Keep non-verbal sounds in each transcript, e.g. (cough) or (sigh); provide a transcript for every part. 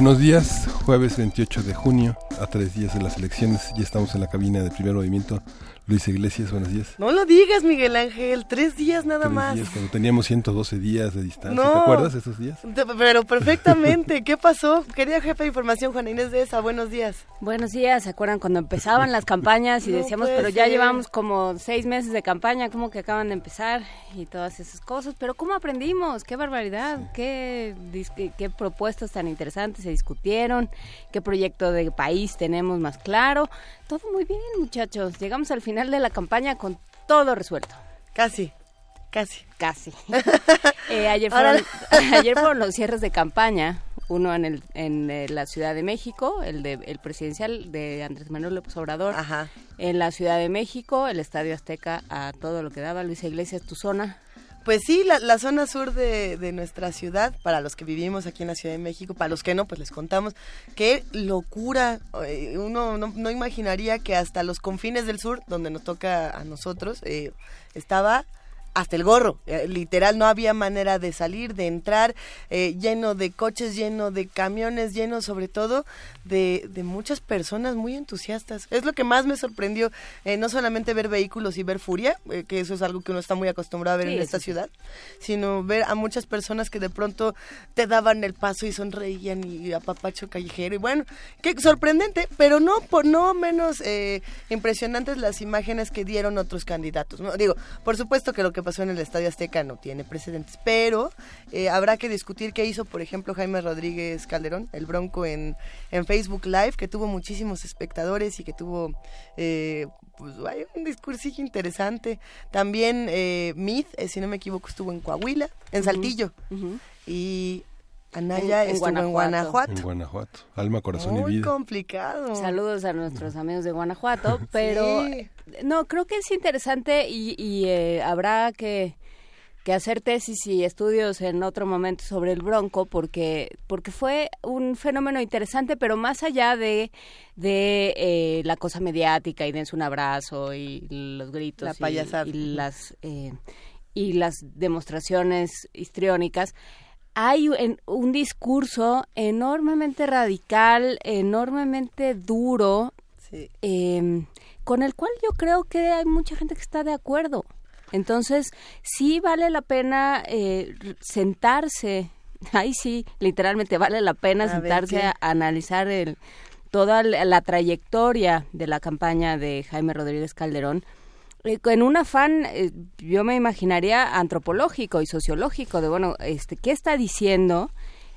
Buenos días, jueves 28 de junio, a tres días de las elecciones, ya estamos en la cabina de primer movimiento Luis Iglesias, buenos días. No lo digas, Miguel Ángel, tres días nada Tres más. días, cuando teníamos 112 días de distancia, No. ¿te acuerdas de esos días? Pero perfectamente, ¿qué pasó? Querida jefa de información, Juana Inés de esa, buenos días. Buenos días, ¿se acuerdan cuando empezaban las campañas y No decíamos, pero ya ser. llevamos como seis meses de campaña, como que acaban de empezar y todas esas cosas? Pero ¿cómo aprendimos? ¡Qué barbaridad! ¿Qué, qué, qué propuestas tan interesantes se discutieron? ¿Qué proyecto de país tenemos más claro? Todo muy bien, muchachos. Llegamos al final de la campaña con todo resuelto. Casi, casi. Casi. (laughs) Eh, ayer, fueron, (laughs) ayer fueron los cierres de campaña, uno en, el, en eh, la Ciudad de México, el, de, el presidencial de Andrés Manuel López Obrador, Ajá. en la Ciudad de México, el Estadio Azteca a todo lo que daba. Luisa Iglesias, tu zona. Pues sí, la, la zona sur de, de nuestra ciudad, para los que vivimos aquí en la Ciudad de México, para los que no, pues les contamos, qué locura. Eh, Uno no, no imaginaría que hasta los confines del sur, donde nos toca a nosotros, eh, estaba hasta el gorro. Eh, literal, no había manera de salir, de entrar, eh, lleno de coches, lleno de camiones, lleno sobre todo de, de muchas personas muy entusiastas. Es lo que más me sorprendió, eh, no solamente ver vehículos y ver furia, que eso es algo que uno está muy acostumbrado a ver Sí, en esta sí. ciudad, sino ver a muchas personas que de pronto te daban el paso y sonreían y apapacho callejero. Y bueno, qué sorprendente, pero no por no menos impresionantes las imágenes que dieron otros candidatos. ¿no? Digo, por supuesto que lo que pasó en el Estadio Azteca no tiene precedentes, pero eh, habrá que discutir qué hizo, por ejemplo, Jaime Rodríguez Calderón, el Bronco, en, en Facebook Live, que tuvo muchísimos espectadores y que tuvo eh, pues, hay un discursillo interesante. También eh, Mith, eh, si no me equivoco, estuvo en Coahuila, en Saltillo. Y Anaya En- en estuvo en Guanajuato. En Guanajuato, alma, corazón y Muy vida. complicado. Saludos a nuestros amigos de Guanajuato, (laughs) pero Sí. no, creo que es interesante y, y, eh, habrá que, que hacer tesis y estudios en otro momento sobre el Bronco porque porque fue un fenómeno interesante, pero más allá de de eh, la cosa mediática y dense un abrazo y los gritos La y- payasada. y, las eh, y las demostraciones histriónicas hay un, un discurso enormemente radical, enormemente duro, Sí. eh, con el cual yo creo que hay mucha gente que está de acuerdo. Entonces, sí vale la pena eh, sentarse, (laughs) ahí sí, literalmente vale la pena A ver, sentarse a, analizar el, toda la, la trayectoria de la campaña de Jaime Rodríguez Calderón. Eh, en un afán, eh, yo me imaginaría antropológico y sociológico, de bueno, este, ¿qué está diciendo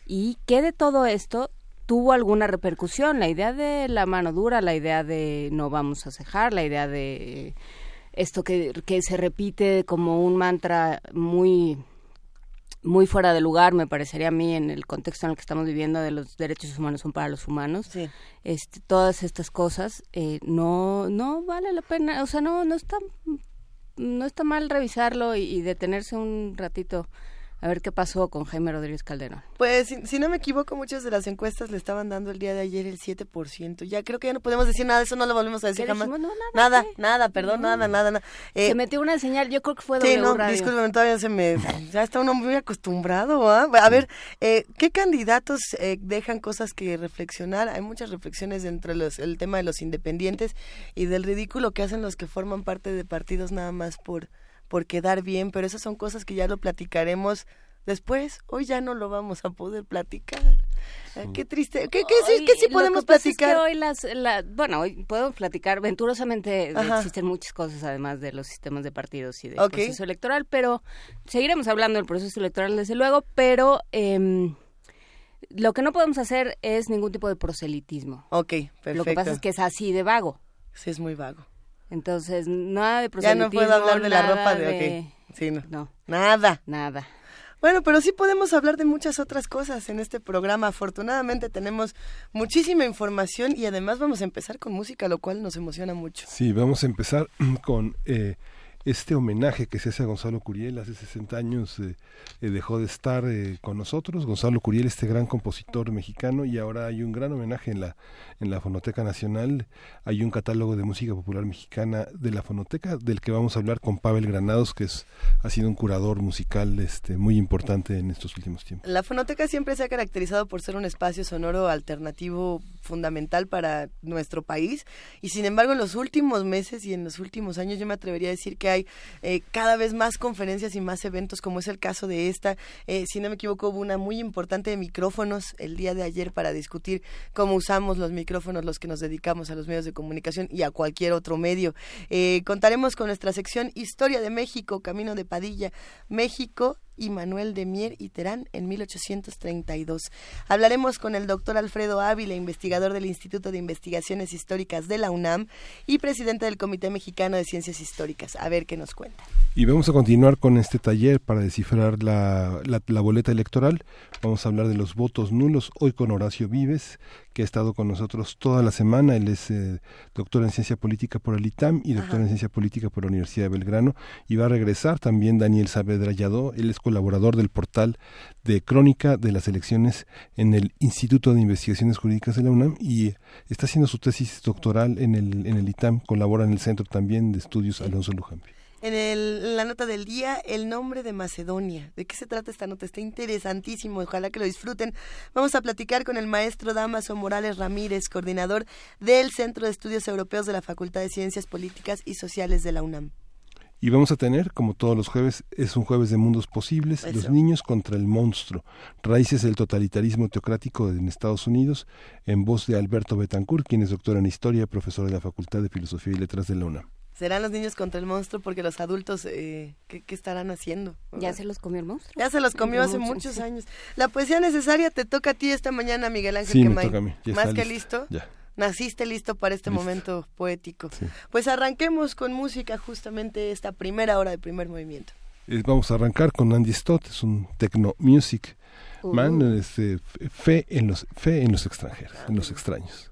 y qué de todo esto tuvo alguna repercusión? La idea de la mano dura, la idea de no vamos a cejar, la idea de eh, esto que se repite como un mantra muy muy fuera de lugar me parecería a mí en el contexto en el que estamos viviendo de los derechos humanos son para los humanos Sí. este, todas estas cosas eh, no no vale la pena o sea no no está no está mal revisarlo y, y detenerse un ratito a ver qué pasó con Jaime Rodríguez Calderón Pues, si, si no me equivoco, muchas de las encuestas le estaban dando el día de ayer el 7%. Ya creo que ya no podemos decir nada, eso no lo volvemos a decir ¿Qué jamás. No, nada, nada, nada, perdón, No. nada, nada, nada. Eh, se metió una señal yo creo que fue Sí, W no, discúlpeme, todavía se me... Ya está uno muy acostumbrado, ¿ah? A ver, eh, ¿qué candidatos eh, dejan cosas que reflexionar? Hay muchas reflexiones entre los, el tema de los independientes y del ridículo que hacen los que forman parte de partidos nada más por, por quedar bien, pero esas son cosas que ya lo platicaremos después. Hoy ya no lo vamos a poder platicar. Eh, qué triste. ¿Qué, qué, sí, Hoy, qué sí lo podemos que pasa es que platicar? hoy las, la- bueno, hoy podemos platicar venturosamente. Ajá. Existen muchas cosas además de los sistemas de partidos y del proceso electoral, pero seguiremos hablando del proceso electoral desde luego, pero em, lo que no podemos hacer es ningún tipo de proselitismo. Ok, perfecto. Lo que pasa es que es así de vago. Sí, es muy vago. Entonces, nada de Ya proselitismo. no puedo hablar de la ropa de- Sí, no. No, Nada. nada. Bueno, pero sí podemos hablar de muchas otras cosas en este programa. Afortunadamente tenemos muchísima información y además vamos a empezar con música, lo cual nos emociona mucho. Sí, vamos a empezar (clears throat) con eh, este homenaje que se hace a Gonzalo Curiel. Hace 60 años eh, eh, dejó de estar eh, con nosotros. Gonzalo Curiel, este gran compositor mexicano, y ahora hay un gran homenaje en la, en la Fonoteca Nacional. Hay un catálogo de música popular mexicana de la Fonoteca, del que vamos a hablar con Pavel Granados, que es, ha sido un curador musical este, muy importante en estos últimos tiempos. La fonoteca siempre se ha caracterizado por ser un espacio sonoro alternativo fundamental para nuestro país y sin embargo en los últimos meses y en los últimos años yo me atrevería a decir que hay eh, cada vez más conferencias y más eventos como es el caso de esta. Eh, si no me equivoco hubo una muy importante de micrófonos el día de ayer para discutir cómo usamos los micrófonos los que nos dedicamos a los medios de comunicación y a cualquier otro medio. Eh, contaremos con nuestra sección Historia de México, Camino de Padilla, México y Manuel de Mier y Terán en 1832. Hablaremos con el doctor Alfredo Ávila, investigador del Instituto de Investigaciones Históricas de la UNAM y presidente del Comité Mexicano de Ciencias Históricas. A ver qué nos cuenta. Y vamos a continuar con este taller para descifrar la, la, la boleta electoral. Vamos a hablar de los votos nulos hoy con Horacio Vives, que ha estado con nosotros toda la semana. Él es eh, doctor en ciencia política por el ITAM y doctor Ajá. en ciencia política por la Universidad de Belgrano. Y va a regresar también Daniel Saavedra Lladó. Él es colaborador del portal de crónica de las elecciones en el Instituto de Investigaciones Jurídicas de la UNAM y está haciendo su tesis doctoral en el, en el ITAM. Colabora en el Centro también de Estudios Alonso Luján. En, el- en la nota del día, el nombre de Macedonia. ¿De qué se trata esta nota? Está interesantísimo, ojalá que lo disfruten. Vamos a platicar con el maestro Damaso Morales Ramírez, coordinador del Centro de Estudios Europeos de la Facultad de Ciencias Políticas y Sociales de la UNAM. Y vamos a tener, como todos los jueves, es un jueves de mundos posibles, Eso. los niños contra el monstruo, raíces del totalitarismo teocrático en Estados Unidos, en voz de Alberto Betancourt, quien es doctor en historia, profesor de la Facultad de Filosofía y Letras de la UNAM. Serán los niños contra el monstruo porque los adultos, eh, ¿qué, qué estarán haciendo? ¿Ya se los comió el monstruo? Ya se los comió hace Mucho. muchos años. La poesía necesaria te toca a ti esta mañana, Miguel Ángel Sí, me Quemain. toca a mí. Ya Más que listo. Ya. Naciste listo para este Listo. momento poético. Sí. Pues arranquemos con música justamente esta primera hora de primer movimiento. Eh, Vamos a arrancar con Andy Stott, es un techno music Uh. man, este, fe en los fe en los extranjeros, en los extraños.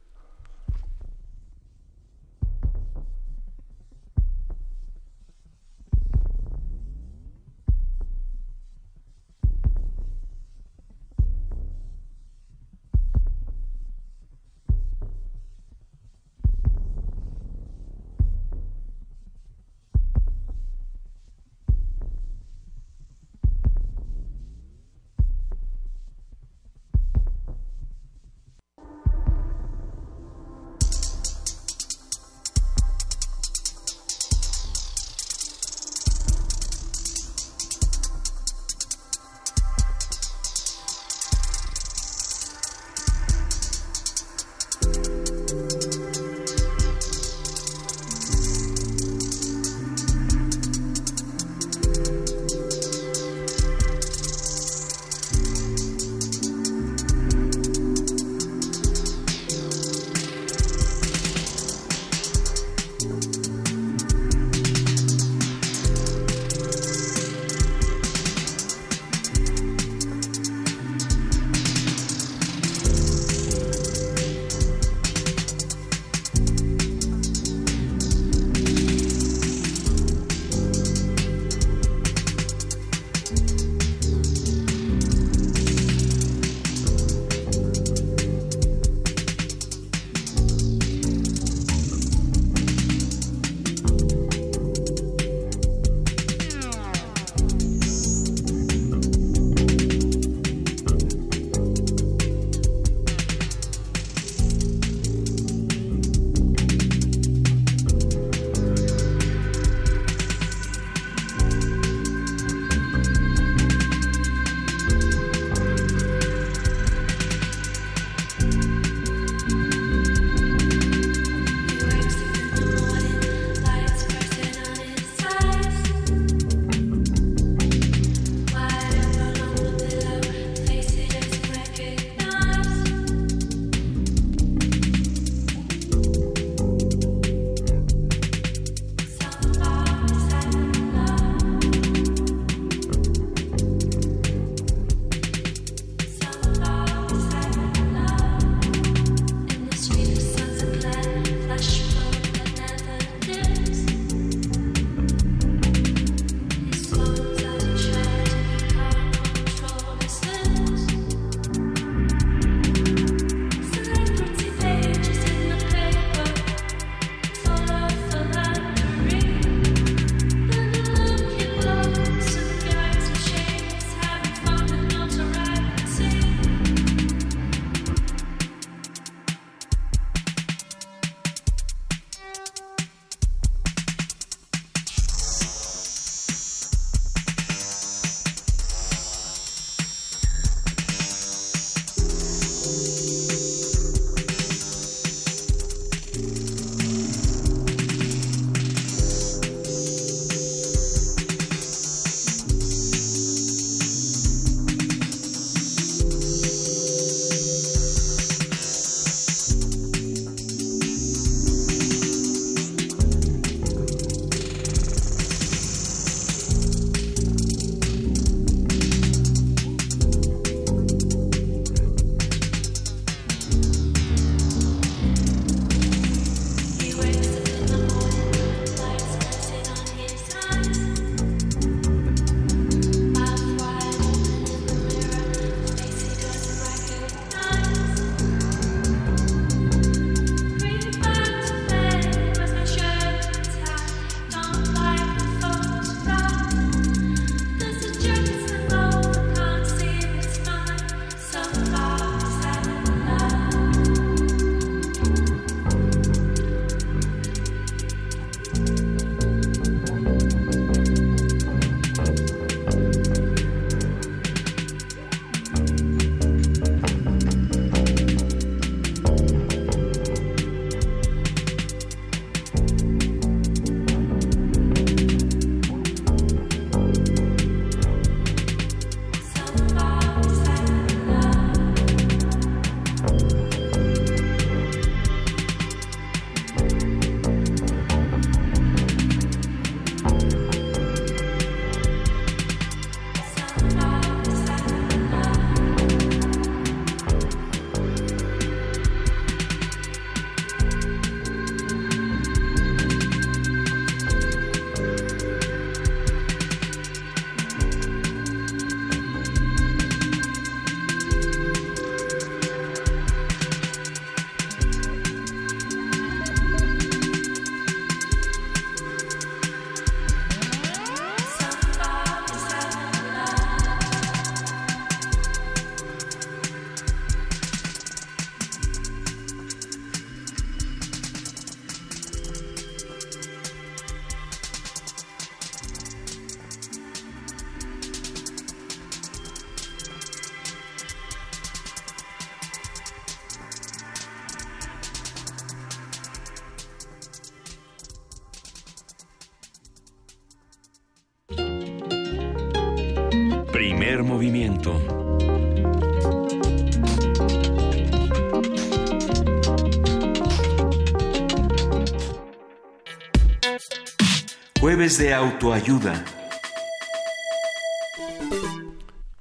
Jueves de autoayuda.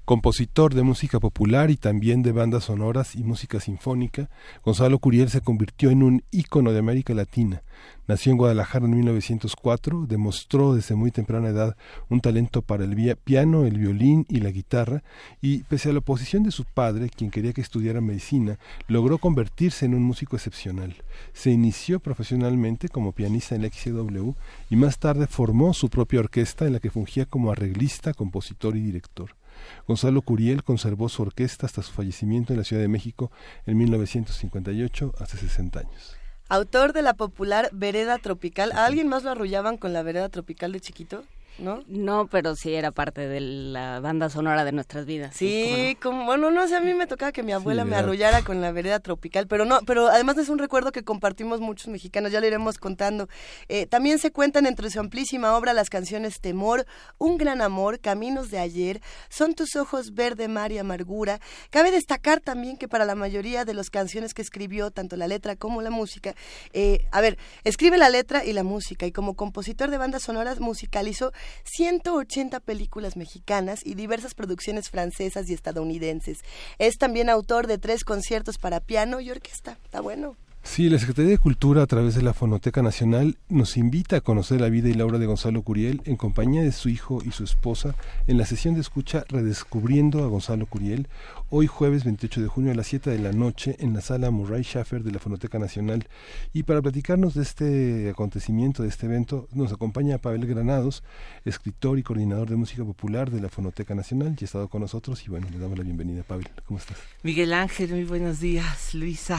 Compositor de música popular y también de bandas sonoras y música sinfónica, Gonzalo Curiel se convirtió en un ícono de América Latina. Nació en Guadalajara en 1904, demostró desde muy temprana edad un talento para el piano, el violín y la guitarra, y pese a la oposición de su padre, quien quería que estudiara medicina, logró convertirse en un músico excepcional. Se inició profesionalmente como pianista en la XCW y más tarde formó su propia orquesta en la que fungía como arreglista, compositor y director. Gonzalo Curiel conservó su orquesta hasta su fallecimiento en la Ciudad de México en 1958, hace 60 años. Autor de la popular Vereda Tropical. ¿A alguien más lo arrullaban con la Vereda Tropical de chiquito? ¿No? No, pero sí era parte de la banda sonora de nuestras vidas. Sí, como, bueno, no sé, a mí me tocaba que mi abuela me arrullara con la vereda tropical, pero no, pero además es un recuerdo que compartimos muchos mexicanos, ya lo iremos contando. Eh, también se cuentan entre su amplísima obra las canciones Temor, Un gran amor, Caminos de ayer, Son tus ojos verde, mar y amargura. Cabe destacar también que para la mayoría de las canciones que escribió, tanto la letra como la música, eh, a ver, escribe la letra y la música, y como compositor de bandas sonoras musicalizó 180 películas mexicanas y diversas producciones francesas y estadounidenses. Es también autor de tres conciertos para piano y orquesta. Está bueno. Sí, la Secretaría de Cultura, a través de la Fonoteca Nacional, nos invita a conocer la vida y la obra de Gonzalo Curiel en compañía de su hijo y su esposa en la sesión de escucha Redescubriendo a Gonzalo Curiel, hoy jueves 28 de junio a las 7 de la noche en la sala Murray Schaffer de la Fonoteca Nacional. Y para platicarnos de este acontecimiento, de este evento, nos acompaña Pavel Granados, escritor y coordinador de música popular de la Fonoteca Nacional, y ha estado con nosotros. Y bueno, le damos la bienvenida, Pavel. ¿Cómo estás? Miguel Ángel, muy buenos días. Luisa,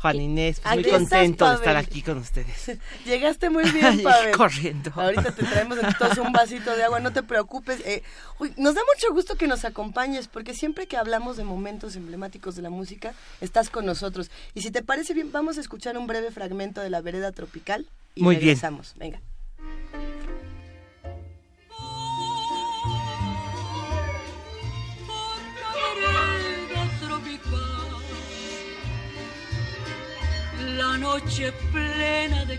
Juan Inés, pues muy contento de estar aquí con ustedes. (laughs) Llegaste muy bien, Pavel. corriendo. Ahorita te traemos entonces un vasito de agua, no te preocupes. Eh, nos da mucho gusto que nos acompañes, porque siempre que hablamos de momentos emblemáticos de la música, estás con nosotros. Y si te parece bien, vamos a escuchar un breve fragmento de La Vereda Tropical y Muy regresamos. Bien. Venga. La noche plena de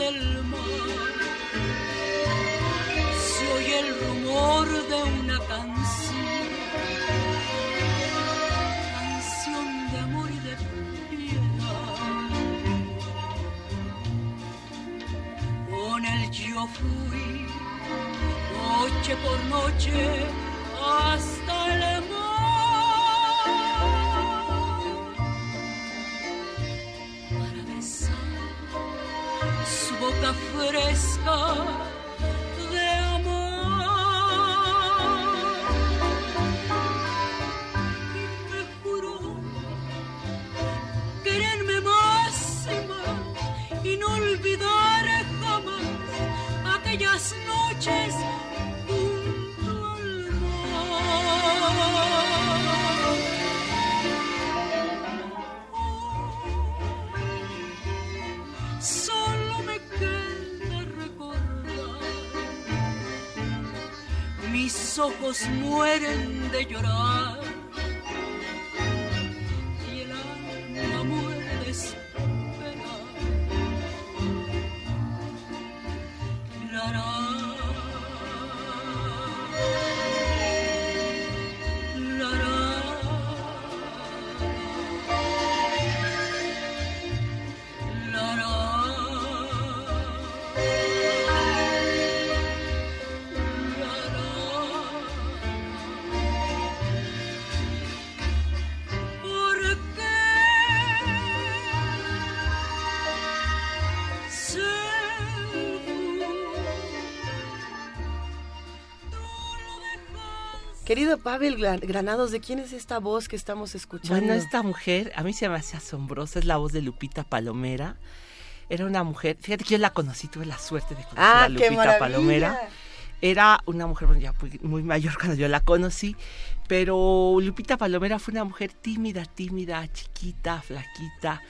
del. Se oye el rumor de una canción, canción de amor y de piedad. Con el yo fui, noche por noche, mueren de llorar Querido Pavel Granados, ¿de quién es esta voz que estamos escuchando? Bueno, esta mujer a mí se me hace asombrosa, es la voz de Lupita Palomera. Era una mujer, fíjate que yo la conocí, tuve la suerte de conocer ah, a Lupita Palomera. Era una mujer ya muy mayor cuando yo la conocí, pero Lupita Palomera fue una mujer tímida, tímida, chiquita, flaquita,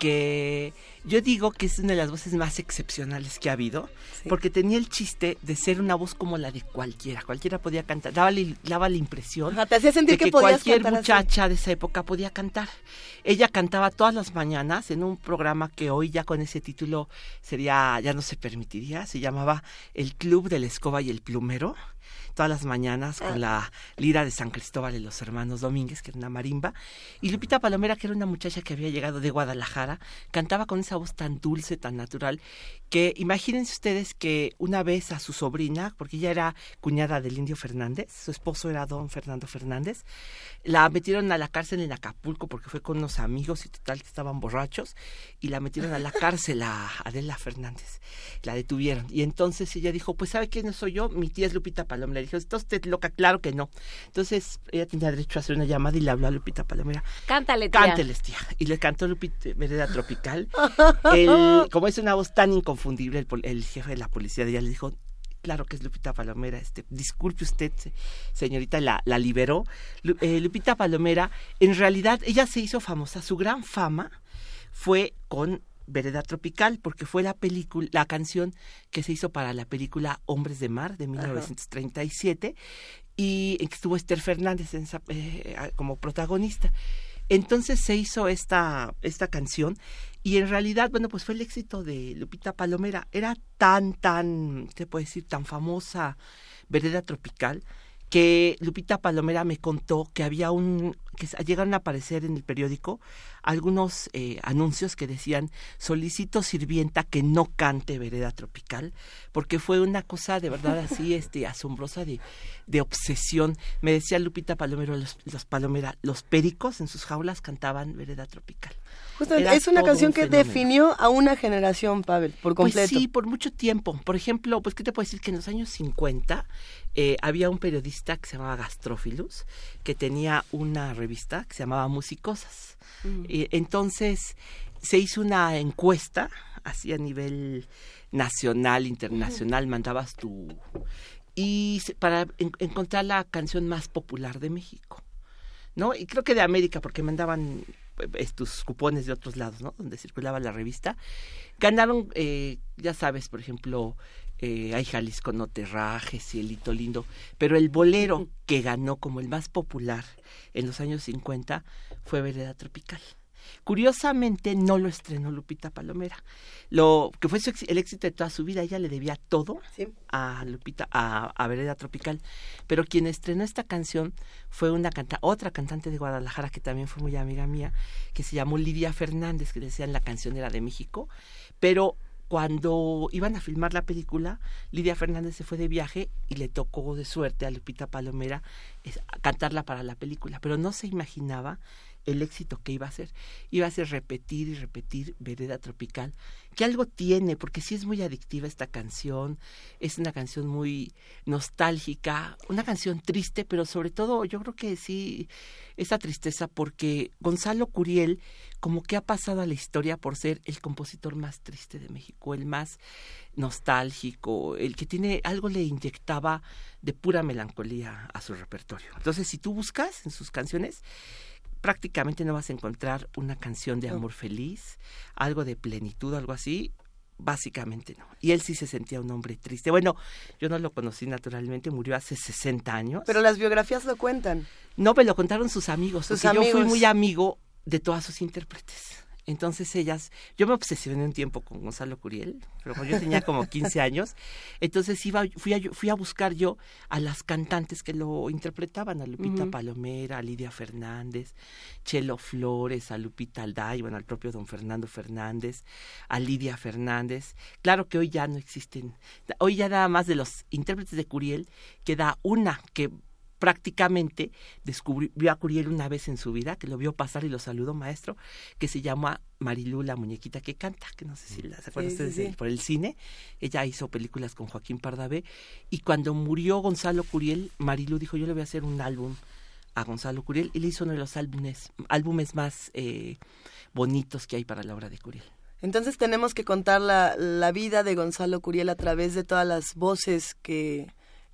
que yo digo que es una de las voces más excepcionales que ha habido, porque tenía el chiste de ser una voz como la de cualquiera, cualquiera podía cantar, daba, daba la impresión te hacía sentir de que, cualquier muchacha de esa época podía cantar. Ella cantaba todas las mañanas en un programa que hoy ya con ese título sería, ya no se permitiría, se llamaba El Club de la Escoba y el Plumero todas las mañanas con ah. la lira de San Cristóbal y los hermanos Domínguez, que era una marimba, y Lupita Palomera, que era una muchacha que había llegado de Guadalajara, cantaba con esa voz tan dulce, tan natural, que imagínense ustedes que una vez a su sobrina, porque ella era cuñada del Indio Fernández, su esposo era don Fernando Fernández, la metieron a la cárcel en Acapulco porque fue con unos amigos y total que estaban borrachos, y la metieron a la cárcel a Adela Fernández, la detuvieron, y entonces ella dijo, pues ¿sabe quién soy yo? Mi tía es Lupita Palomera, le dijo, ¿está usted loca? Claro que no. Entonces ella tenía derecho a hacer una llamada y le habló a Lupita Palomera. Cántale, tía. Cánteles, tía. Y le cantó Lupita Vereda Tropical. como es una voz tan inconfundible, el, jefe de la policía de ella le dijo, claro que es Lupita Palomera, este, disculpe usted, señorita, la, la liberó. Eh, Lupita Palomera, en realidad, ella se hizo famosa, su gran fama fue con Vereda Tropical, porque fue la película, la canción que se hizo para la película Hombres de Mar de 1937 y en que estuvo Esther Fernández eh, como protagonista. Entonces se hizo esta, esta canción y en realidad, bueno, pues fue el éxito de Lupita Palomera. Era tan, tan, te puedo decir, tan famosa Vereda Tropical que Lupita Palomera me contó que había un, que llegaron a aparecer en el periódico algunos eh, anuncios que decían solicito sirvienta que no cante vereda tropical porque fue una cosa de verdad así (laughs) este asombrosa de, de obsesión me decía Lupita Palomero los, los Palomera los pericos en sus jaulas cantaban vereda tropical es una canción que definió a una generación, Pavel, por completo. Pues sí, por mucho tiempo. Por ejemplo, pues qué te puedo decir que en los años 50 eh, había un periodista que se llamaba Gastrophilus que tenía una revista que se llamaba Musicosas. Mm. entonces se hizo una encuesta así a nivel nacional, internacional, mandabas tu y para encontrar la canción más popular de México. ¿No? Y creo que de América porque mandaban estos cupones de otros lados, ¿no? Donde circulaba la revista. Ganaron, eh, ya sabes, por ejemplo, eh, hay Jalisco no te rajes y Elito Lindo, pero el bolero que ganó como el más popular en los años 50 fue Vereda Tropical. Curiosamente no lo estrenó Lupita Palomera. Lo que fue el éxito de toda su vida, ella le debía todo a Lupita, a, a, Vereda Tropical. Pero quien estrenó esta canción fue una canta otra cantante de Guadalajara que también fue muy amiga mía, que se llamó Lidia Fernández, que decían la canción era de México. Pero cuando iban a filmar la película, Lidia Fernández se fue de viaje y le tocó de suerte a Lupita Palomera cantarla para la película, pero no se imaginaba el éxito que iba a ser. Iba a ser repetir y repetir Vereda Tropical, que algo tiene, porque sí es muy adictiva esta canción, es una canción muy nostálgica, una canción triste, pero sobre todo yo creo que sí, esa tristeza porque Gonzalo Curiel como que ha pasado a la historia por ser el compositor más triste de México, el más nostálgico, el que tiene algo le inyectaba de pura melancolía a su repertorio. Entonces, si tú buscas en sus canciones, prácticamente no vas a encontrar una canción de amor feliz, algo de plenitud, algo así. Básicamente no. Y él sí se sentía un hombre triste. Bueno, yo no lo conocí naturalmente, murió hace 60 años. Pero las biografías lo cuentan. No, me lo contaron sus amigos. Sus amigos. Yo fui muy amigo de todas sus intérpretes. Entonces ellas, yo me obsesioné un tiempo con Gonzalo Curiel, pero cuando yo tenía como 15 (laughs) años, entonces iba, fui, a, fui a buscar yo a las cantantes que lo interpretaban, a Lupita Palomera, a Lidia Fernández, Chelo Flores, a Lupita Alday, bueno, al propio don Fernando Fernández, a Lidia Fernández. Claro que hoy ya no existen, hoy ya nada más de los intérpretes de Curiel queda una que prácticamente descubrió a Curiel una vez en su vida, que lo vio pasar y lo saludó maestro, que se llama Marilu, la muñequita que canta, que no sé si la se acuerdan ustedes por el cine. Ella hizo películas con Joaquín Pardavé y cuando murió Gonzalo Curiel, Marilu dijo, yo le voy a hacer un álbum a Gonzalo Curiel y le hizo uno de los álbumes, álbumes más eh, bonitos que hay para la obra de Curiel. Entonces tenemos que contar la, la vida de Gonzalo Curiel a través de todas las voces que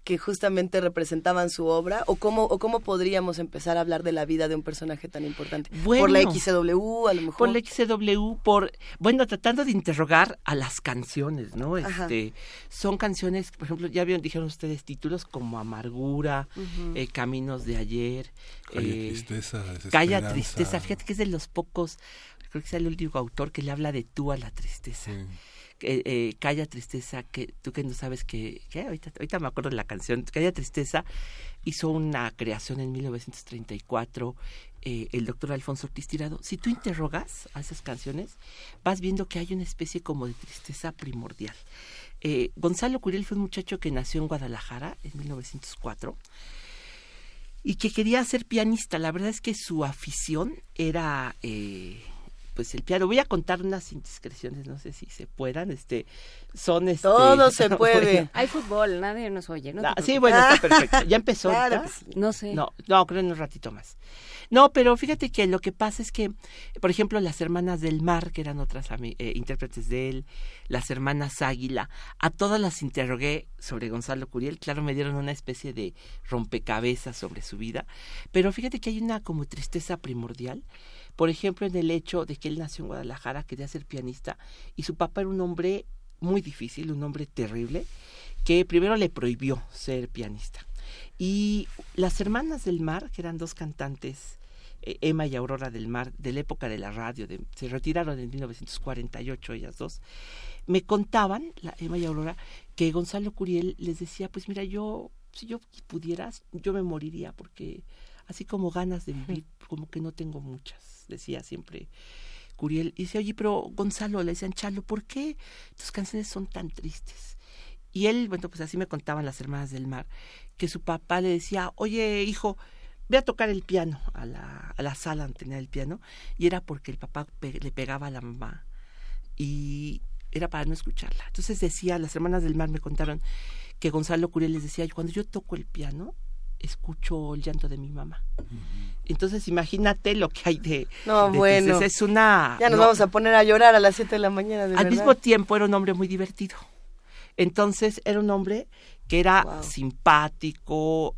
que justamente representaban su obra? ¿O cómo, o cómo podríamos empezar a hablar de la vida de un personaje tan importante? ¿Por la. XW a lo mejor? por la XW, por, bueno, tratando de interrogar a las canciones, ¿no? Ajá. Este, son canciones, por ejemplo, ya vieron, dijeron ustedes títulos como Amargura, eh, Caminos de ayer, Calla eh, tristeza, Calla. Tristeza, fíjate que es de los pocos, creo que es el último autor que le habla de tú a la tristeza. Sí. Eh, Calla Tristeza, que tú que no sabes que, que ahorita, ahorita me acuerdo de la canción, Calla Tristeza hizo una creación en 1934 eh, el doctor Alfonso Ortiz Tirado. Si tú interrogas a esas canciones, vas viendo que hay una especie como de tristeza primordial. Eh, Gonzalo Curiel fue un muchacho que nació en Guadalajara en 1904 y que quería ser pianista. La verdad es que su afición era eh, pues el piano. Voy a contar unas indiscreciones, no sé si se puedan, este son este Todo se (laughs) puede. Bueno, Hay fútbol, nadie nos oye. No, ah, sí, bueno, está perfecto. Ya empezó. (laughs) Claro. No sé. No, no, creo en un ratito más. No, pero fíjate que lo que pasa es que, por ejemplo, las hermanas del mar, que eran otras eh, intérpretes de él, las hermanas Águila, a todas las interrogué sobre Gonzalo Curiel. Claro, me dieron una especie de rompecabezas sobre su vida, pero fíjate que hay una como tristeza primordial. Por ejemplo, en el hecho de que él nació en Guadalajara, quería ser pianista, y su papá era un hombre muy difícil, un hombre terrible, que primero le prohibió ser pianista. Y las hermanas del mar, que eran dos cantantes, eh, Emma y Aurora del Mar, de la época de la radio, de- se retiraron en 1948 ellas dos, me contaban, la Emma y Aurora, que Gonzalo Curiel les decía, pues mira, yo, si yo pudieras, yo me moriría, porque así como ganas de vivir, como que no tengo muchas, decía siempre Curiel. Y dice, oye, pero Gonzalo, le decían, Chalo, ¿por qué tus canciones son tan tristes? Y él, bueno, pues así me contaban las hermanas del mar, que su papá le decía, oye, hijo, ve a tocar el piano a la, a la sala donde tenía el piano, y era porque el papá pe- le pegaba a la mamá, y era para no escucharla. Entonces decía, las hermanas del mar me contaron que Gonzalo Curiel les decía, cuando yo toco el piano, escucho el llanto de mi mamá. Entonces imagínate lo que hay de... No, de bueno. tristeza. Es una... Ya nos no, vamos a poner a llorar a las 7 de la mañana, de al verdad. mismo tiempo era un hombre muy divertido. Entonces era un hombre que era Wow. simpático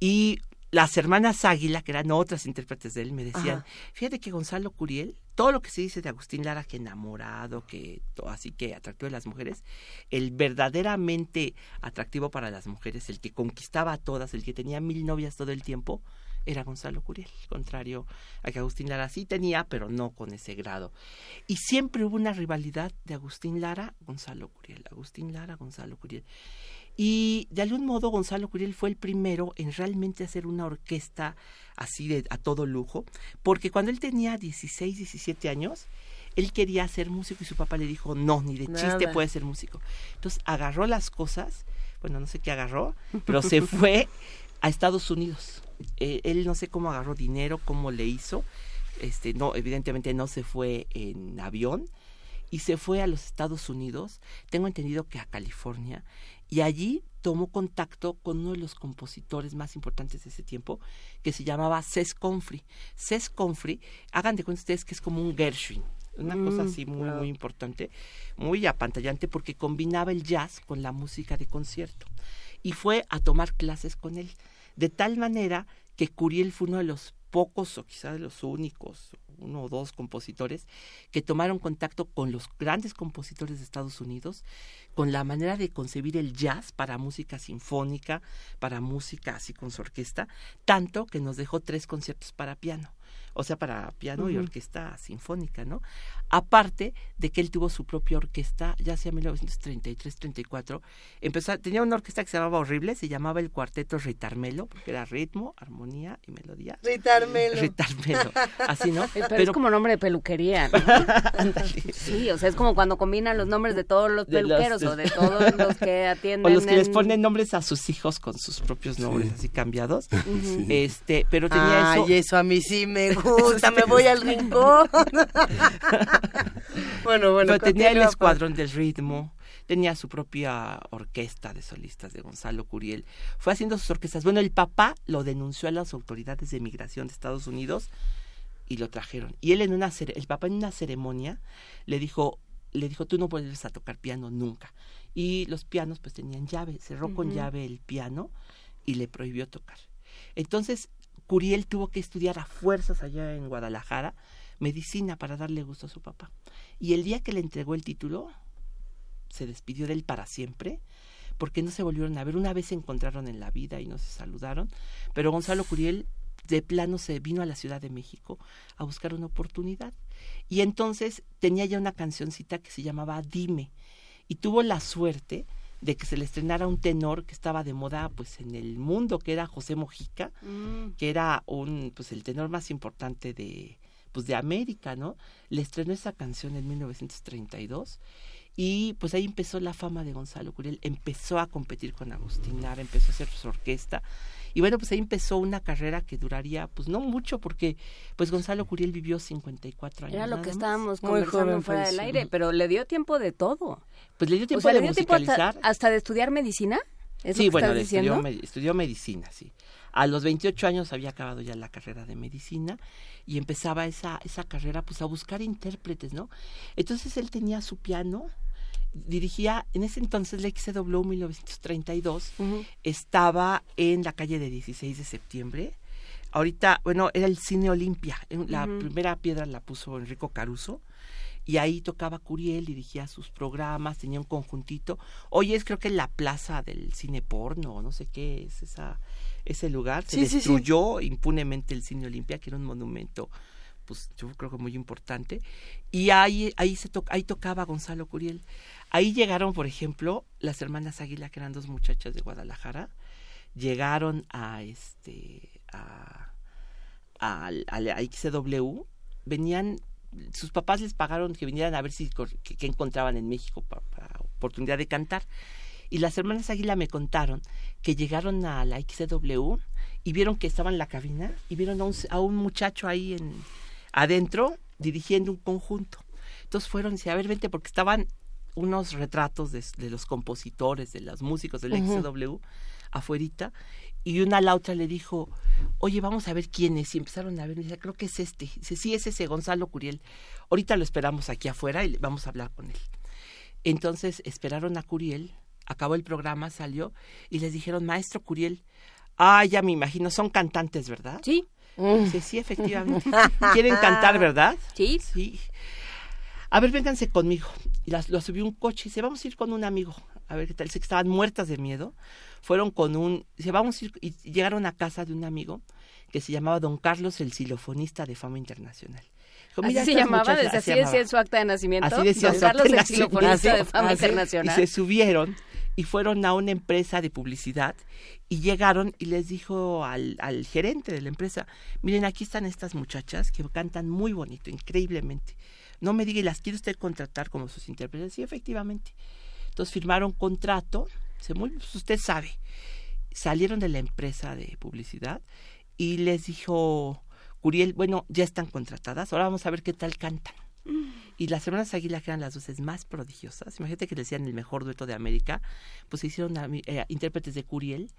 y las hermanas Águila, que eran otras intérpretes de él, me decían, Ajá. fíjate que Gonzalo Curiel, todo lo que se dice de Agustín Lara, que enamorado, que to- así que atractivo de las mujeres, el verdaderamente atractivo para las mujeres, el que conquistaba a todas, el que tenía mil novias todo el tiempo, era Gonzalo Curiel, contrario a que Agustín Lara sí tenía, pero no con ese grado. Y siempre hubo una rivalidad de Agustín Lara, Gonzalo Curiel, Agustín Lara, Gonzalo Curiel. Y de algún modo Gonzalo Curiel fue el primero en realmente hacer una orquesta así de a todo lujo, porque cuando él tenía 16, 17 años, él quería ser músico y su papá le dijo, no, ni de chiste Nada. puedes ser músico. Entonces agarró las cosas, bueno, no sé qué agarró, pero se (laughs) fue a Estados Unidos. Eh, él no sé cómo agarró dinero, cómo le hizo, este, no, evidentemente no se fue en avión, y se fue a los Estados Unidos, tengo entendido que a California, y allí tomó contacto con uno de los compositores más importantes de ese tiempo, que se llamaba Cés Comfrey. Cés Comfrey, hagan de cuenta ustedes que es como un Gershwin, una cosa así muy, muy importante, muy apantallante, porque combinaba el jazz con la música de concierto. Y fue a tomar clases con él, de tal manera que Curiel fue uno de los pocos, o quizás de los únicos, uno o dos compositores, que tomaron contacto con los grandes compositores de Estados Unidos, con la manera de concebir el jazz para música sinfónica, para música así con su orquesta, tanto que nos dejó tres conciertos para piano, o sea, para piano y orquesta sinfónica, ¿no? Aparte de que él tuvo su propia orquesta, ya sea 1933-34, empezó, a- tenía una orquesta que se llamaba horrible, se llamaba el Cuarteto Ritarmelo, porque era ritmo, armonía y melodía. Ritarmelo. Ritarmelo, así, ¿no? (laughs) Pero, es como nombre de peluquería. ¿no? (laughs) Sí, o sea, es como cuando combinan los nombres de todos los De los- peluqueros o de todos (laughs) los que O atienden. los que les en- ponen nombres a sus hijos con sus propios nombres así cambiados. Este, pero tenía eso. Ay, eso a mí sí me gusta, me voy al rincón. (laughs) bueno, bueno, pero tenía el continúa, escuadrón del ritmo, tenía su propia orquesta de solistas de Gonzalo Curiel. Fue haciendo sus orquestas. Bueno, el papá lo denunció a las autoridades de migración de Estados Unidos y lo trajeron. Y él en una el papá en una ceremonia le dijo, le dijo, tú no vuelves a tocar piano nunca. Y los pianos pues tenían llave, cerró con llave el piano y le prohibió tocar. Entonces, Curiel tuvo que estudiar a fuerzas allá en Guadalajara medicina para darle gusto a su papá. Y el día que le entregó el título, se despidió de él para siempre, porque no se volvieron a ver. Una vez se encontraron en la vida y no se saludaron, pero Gonzalo Curiel de plano se vino a la Ciudad de México a buscar una oportunidad. Y entonces tenía ya una cancioncita que se llamaba Dime. Y tuvo la suerte de que se le estrenara un tenor que estaba de moda pues en el mundo, que era José Mojica, Mm. que era un pues el tenor más importante de pues de América, ¿no? Le estrenó esa canción en 1932 y pues ahí empezó la fama de Gonzalo Curiel, empezó a competir con Agustín Lara, empezó a hacer su orquesta y bueno, pues ahí empezó una carrera que duraría pues no mucho porque pues Gonzalo Curiel vivió 54 años. Era lo que más. estábamos Muy conversando joven fuera fue, del aire, pero le dio tiempo de todo. Pues le dio O tiempo sea, de le dio tiempo hasta, musicalizar. hasta de estudiar medicina. ¿Es sí, lo que bueno, estás estudió, diciendo? me- estudió medicina, sí. A los 28 años había acabado ya la carrera de medicina y empezaba esa, esa carrera pues a buscar intérpretes, ¿no? Entonces él tenía su piano, dirigía, en ese entonces la XW 1932, Ujú. estaba en la calle de 16 de septiembre. Ahorita, bueno, era el Cine Olimpia. En- La primera piedra la puso Enrico Caruso. Y ahí tocaba Curiel, dirigía sus programas, tenía un conjuntito. Hoy es creo que la plaza del cine porno, no sé qué es esa, ese lugar. Se Sí, sí, sí. destruyó impunemente el Cine Olimpia, que era un monumento, pues yo creo que muy importante. Y ahí, ahí, se ahí tocaba Gonzalo Curiel. Ahí llegaron, por ejemplo, las hermanas Águila, que eran dos muchachas de Guadalajara. Llegaron a este a, a, a XW. Venían, sus papás les pagaron que vinieran a ver si que, encontraban en México pa- para, oportunidad de cantar. Y las hermanas Águila me contaron que llegaron a la XW y vieron que estaba en la cabina y vieron a un, a un muchacho ahí en adentro dirigiendo un conjunto. Entonces fueron y dice, a ver, vente, porque estaban unos retratos de, de los compositores, de los músicos del XW afuerita, y una a la otra le dijo, oye, vamos a ver quién es, y empezaron a ver, y dice, creo que es este, dice, sí, es ese Gonzalo Curiel, ahorita lo esperamos aquí afuera y le- vamos a hablar con él. Entonces esperaron a Curiel, acabó el programa, salió, y les dijeron, maestro Curiel, ah, ya me imagino, son cantantes, ¿verdad? Sí, Dice, sí, efectivamente. (laughs) ¿Quieren cantar, verdad? sí. Sí. A ver, vénganse conmigo. Y las, lo subió un coche y dice, vamos a ir con un amigo. A ver qué tal. Dice que estaban muertas de miedo. Fueron con un... Dice, vamos a ir... Y llegaron a casa de un amigo que se llamaba Don Carlos, el xilofonista de fama internacional. Dijo, Así "Mira, se llamaba, muchachas-" desde así decía en su acta de nacimiento. Así decía Don su Carlos, el nacimiento. de fama Así, internacional. Y se subieron y fueron a una empresa de publicidad y llegaron y les dijo al, al gerente de la empresa, miren, aquí están estas muchachas que cantan muy bonito, increíblemente. No me diga, ¿y las quiere usted contratar como sus intérpretes? Sí, efectivamente. Entonces firmaron contrato, dice, muy, pues usted sabe. Salieron de la empresa de publicidad y les dijo, Curiel, bueno, ya están contratadas, ahora vamos a ver qué tal cantan. Y las hermanas Águila, que eran las voces más prodigiosas, imagínate que decían el mejor dueto de América, pues se hicieron eh, intérpretes de Curiel,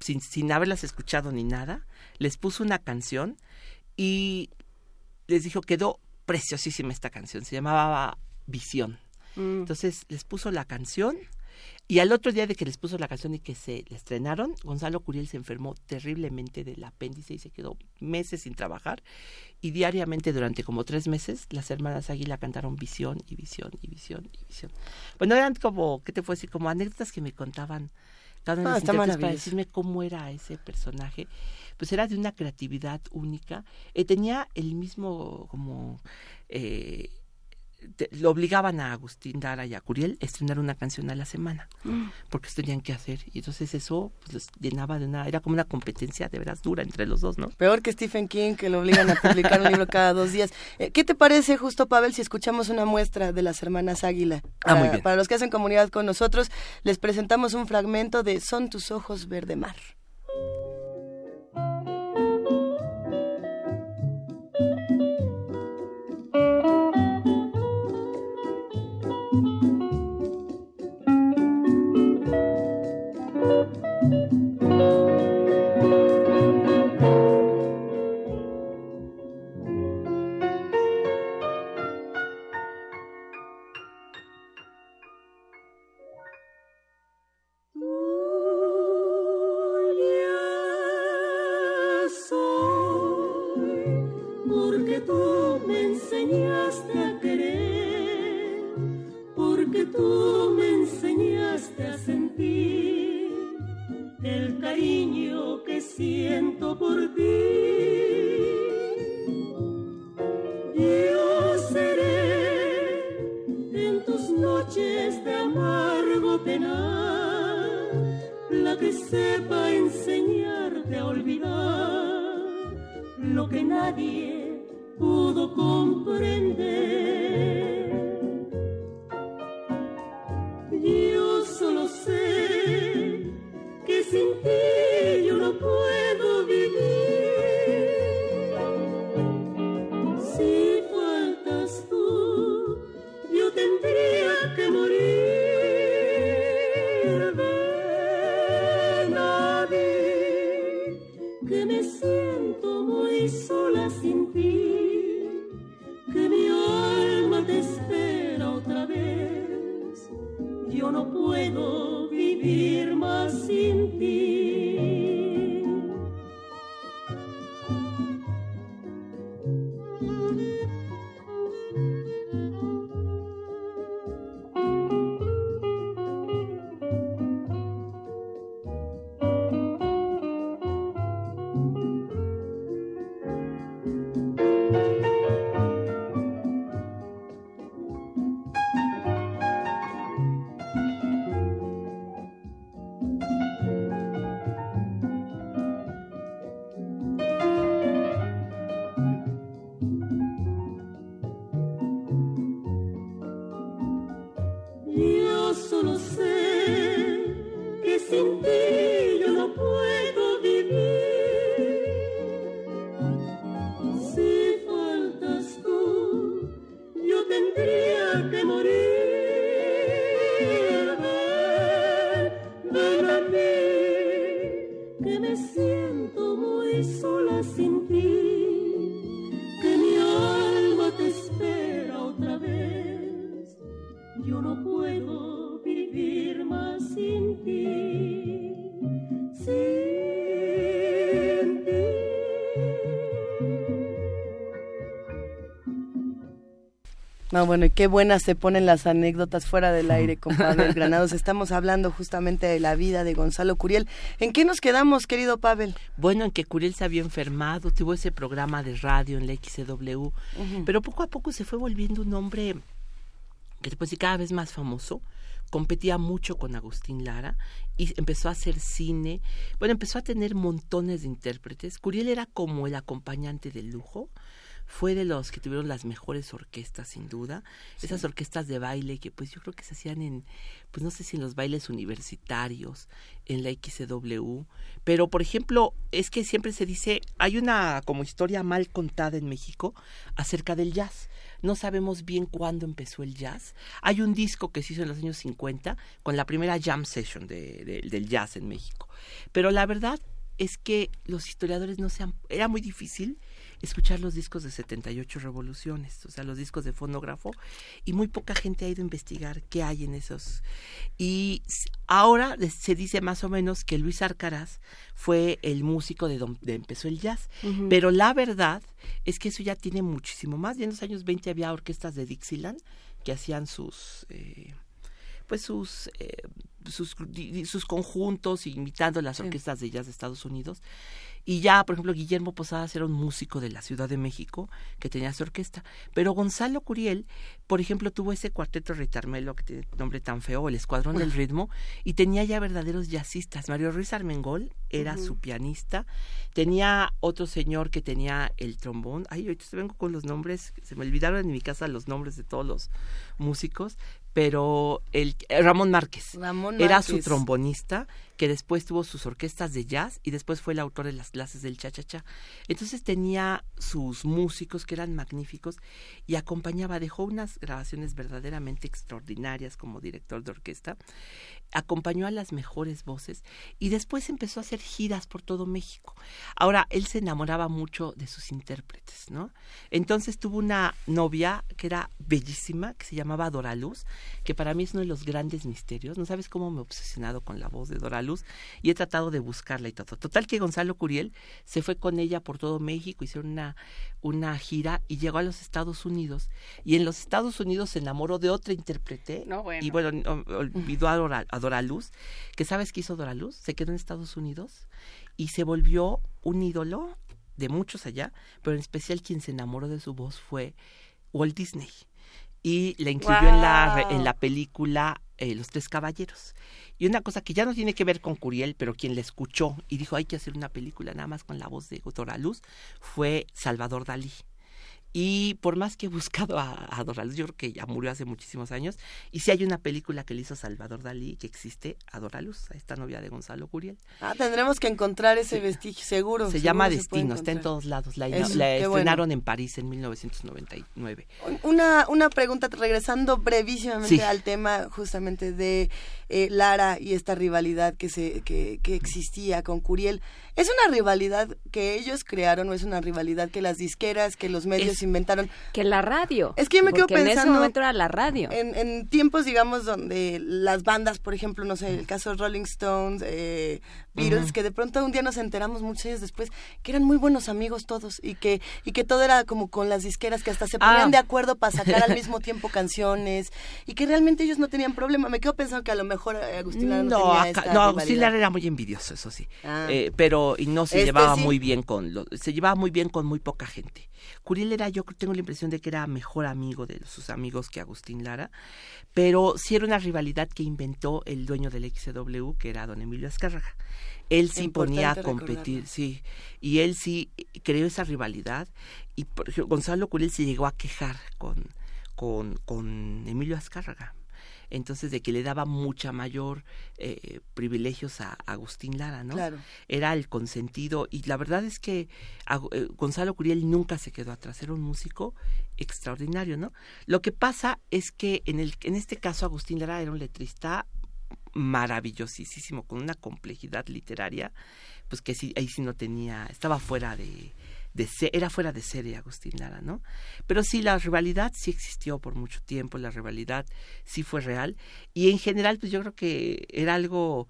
sin, sin haberlas escuchado ni nada, les puso una canción y les dijo, quedó preciosísima esta canción, se llamaba Visión. Mm. Entonces les puso la canción y al otro día de que les puso la canción y que se la estrenaron, Gonzalo Curiel se enfermó terriblemente del apéndice y se quedó meses sin trabajar. Y diariamente durante como tres meses las hermanas Águila cantaron visión y visión y visión y visión. Bueno, eran como, ¿qué te puedo decir? Como anécdotas que me contaban cada uno de Ah, los está intérpretes para decirme cómo era ese personaje. Pues era de una creatividad única. Eh, tenía el mismo como... eh, te- lo obligaban a Agustín Dara y a Curiel a estrenar una canción a la semana, porque eso tenían que hacer. Y entonces eso pues, los llenaba de una, era como una competencia de veras dura entre los dos, ¿no? Peor que Stephen King, que lo obligan a publicar un libro cada dos días. Eh, ¿Qué te parece, justo Pavel, si escuchamos una muestra de las hermanas Águila? Ah, muy bien. Para los que hacen comunidad con nosotros, les presentamos un fragmento de Son tus ojos verde mar. No, bueno, y qué buenas se ponen las anécdotas fuera del aire con Pavel Granados. (laughs) Estamos hablando justamente de la vida de Gonzalo Curiel. ¿En qué nos quedamos, querido Pavel? Bueno, en que Curiel se había enfermado, tuvo ese programa de radio en la XCW, pero poco a poco se fue volviendo un hombre que después sí cada vez más famoso, competía mucho con Agustín Lara y empezó a hacer cine, bueno, empezó a tener montones de intérpretes. Curiel era como el acompañante de lujo, fue de los que tuvieron las mejores orquestas sin duda, esas orquestas de baile que pues yo creo que se hacían en, pues no sé si en los bailes universitarios, en la XCW, pero por ejemplo, es que siempre se dice, hay una como historia mal contada en México acerca del jazz. No sabemos bien cuándo empezó el jazz. Hay un disco que se hizo en los años 50 con la primera jam session de- de- del jazz en México. Pero la verdad es que los historiadores no se han... Era muy difícil escuchar los discos de 78 revoluciones, o sea, los discos de fonógrafo, y muy poca gente ha ido a investigar qué hay en esos. Y ahora se dice más o menos que Luis Arcaraz fue el músico de donde empezó el jazz, pero la verdad es que eso ya tiene muchísimo más. Ya en los años 20 había orquestas de Dixieland que hacían sus... eh, pues sus eh, sus conjuntos imitando las orquestas de jazz de Estados Unidos y ya por ejemplo Guillermo Posadas era un músico de la Ciudad de México que tenía su orquesta. Pero Gonzalo Curiel por ejemplo tuvo ese cuarteto Ritarmelo que tiene nombre tan feo el Escuadrón del Ritmo y tenía ya verdaderos jazzistas. Mario Ruiz Armengol era su pianista. Tenía otro señor que tenía el trombón. Ay ahorita vengo con los nombres se me olvidaron en mi casa los nombres de todos los músicos pero el eh, Ramón Márquez. Ramón era su trombonista que después tuvo sus orquestas de jazz y después fue el autor de las clases del cha-cha-cha. Entonces tenía sus músicos que eran magníficos y acompañaba, dejó unas grabaciones verdaderamente extraordinarias como director de orquesta, acompañó a las mejores voces y después empezó a hacer giras por todo México. Ahora, él se enamoraba mucho de sus intérpretes, ¿no? Entonces tuvo una novia que era bellísima, que se llamaba Dora Luz, que para mí es uno de los grandes misterios. No sabes cómo me he obsesionado con la voz de Dora Y he tratado de buscarla y todo. Total que Gonzalo Curiel se fue con ella por todo México, hicieron una, una gira y llegó a los Estados Unidos. Y en los Estados Unidos se enamoró de otra intérprete No, bueno. y bueno, olvidó a, Dora, a Doraluz, que sabes qué hizo Doraluz, se quedó en Estados Unidos y se volvió un ídolo de muchos allá, pero en especial quien se enamoró de su voz fue Walt Disney y la incluyó en la en la película eh, Los Tres Caballeros. Y una cosa que ya no tiene que ver con Curiel, pero quien la escuchó y dijo hay que hacer una película nada más con la voz de Doraluz fue Salvador Dalí. Y por más que he buscado a, a Doraluz, yo creo que ya murió hace muchísimos años. Y si hay una película que le hizo Salvador Dalí que existe, a Doraluz, a esta novia de Gonzalo Curiel. Ah, tendremos que encontrar ese vestigio, seguro. Se seguro llama Destino, está en todos lados. La, Eso, la qué bueno. estrenaron en París en 1999. Una, una pregunta, regresando brevísimamente Sí. al tema justamente de eh, Lara y esta rivalidad que, se, que, que existía con Curiel. ¿Es una rivalidad que ellos crearon o es una rivalidad que las disqueras, que los medios Es- inventaron? Que la radio. Es que yo me quedo porque en ese pensando- momento era la radio. En, en tiempos, digamos, donde las bandas, por ejemplo, no sé, el caso de Rolling Stones, eh, Beatles, que de pronto un día nos enteramos muchos años después que eran muy buenos amigos todos y que y que todo era como con las disqueras que hasta se ponían Ah. de acuerdo para sacar al mismo tiempo canciones y que realmente ellos no tenían problema. Me quedo pensando que a lo mejor Agustín Lara no, No, tenía acá- esta no. Agustín Lara era muy envidioso, eso sí. Ah. Eh, pero y no se Este llevaba sí. muy bien con lo- se llevaba muy bien con muy poca gente. Curiel era, yo tengo la impresión de que era mejor amigo de sus amigos que Agustín Lara, pero sí era una rivalidad que inventó el dueño del XW, que era don Emilio Azcárraga. Él sí ponía a competir, recordarlo. sí, y él sí creó esa rivalidad y Gonzalo Curiel se llegó a quejar con con, con Emilio Azcárraga entonces de que le daba mucha mayor eh, privilegios a Agustín Lara, ¿no? Claro. Era el consentido y la verdad es que eh, Gonzalo Curiel nunca se quedó atrás, era un músico extraordinario, ¿no? Lo que pasa es que en el en este caso Agustín Lara era un letrista maravillosísimo con una complejidad literaria, pues que sí ahí sí no tenía, estaba fuera de de era fuera de serie Agustín Lara, ¿no? Pero sí, la rivalidad sí existió por mucho tiempo, la rivalidad sí fue real y en general pues yo creo que era algo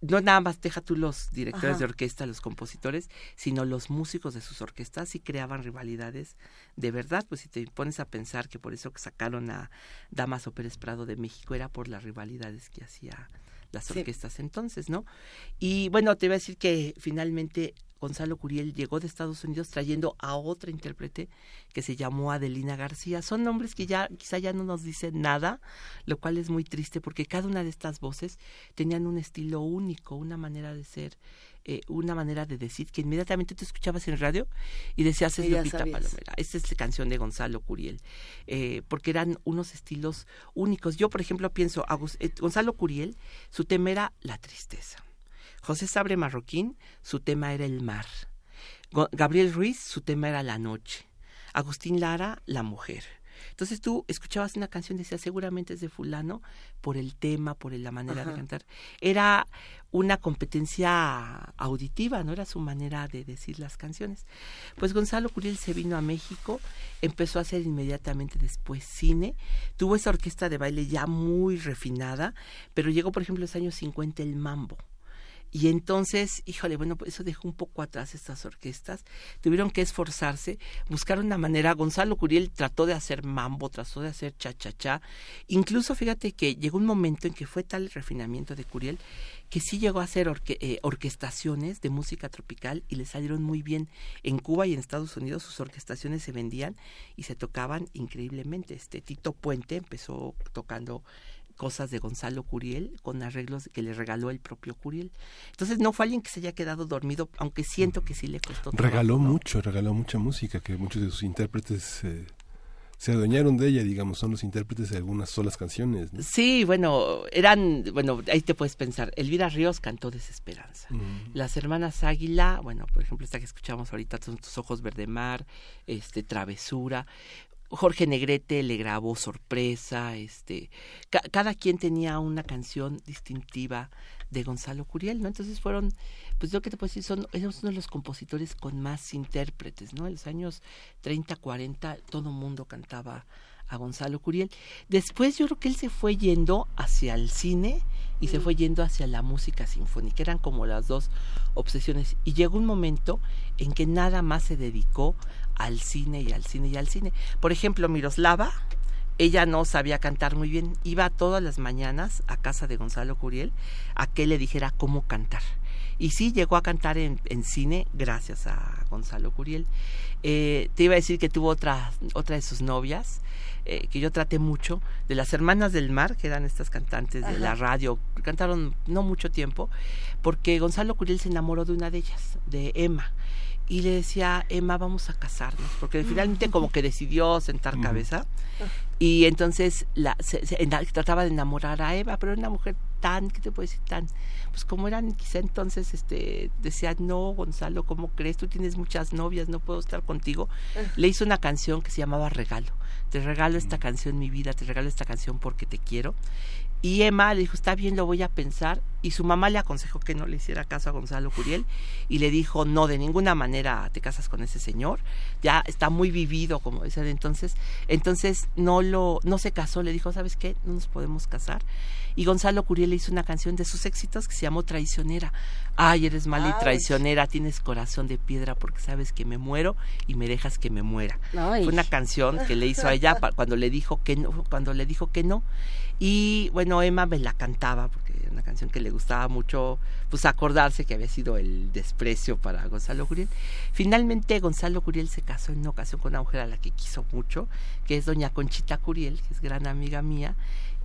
no nada más deja tú los directores Ajá. de orquesta, los compositores, sino los músicos de sus orquestas sí creaban rivalidades de verdad, pues si te pones a pensar que por eso que sacaron a Damaso Pérez Prado de México era por las rivalidades que hacía las Sí. orquestas entonces, ¿no? Y bueno, te voy a decir que finalmente Gonzalo Curiel llegó de Estados Unidos trayendo a otra intérprete que se llamó Adelina García. Son nombres que ya quizá ya no nos dicen nada, lo cual es muy triste porque cada una de estas voces tenían un estilo único, una manera de ser, eh, una manera de decir que inmediatamente tú escuchabas en radio y decías es Lupita sabías. Palomera. Esta es la canción de Gonzalo Curiel, eh, porque eran unos estilos únicos. Yo, por ejemplo, pienso, Agus- eh, Gonzalo Curiel, su tema era la tristeza. José Sabre Marroquín, su tema era el mar. Gabriel Ruiz, su tema era la noche. Agustín Lara, la mujer. Entonces tú escuchabas una canción y decías, seguramente es de fulano por el tema, por la manera de cantar. Era una competencia auditiva, no era su manera de decir las canciones. Pues Gonzalo Curiel se vino a México, empezó a hacer inmediatamente después cine, tuvo esa orquesta de baile ya muy refinada, pero llegó, por ejemplo, en los años 50 el mambo. Y entonces, híjole, bueno, pues eso dejó un poco atrás estas orquestas. Tuvieron que esforzarse, buscar una manera. Gonzalo Curiel trató de hacer mambo, trató de hacer cha-cha-cha. Incluso fíjate que llegó un momento en que fue tal el refinamiento de Curiel que sí llegó a hacer orque- eh, orquestaciones de música tropical y le salieron muy bien. En Cuba y en Estados Unidos sus orquestaciones se vendían y se tocaban increíblemente. Este Tito Puente empezó tocando cosas de Gonzalo Curiel con arreglos que le regaló el propio Curiel. Entonces no fue alguien que se haya quedado dormido, aunque siento que sí le costó. Regaló trabajo, ¿no? mucho, regaló mucha música, que muchos de sus intérpretes eh, se adueñaron de ella, digamos, son los intérpretes de algunas solas canciones. ¿no? Sí, bueno, eran, bueno, ahí te puedes pensar. Elvira Ríos cantó Desesperanza. Mm. Las hermanas Águila, bueno, por ejemplo, esta que escuchamos ahorita, son tus ojos verde mar, este, Travesura. Jorge Negrete le grabó Sorpresa, este, ca- cada quien tenía una canción distintiva de Gonzalo Curiel, ¿no? Entonces fueron, pues yo que te puedo decir, son, es uno de los compositores con más intérpretes, ¿no? En los años 30, 40, todo mundo cantaba a Gonzalo Curiel. Después yo creo que él se fue yendo hacia el cine y se fue yendo hacia la música sinfónica. Eran como las dos obsesiones. Y llegó un momento en que nada más se dedicó al cine y al cine y al cine. Por ejemplo, Miroslava, ella no sabía cantar muy bien. Iba todas las mañanas a casa de Gonzalo Curiel a que le dijera cómo cantar. Y sí llegó a cantar en, en cine gracias a Gonzalo Curiel. Eh, te iba a decir que tuvo otra, otra de sus novias, eh, que yo traté mucho, de las Hermanas del Mar, que eran estas cantantes de la radio, cantaron no mucho tiempo, porque Gonzalo Curiel se enamoró de una de ellas, de Emma. Y le decía, Emma, vamos a casarnos, porque finalmente (laughs) como que decidió sentar cabeza. Y entonces la, se, trataba de enamorar a Eva, pero era una mujer tan, ¿qué te puedo decir? Tan, pues como eran quizá entonces, este, decía, no, Gonzalo, ¿cómo crees? Tú tienes muchas novias, no puedo estar contigo. Le hizo una canción que se llamaba Regalo. Te regalo esta canción, mi vida, te regalo esta canción porque te quiero. Y Emma le dijo, está bien, lo voy a pensar. Y su mamá le aconsejó que no le hiciera caso a Gonzalo Curiel. Y le dijo, no, de ninguna manera te casas con ese señor. Ya está muy vivido, como decía de entonces. Entonces no lo, no se casó, le dijo, ¿sabes qué? No nos podemos casar. Y Gonzalo Curiel le hizo una canción de sus éxitos que se llamó Traicionera. Ay, eres mala y traicionera, tienes corazón de piedra porque sabes que me muero y me dejas que me muera. Ay. Fue una canción que le hizo a ella cuando le dijo que no, cuando le dijo que no. Y bueno, Emma me la cantaba porque era una canción que le gustaba mucho, pues acordarse que había sido el desprecio para Gonzalo Curiel. Finalmente Gonzalo Curiel se casó en una ocasión con una mujer a la que quiso mucho, que es doña Conchita Curiel, que es gran amiga mía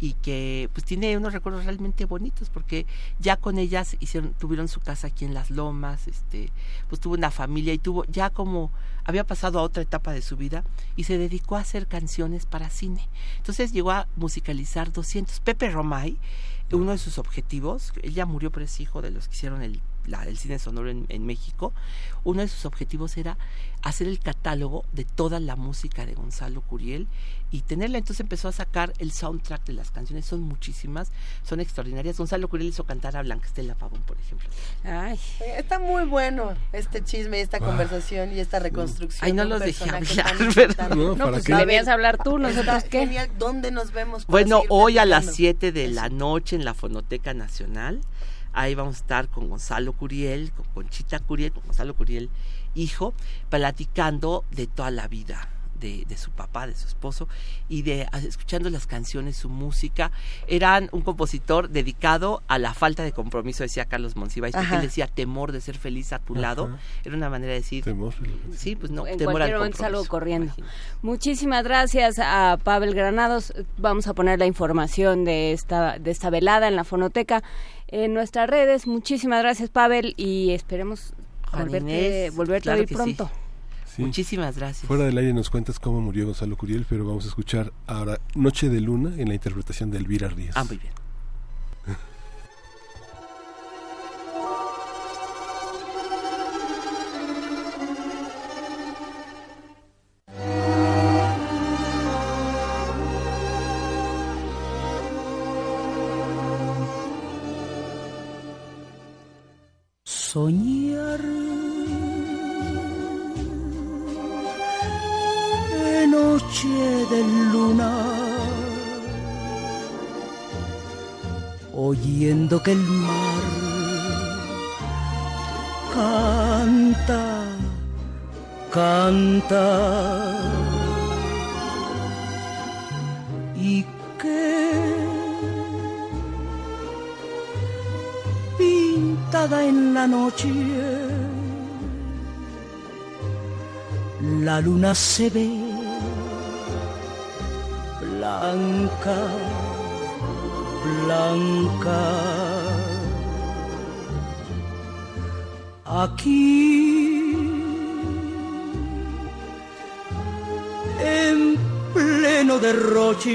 y que pues tiene unos recuerdos realmente bonitos porque ya con ellas hicieron tuvieron su casa aquí en las Lomas, este pues tuvo una familia y tuvo ya como había pasado a otra etapa de su vida y se dedicó a hacer canciones para cine. Entonces llegó a musicalizar 200. Pepe Romay, uno de sus objetivos, él ya murió pero es hijo de los que hicieron el, la- el cine sonoro en, en México, uno de sus objetivos era hacer el catálogo de toda la música de Gonzalo Curiel y tenerla. Entonces empezó a sacar el soundtrack de las canciones, son muchísimas, son extraordinarias. Gonzalo Curiel hizo cantar a Blanca Estela Pavón, por ejemplo. Ay, Está muy bueno este chisme, esta conversación y esta reconstrucción. Ay, no de los dejé hablar, ¿verdad? No, ¿para pues, qué? debías hablar tú, nosotros qué. genial. ¿Dónde nos vemos? Bueno, hoy a las platicando? 7 de la noche en la Fonoteca Nacional. Ahí vamos a estar con Gonzalo Curiel, con Conchita Curiel, con Gonzalo Curiel, hijo, platicando de toda la vida de, de su papá, de su esposo, y de escuchando las canciones, su música. Eran un compositor dedicado a la falta de compromiso, decía Carlos Monsiváis, porque él decía temor de ser feliz a tu lado. Era una manera de decir, Temor. sí, pues no, en temor cualquier al momento salgo corriendo. imagínate. Muchísimas gracias a Pavel Granados. Vamos a poner la información de esta, de esta velada en la fonoteca en nuestras redes. Muchísimas gracias, Pavel, y esperemos Juan volverte, Inés, volverte claro a oír que sí. pronto. Sí. Muchísimas gracias. Fuera del aire nos cuentas cómo murió Gonzalo Curiel, pero vamos a escuchar ahora Noche de Luna en la interpretación de Elvira Ríos. Ah, muy bien. Soñar de noche de luna oyendo que el mar canta canta y que en la noche. La luna se ve blanca, blanca. Aquí en pleno derroche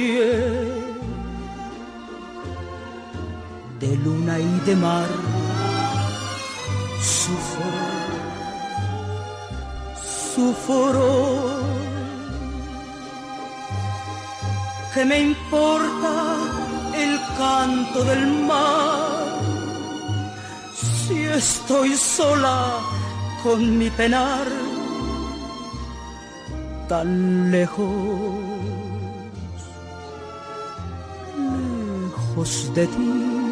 de luna y de mar sufro, sufro. ¿Qué me importa el canto del mar si estoy sola con mi penar tan lejos, lejos de ti?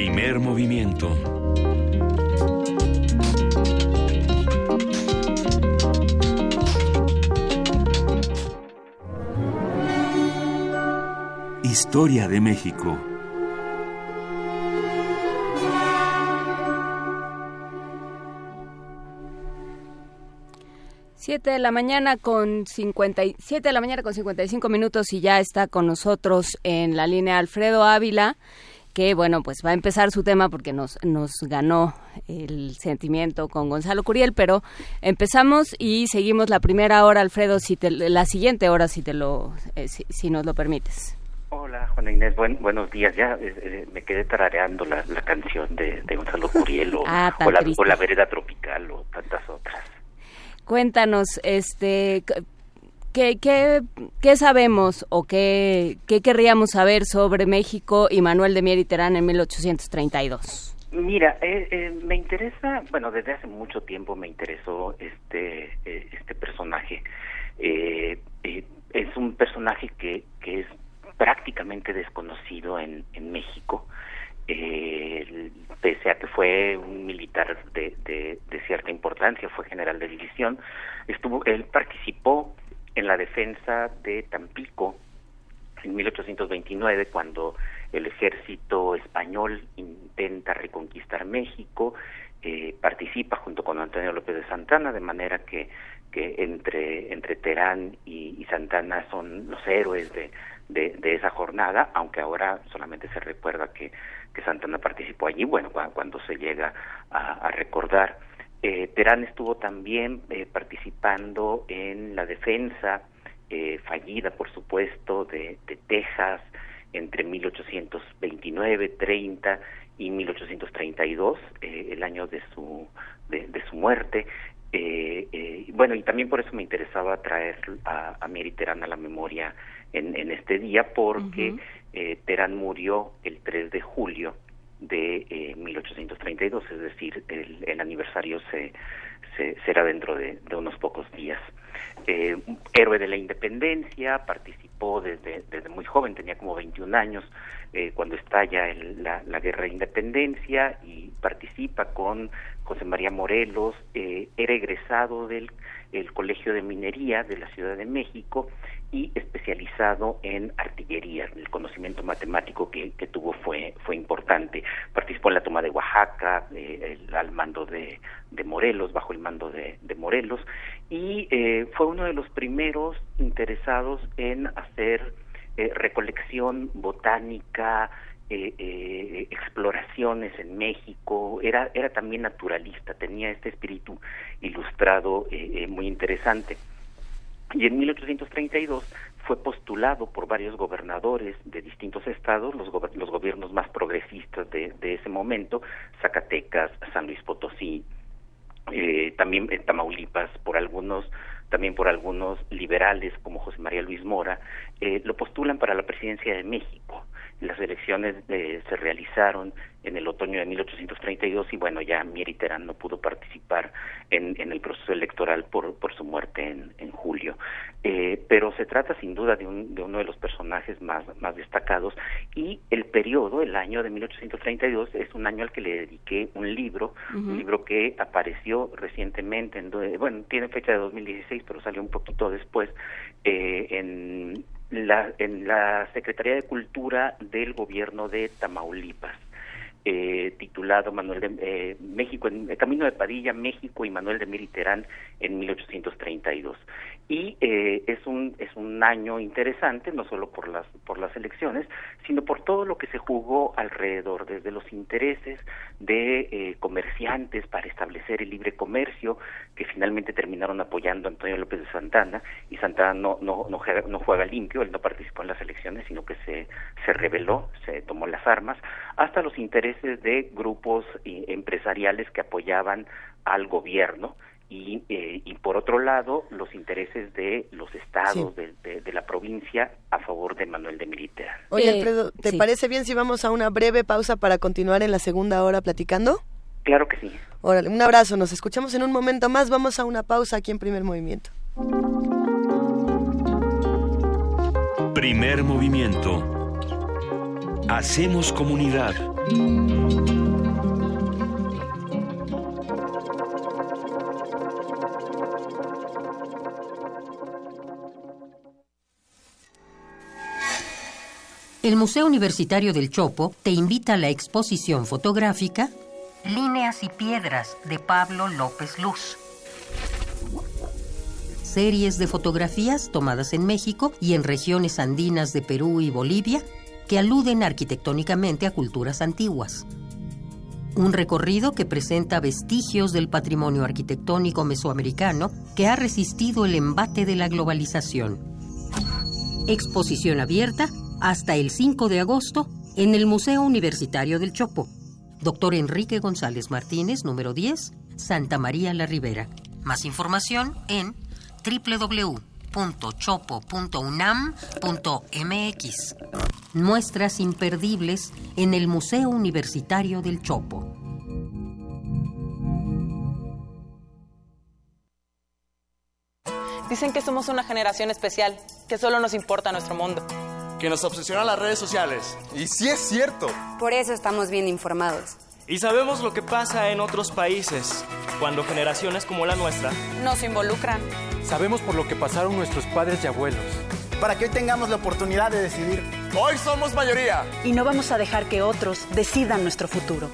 Primer movimiento. Historia de México. Siete de la mañana con 57 de la mañana con 55 minutos y ya está con nosotros en la línea Alfredo Ávila que bueno, pues va a empezar su tema porque nos, nos ganó el sentimiento con Gonzalo Curiel, pero empezamos y seguimos la primera hora, Alfredo, si te, la siguiente hora, si te lo, eh, si, si nos lo permites. Hola, Juana Inés, buen, buenos días. Ya eh, eh, me quedé tarareando la, la canción de, de Gonzalo Curiel o, (laughs) Ah, o la, o la vereda tropical o tantas otras. Cuéntanos, este, ¿qué, qué, qué sabemos o qué, qué querríamos saber sobre México y Manuel de Mier y Terán en 1832? Mira, eh, eh, me interesa, bueno, desde hace mucho tiempo me interesó este eh, este personaje. Eh, eh, es un personaje que, que es prácticamente desconocido en, en México, pese a que fue un militar de, de, de cierta importancia, fue general de división, estuvo, él participó en la defensa de Tampico en 1829 cuando el ejército español intenta reconquistar México, eh, participa junto con Antonio López de Santana, de manera que, que entre, entre Terán y, y Santana son los héroes de, de, esa jornada, aunque ahora solamente se recuerda que, que Santana participó allí, bueno, cua- cuando, se llega a recordar. Eh, Terán estuvo también eh, participando en la defensa eh, fallida, por supuesto, de, de Texas entre 1829, 30 y 1832, eh, el año de su de, de su muerte. Eh, eh, bueno, y también por eso me interesaba traer a, a Mieri Terán a la memoria en, en este día, porque eh, Terán murió el 3 de julio de eh, 1832, es decir, el, el aniversario se, se- será dentro de, unos pocos días. Eh, héroe de la independencia, participó desde, desde muy joven, tenía como 21 años eh, cuando estalla el- la, la guerra de independencia y participa con José María Morelos, eh, era egresado del el Colegio de Minería de la Ciudad de México y especializado en artillería. El conocimiento matemático que, que tuvo fue, fue importante. Participó en la toma de Oaxaca, eh, el- al mando de, Morelos, bajo el mando de, de Morelos, y eh, fue uno de los primeros interesados en hacer eh, recolección botánica, eh, eh, exploraciones en México, era, era también naturalista, tenía este espíritu ilustrado eh, eh, muy interesante. Y en 1832 fue postulado por varios gobernadores de distintos estados, los, los gobiernos más progresistas de, de ese momento, Zacatecas, San Luis Potosí, eh, también en Tamaulipas por algunos también por algunos liberales como José María Luis Mora eh, lo postulan para la presidencia de México las elecciones eh, se realizaron en el otoño de 1832 y bueno ya Mieri Terán no pudo participar en, en el proceso electoral por, por su muerte en, en julio. Eh, pero se trata sin duda de, un, de uno de los personajes más, más destacados y el periodo, el año de 1832 es un año al que le dediqué un libro, un libro que apareció recientemente, en, bueno, tiene fecha de 2016, pero salió un poquito después, eh, en, la, en la Secretaría de Cultura del gobierno de Tamaulipas. Eh, titulado Manuel de eh, México, en el Camino de Padilla, México y Manuel de Miriterán en 1832. Y eh, es un es un año interesante, no solo por las por las elecciones, sino por todo lo que se jugó alrededor, desde los intereses de eh, comerciantes para establecer el libre comercio, que finalmente terminaron apoyando a Antonio López de Santana, y Santana no, no, no, juega, no juega limpio, él no participó en las elecciones, sino que se, se rebeló, se tomó las armas, hasta los intereses de grupos eh, empresariales que apoyaban al gobierno, y, eh, y por otro lado los intereses de los estados de, de- de la provincia a favor de Manuel de Militer. Oye, Eh, Alfredo, ¿te sí. parece bien si vamos a una breve pausa para continuar en la segunda hora platicando? Claro que sí. Órale, un abrazo, nos escuchamos en un momento más, vamos a una pausa aquí en Primer Movimiento. Primer movimiento. Hacemos comunidad. El Museo Universitario del Chopo te invita a la exposición fotográfica Líneas y Piedras de Pablo López Luz. Series de fotografías tomadas en México y en regiones andinas de Perú y Bolivia que aluden arquitectónicamente a culturas antiguas. Un recorrido que presenta vestigios del patrimonio arquitectónico mesoamericano que ha resistido el embate de la globalización. Exposición abierta hasta el 5 de agosto en el Museo Universitario del Chopo. Doctor Enrique González Martínez, número 10, Santa María la Ribera. Más información en www.chopo.unam.mx. Muestras imperdibles en el Museo Universitario del Chopo. Dicen que somos una generación especial, que solo nos importa nuestro mundo. Que nos obsesionan las redes sociales. Y sí es cierto. Por eso estamos bien informados. Y sabemos lo que pasa en otros países, cuando generaciones como la nuestra Nos involucran. Sabemos por lo que pasaron nuestros padres y abuelos. Para que hoy tengamos la oportunidad de decidir. Hoy somos mayoría. Y no vamos a dejar que otros decidan nuestro futuro.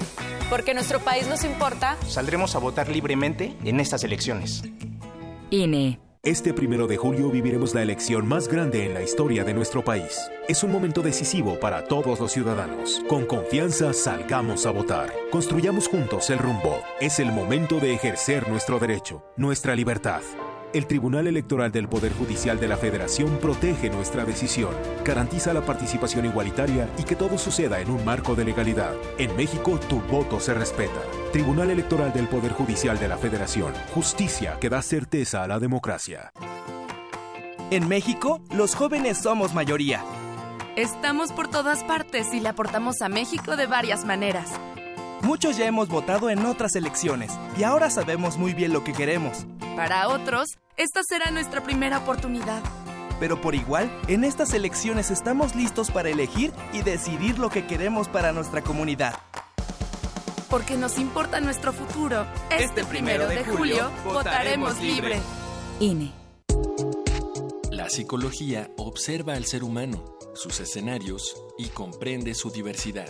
Porque nuestro país nos importa. Saldremos a votar libremente en estas elecciones. INE. Este primero de julio viviremos la elección más grande en la historia de nuestro país. Es un momento decisivo para todos los ciudadanos. Con confianza salgamos a votar. Construyamos juntos el rumbo. Es el momento de ejercer nuestro derecho, nuestra libertad. El Tribunal Electoral del Poder Judicial de la Federación protege nuestra decisión, garantiza la participación igualitaria y que todo suceda en un marco de legalidad. En México, tu voto se respeta. Tribunal Electoral del Poder Judicial de la Federación. Justicia que da certeza a la democracia. En México, los jóvenes somos mayoría. Estamos por todas partes y le aportamos a México de varias maneras. Muchos ya hemos votado en otras elecciones y ahora sabemos muy bien lo que queremos. Para otros, esta será nuestra primera oportunidad. Pero por igual, en estas elecciones estamos listos para elegir y decidir lo que queremos para nuestra comunidad. Porque nos importa nuestro futuro. Este, primero de julio, votaremos libre. INE. La psicología observa al ser humano, sus escenarios y comprende su diversidad.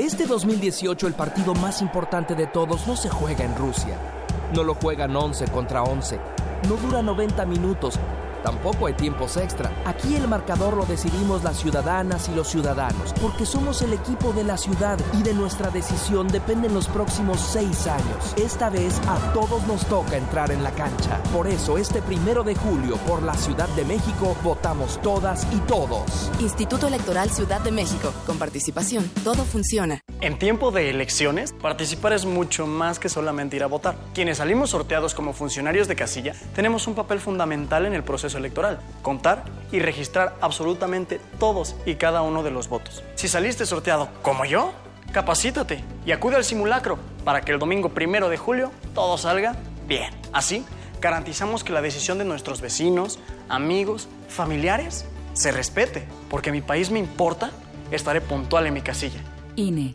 Este 2018 el partido más importante de todos no se juega en Rusia. No lo juegan 11 contra 11. No dura 90 minutos. Tampoco hay tiempos extra. Aquí el marcador lo decidimos las ciudadanas y los ciudadanos, porque somos el equipo de la ciudad y de nuestra decisión dependen los próximos seis años. Esta vez a todos nos toca entrar en la cancha. Por eso este primero de julio por la Ciudad de México votamos todas y todos. Instituto Electoral Ciudad de México. Con participación, todo funciona. En tiempo de elecciones, participar es mucho más que solamente ir a votar. Quienes salimos sorteados como funcionarios de casilla, tenemos un papel fundamental en el proceso electoral, contar y registrar absolutamente todos y cada uno de los votos. Si saliste sorteado como yo, capacítate y acude al simulacro para que el domingo primero de julio todo salga bien. Así, garantizamos que la decisión de nuestros vecinos, amigos, familiares se respete, porque mi país me importa, estaré puntual en mi casilla. INE.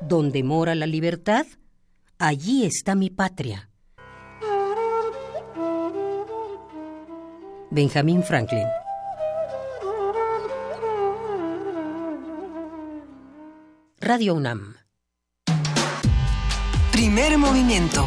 Donde mora la libertad, allí está mi patria. Benjamin Franklin. Radio UNAM. Primer movimiento.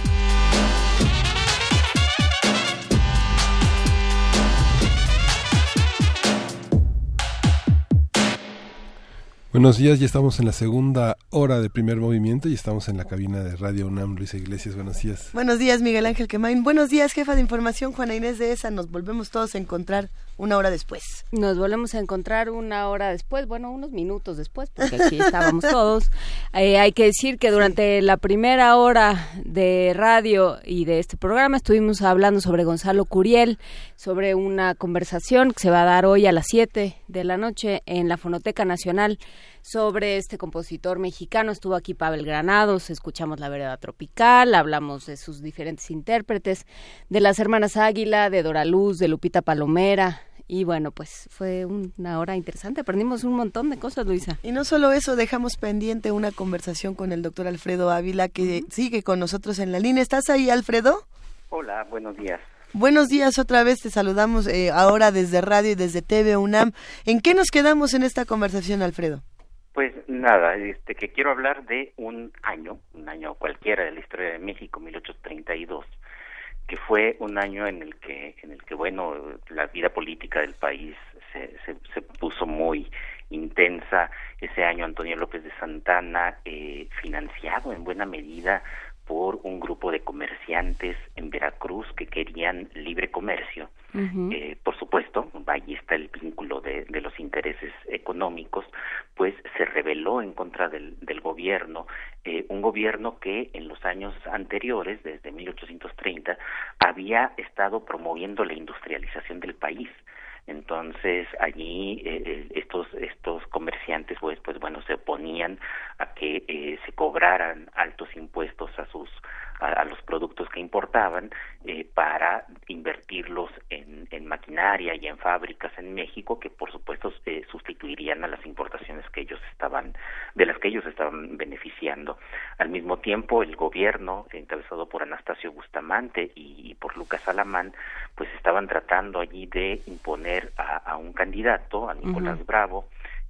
Buenos días, ya estamos en la segunda hora de primer movimiento y estamos en la cabina de Radio UNAM. Luisa Iglesias, buenos días. Buenos días, Miguel Ángel Quemain. Buenos días, jefa de información, Juana Inés de ESA. Nos volvemos todos a encontrar una hora después. Nos volvemos a encontrar una hora después, bueno, unos minutos después, porque aquí estábamos (laughs) todos. Eh, hay que decir que durante la primera hora de radio y de este programa estuvimos hablando sobre Gonzalo Curiel, sobre una conversación que se va a dar hoy a las 7 de la noche en la Fonoteca Nacional sobre este compositor mexicano. Estuvo aquí Pavel Granados, escuchamos La Vereda Tropical, hablamos de sus diferentes intérpretes, de las hermanas Águila, de Dora Luz, de Lupita Palomera. Y bueno, pues fue una hora interesante, aprendimos un montón de cosas, Luisa. Y no solo eso, dejamos pendiente una conversación con el doctor Alfredo Ávila, que sigue con nosotros en la línea. ¿Estás ahí, Alfredo? Hola, buenos días. Buenos días, otra vez te saludamos eh, ahora desde radio y desde TV UNAM. ¿En qué nos quedamos en esta conversación, Alfredo? Pues nada, este que quiero hablar de un año, un año cualquiera de la historia de México, 1832, que fue un año en el que, en el que bueno, la vida política del país se, se, se puso muy intensa. Ese año Antonio López de Santana, eh, financiado en buena medida por un grupo de comerciantes en Veracruz que querían libre comercio. eh, por supuesto, ahí está el vínculo de, de, los intereses económicos, pues se rebeló en contra del, del gobierno, eh, un gobierno que en los años anteriores, desde 1830, había estado promoviendo la industrialización del país entonces allí eh, estos estos comerciantes pues pues bueno se oponían a que eh, se cobraran altos impuestos a sus a, a los productos que importaban eh, para invertirlos en, en maquinaria y en fábricas en México que por supuesto eh, sustituirían a las importaciones que ellos estaban de las que ellos estaban beneficiando al mismo tiempo el gobierno encabezado por Anastasio Bustamante y, y por Lucas Alamán pues estaban tratando allí de imponer a, a un candidato a Nicolás uh -huh. Bravo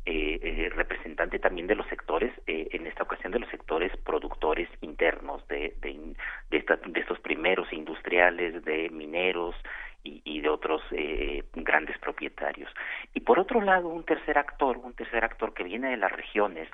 representante también de los sectores, eh, en esta ocasión de los sectores productores internos, de, de, de, esta, de estos primeros industriales, de mineros y, y de otros eh, grandes propietarios. Y por otro lado, un tercer actor, un tercer actor que viene de las regiones,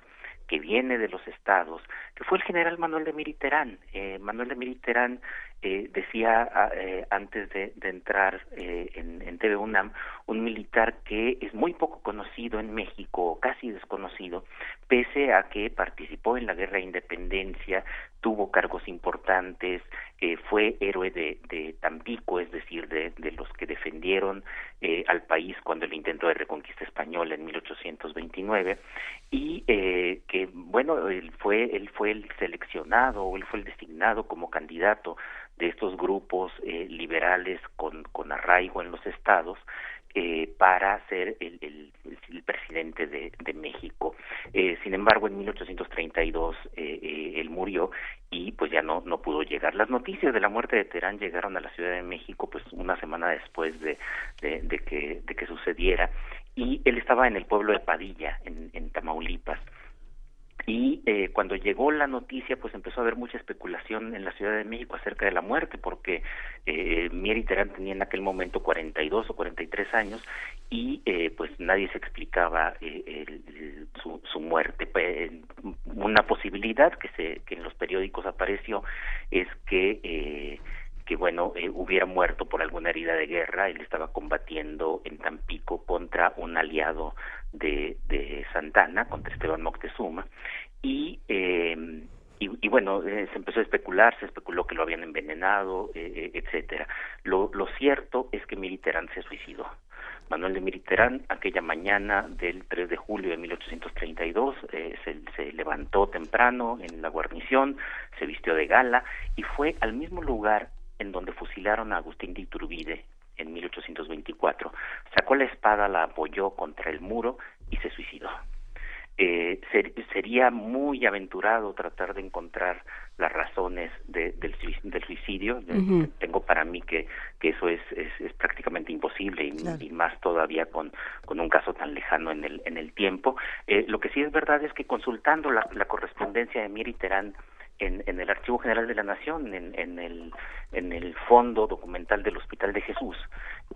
que viene de los estados, que fue el general Manuel de Miriterán. Eh, Manuel de Miriterán eh, decía eh, antes de, de entrar eh, en, en TV UNAM, un militar que es muy poco conocido en México, casi desconocido, pese a que participó en la guerra de independencia, tuvo cargos importantes, eh, fue héroe de, de Tampico, es decir, de, de los que defendieron eh, al país cuando el intento de reconquista española en 1829 y eh, que bueno él fue él fue el seleccionado él fue el designado como candidato de estos grupos eh, liberales con, con arraigo en los estados eh, para ser el, el, presidente de, de México. Eh, sin embargo, en 1832 eh, eh, él murió y pues ya no no pudo llegar. Las noticias de la muerte de Terán llegaron a la Ciudad de México pues una semana después de, de, de que de que sucediera y él estaba en el pueblo de Padilla en, en Tamaulipas y eh, cuando llegó la noticia pues empezó a haber mucha especulación en la Ciudad de México acerca de la muerte porque eh, Mieri Terán tenía en aquel momento 42 o 43 años y eh, pues nadie se explicaba eh, el, su, su, muerte. Una posibilidad que se que en los periódicos apareció es que eh, que bueno eh, hubiera muerto por alguna herida de guerra. Él estaba combatiendo en Tampico contra un aliado de, de Santana contra Esteban Moctezuma y eh, y, y, bueno, eh, se empezó a especular, se especuló que lo habían envenenado, eh, eh, etcétera. Lo, lo cierto es que Militerán se suicidó. Manuel de Militerán, aquella mañana del 3 de julio de 1832, eh, se, se levantó temprano en la guarnición, se vistió de gala y fue al mismo lugar en donde fusilaron a Agustín de Iturbide en 1824. Sacó la espada, la apoyó contra el muro y se suicidó eh, ser, sería muy aventurado tratar de encontrar las razones de, del, del, suicidio. Uh -huh. Tengo para mí que, que eso es, es, es prácticamente imposible y, claro. y, más todavía con, con un caso tan lejano en el, en el tiempo. Eh, lo que sí es verdad es que consultando la, la correspondencia de Miri Terán en, el Archivo General de la Nación, en, el, en el fondo documental del Hospital de Jesús,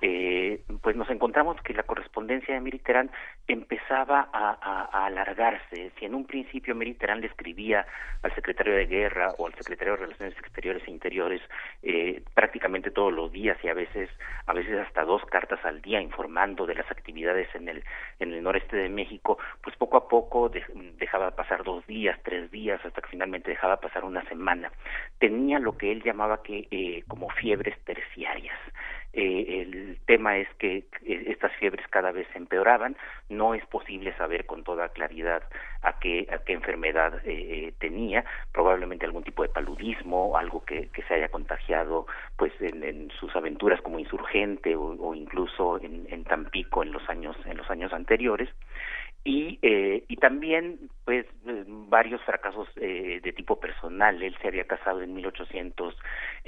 eh, pues nos encontramos que la correspondencia de Miriterán empezaba a, alargarse. Si en un principio Miriterán le escribía al secretario de Guerra o al secretario de Relaciones Exteriores e Interiores eh, prácticamente todos los días y a veces, a veces hasta dos cartas al día informando de las actividades en el, en el noreste de México, pues poco a poco de, dejaba pasar dos días, tres días, hasta que finalmente dejaba pasar una semana. Tenía lo que él llamaba que eh, como fiebres terciarias. Eh, el tema es que estas fiebres cada vez se empeoraban, no es posible saber con toda claridad a qué, a qué enfermedad eh, tenía, probablemente algún tipo de paludismo, algo que, se haya contagiado pues en, sus aventuras como insurgente o, incluso en, Tampico en los años, en los años anteriores eh, y también pues varios fracasos eh, de tipo personal. Él se había casado en 1800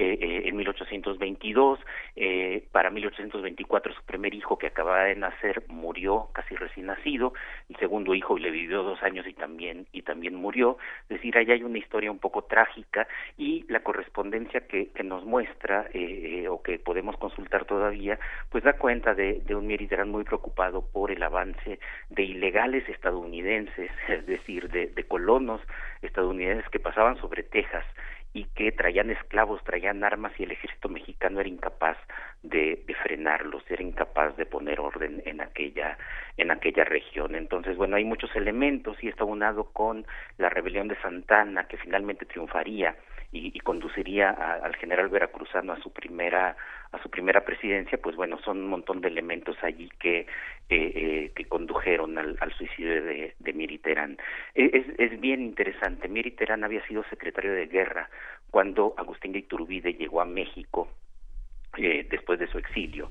eh, eh, en 1822 eh, para 1824 su primer hijo que acababa de nacer murió casi recién nacido el segundo hijo le vivió dos años y también y también murió. Es decir ahí hay una historia un poco trágica y la correspondencia que, que nos muestra eh, o que podemos consultar todavía pues da cuenta de, de un Meriderán muy preocupado por el avance de ilegal estadounidenses, (laughs) es decir, de, de, colonos estadounidenses que pasaban sobre Texas y que traían esclavos, traían armas y el ejército mexicano era incapaz de, frenarlos, era incapaz de poner orden en aquella en aquella región. Entonces, bueno, hay muchos elementos y está unado con la rebelión de Santana que finalmente triunfaría y, conduciría al general veracruzano a su primera a su primera presidencia, pues bueno, son un montón de elementos allí que eh, eh, que condujeron al, suicidio de, de Miriterán. Es, es bien interesante. Miriterán había sido secretario de guerra cuando Agustín de Iturbide llegó a México eh, después de su exilio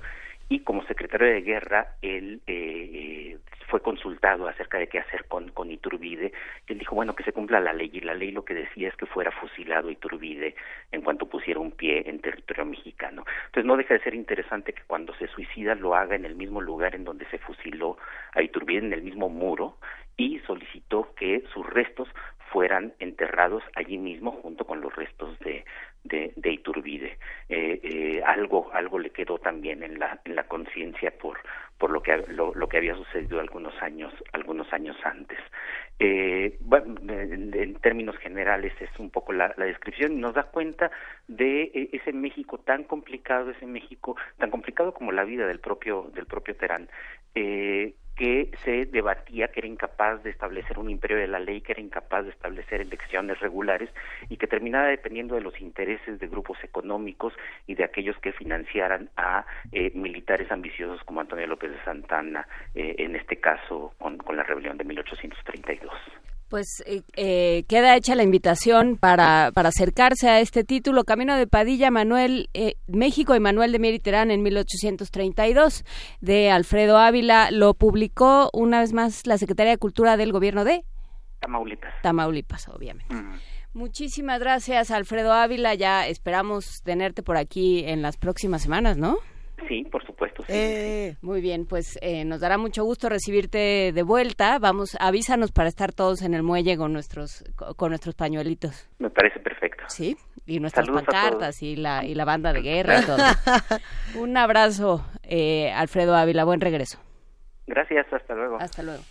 y como secretario de guerra él eh, fue consultado acerca de qué hacer con, con Iturbide. Y él dijo bueno que se cumpla la ley y la ley lo que decía es que fuera fusilado Iturbide en cuanto pusiera un pie en territorio mexicano. Entonces no deja de ser interesante que cuando se suicida lo haga en el mismo lugar en donde se fusiló a Iturbide en el mismo muro y solicitó que sus restos fueran enterrados allí mismo junto con los restos de, de, de Iturbide. Eh, eh, algo, algo le quedó también en la, en la conciencia por, por lo que, lo, lo, que había sucedido algunos años, algunos años antes. Eh, bueno, en, en, términos generales es un poco la, la, descripción y nos da cuenta de eh, ese México tan complicado, ese México tan complicado como la vida del propio, del propio Terán. Eh, que se debatía que era incapaz de establecer un imperio de la ley, que era incapaz de establecer elecciones regulares y que terminaba dependiendo de los intereses de grupos económicos y de aquellos que financiaran a eh, militares ambiciosos como Antonio López de Santana, eh, en este caso con, con la rebelión de 1832. Pues eh, eh, queda hecha la invitación para, para acercarse a este título, Camino de Padilla, Manuel, eh, México y Manuel de Meriterán en 1832, de Alfredo Ávila. Lo publicó una vez más la Secretaría de Cultura del Gobierno de Tamaulipas. Tamaulipas, obviamente. Mm. Muchísimas gracias, Alfredo Ávila. Ya esperamos tenerte por aquí en las próximas semanas, ¿no? Sí, por supuesto. Sí, eh, Muy bien, pues eh, nos dará mucho gusto recibirte de vuelta. Vamos, avísanos para estar todos en el muelle con nuestros con nuestros pañuelitos. Me parece perfecto. Sí, y nuestras pancartas y la y la banda de guerra y todo. (laughs) Un abrazo, eh, Alfredo Ávila. Buen regreso. Gracias, hasta luego. Hasta luego.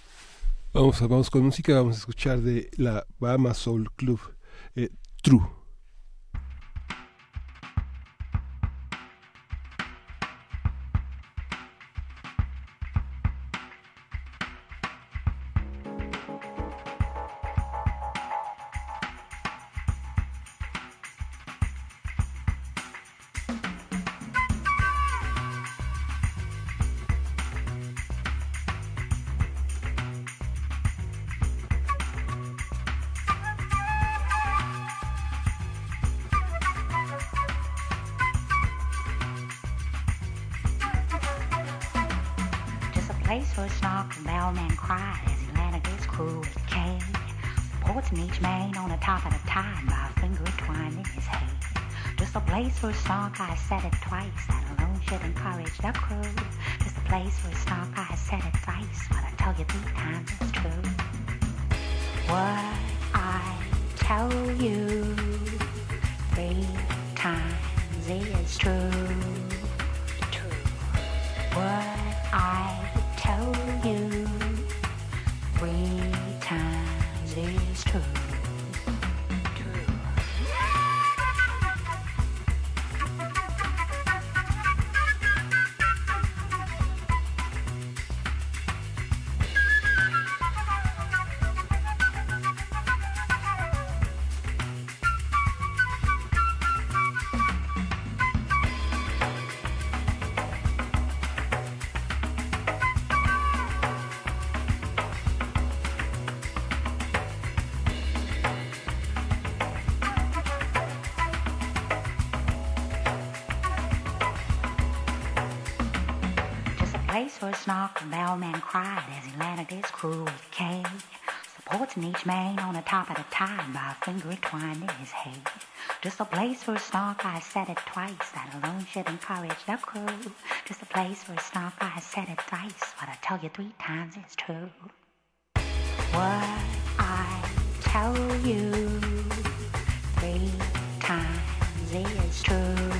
Vamos, vamos con música, vamos a escuchar de la Bahama Soul Club, True. In each man on the top of the tide by a finger twined in his head. Just a place where Snark I said it twice, that alone should encourage the crew. Just a place where Snark I said it thrice, what I tell you three times is true. What I tell you three times is. True.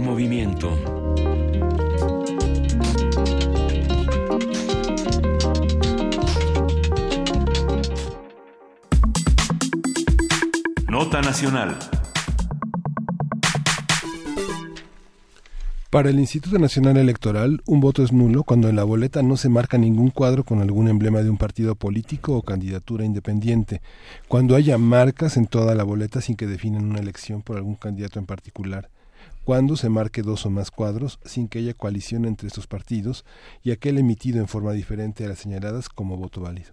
Movimiento. Nota Nacional. Para el Instituto Nacional Electoral, un voto es nulo cuando en la boleta no se marca ningún cuadro con algún emblema de un partido político o candidatura independiente, cuando haya marcas en toda la boleta sin que definan una elección por algún candidato en particular, cuando se marque dos o más cuadros sin que haya coalición entre estos partidos y aquel emitido en forma diferente a las señaladas como voto válido.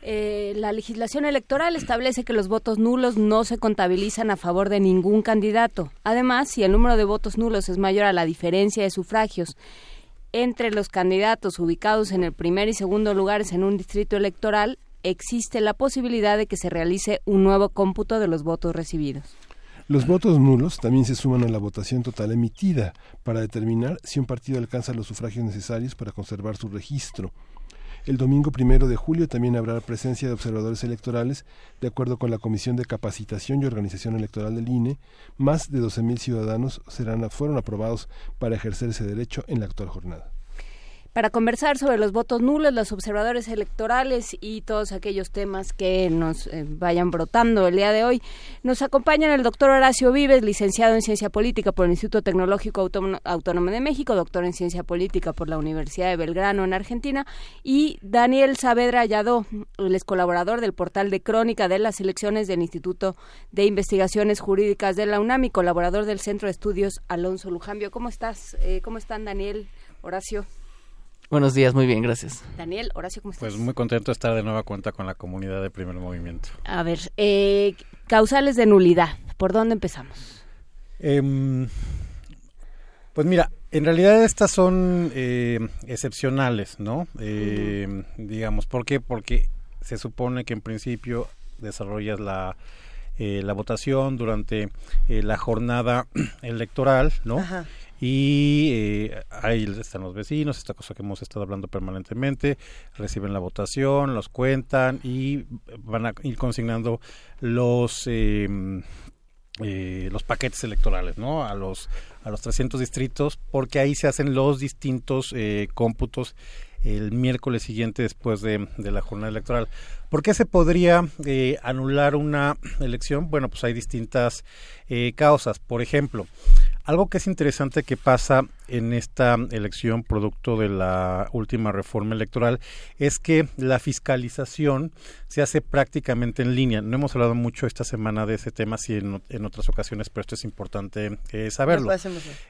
Eh, la legislación electoral establece que los votos nulos no se contabilizan a favor de ningún candidato. Además, si el número de votos nulos es mayor a la diferencia de sufragios entre los candidatos ubicados en el primer y segundo lugares en un distrito electoral, existe la posibilidad de que se realice un nuevo cómputo de los votos recibidos. Los votos nulos también se suman a la votación total emitida para determinar si un partido alcanza los sufragios necesarios para conservar su registro. El domingo primero de julio también habrá presencia de observadores electorales, de acuerdo con la Comisión de Capacitación y Organización Electoral del INE. Más de 12.000 ciudadanos fueron aprobados para ejercer ese derecho en la actual jornada para conversar sobre los votos nulos, los observadores electorales y todos aquellos temas que nos eh, vayan brotando el día de hoy. Nos acompañan el doctor Horacio Vives, licenciado en Ciencia Política por el Instituto Tecnológico Autónomo de México, doctor en Ciencia Política por la Universidad de Belgrano en Argentina, y Daniel Saavedra Yadó, el colaborador del portal de crónica de las elecciones del Instituto de Investigaciones Jurídicas de la UNAM y colaborador del Centro de Estudios Alonso Lujambio. ¿Cómo estás? Eh, ¿Cómo están, Daniel? Horacio. Buenos días, muy bien, gracias. Daniel, Horacio, ¿cómo estás? Pues muy contento de estar de nueva cuenta con la comunidad de Primer Movimiento. A ver, eh, causales de nulidad, ¿por dónde empezamos? Em, pues mira, en realidad estas son eh, excepcionales, ¿no? Em, digamos, ¿por qué? Porque se supone que en principio desarrollas la, eh, la votación durante la jornada (clears throat) electoral, ¿no? Ajá y eh, ahí están los vecinos, esta cosa que hemos estado hablando permanentemente, reciben la votación, los cuentan y van a ir consignando los em, eh, los paquetes electorales, ¿no? A los a los 300 distritos, porque ahí se hacen los distintos eh, cómputos el miércoles siguiente después de, de, la jornada electoral. ¿Por qué se podría eh, anular una elección? Bueno, pues hay distintas eh, causas. Por ejemplo, algo que es interesante que pasa en esta elección producto de la última reforma electoral es que la fiscalización se hace prácticamente en línea. No hemos hablado mucho esta semana de ese tema, sí en, en otras ocasiones, pero esto es importante eh, saberlo.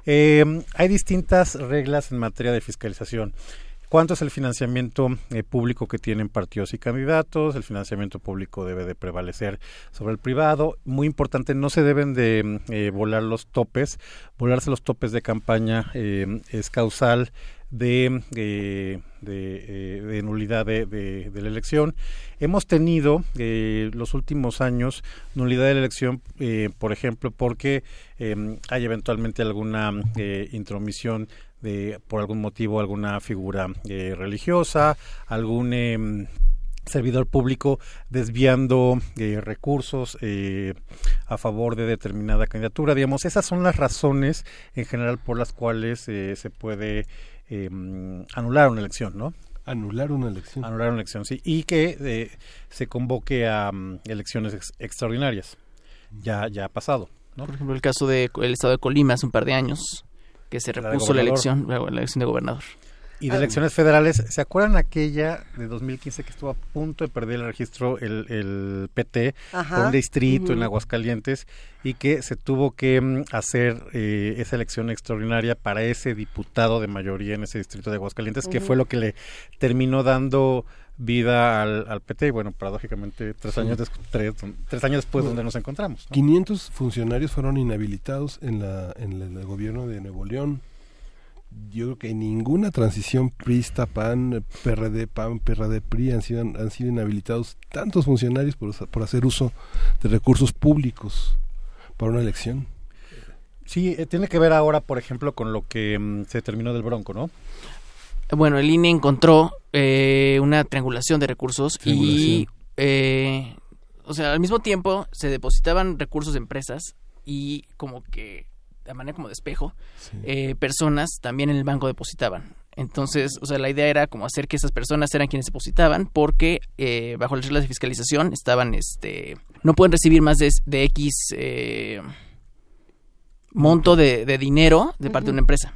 Eh, hay distintas reglas en materia de fiscalización. ¿Cuánto es el financiamiento eh, público que tienen partidos y candidatos? El financiamiento público debe de prevalecer sobre el privado. Muy importante, no se deben de eh, volar los topes. Volarse los topes de campaña eh, es causal de, de, de, nulidad de, la elección. Hemos tenido los últimos años nulidad de la elección, por ejemplo, porque hay eventualmente alguna intromisión de por algún motivo alguna figura eh, religiosa, algún em, servidor público desviando eh, recursos eh, a favor de determinada candidatura. Digamos, esas son las razones en general por las cuales se puede em, anular una elección, ¿no? Anular una elección. Anular una elección, sí. Y que se convoque a mm, elecciones extraordinarias. Ya, ya ha pasado. ¿no? Por ejemplo, el caso del estado de Colima hace un par de años, que se repuso la, elección, la elección de gobernador. Y de elecciones federales, ¿se acuerdan aquella de 2015 que estuvo a punto de perder el registro el, el PT por un distrito en Aguascalientes y que se tuvo que mm, hacer eh, esa elección extraordinaria para ese diputado de mayoría en ese distrito de Aguascalientes, que fue lo que le terminó dando vida al, al PT y bueno, paradójicamente tres años, tres, años después donde nos encontramos. 500 funcionarios fueron inhabilitados en, la, en el gobierno de Nuevo León yo creo que ninguna transición PRISTA, PAN, PRD, PAN, PRD, PRI han sido, han sido inhabilitados tantos funcionarios por, por hacer uso de recursos públicos para una elección. Sí, eh, tiene que ver ahora, por ejemplo, con lo que mm, se terminó del Bronco, ¿no? Bueno, el INE encontró eh, una triangulación de recursos y, eh, o sea, al mismo tiempo se depositaban recursos de empresas y como que de manera como de espejo, eh, personas también en el banco depositaban. Entonces, o sea, la idea era como hacer que esas personas eran quienes depositaban porque eh, bajo las reglas de fiscalización estaban, este, no pueden recibir más de, de X eh, monto de, dinero de parte de una empresa.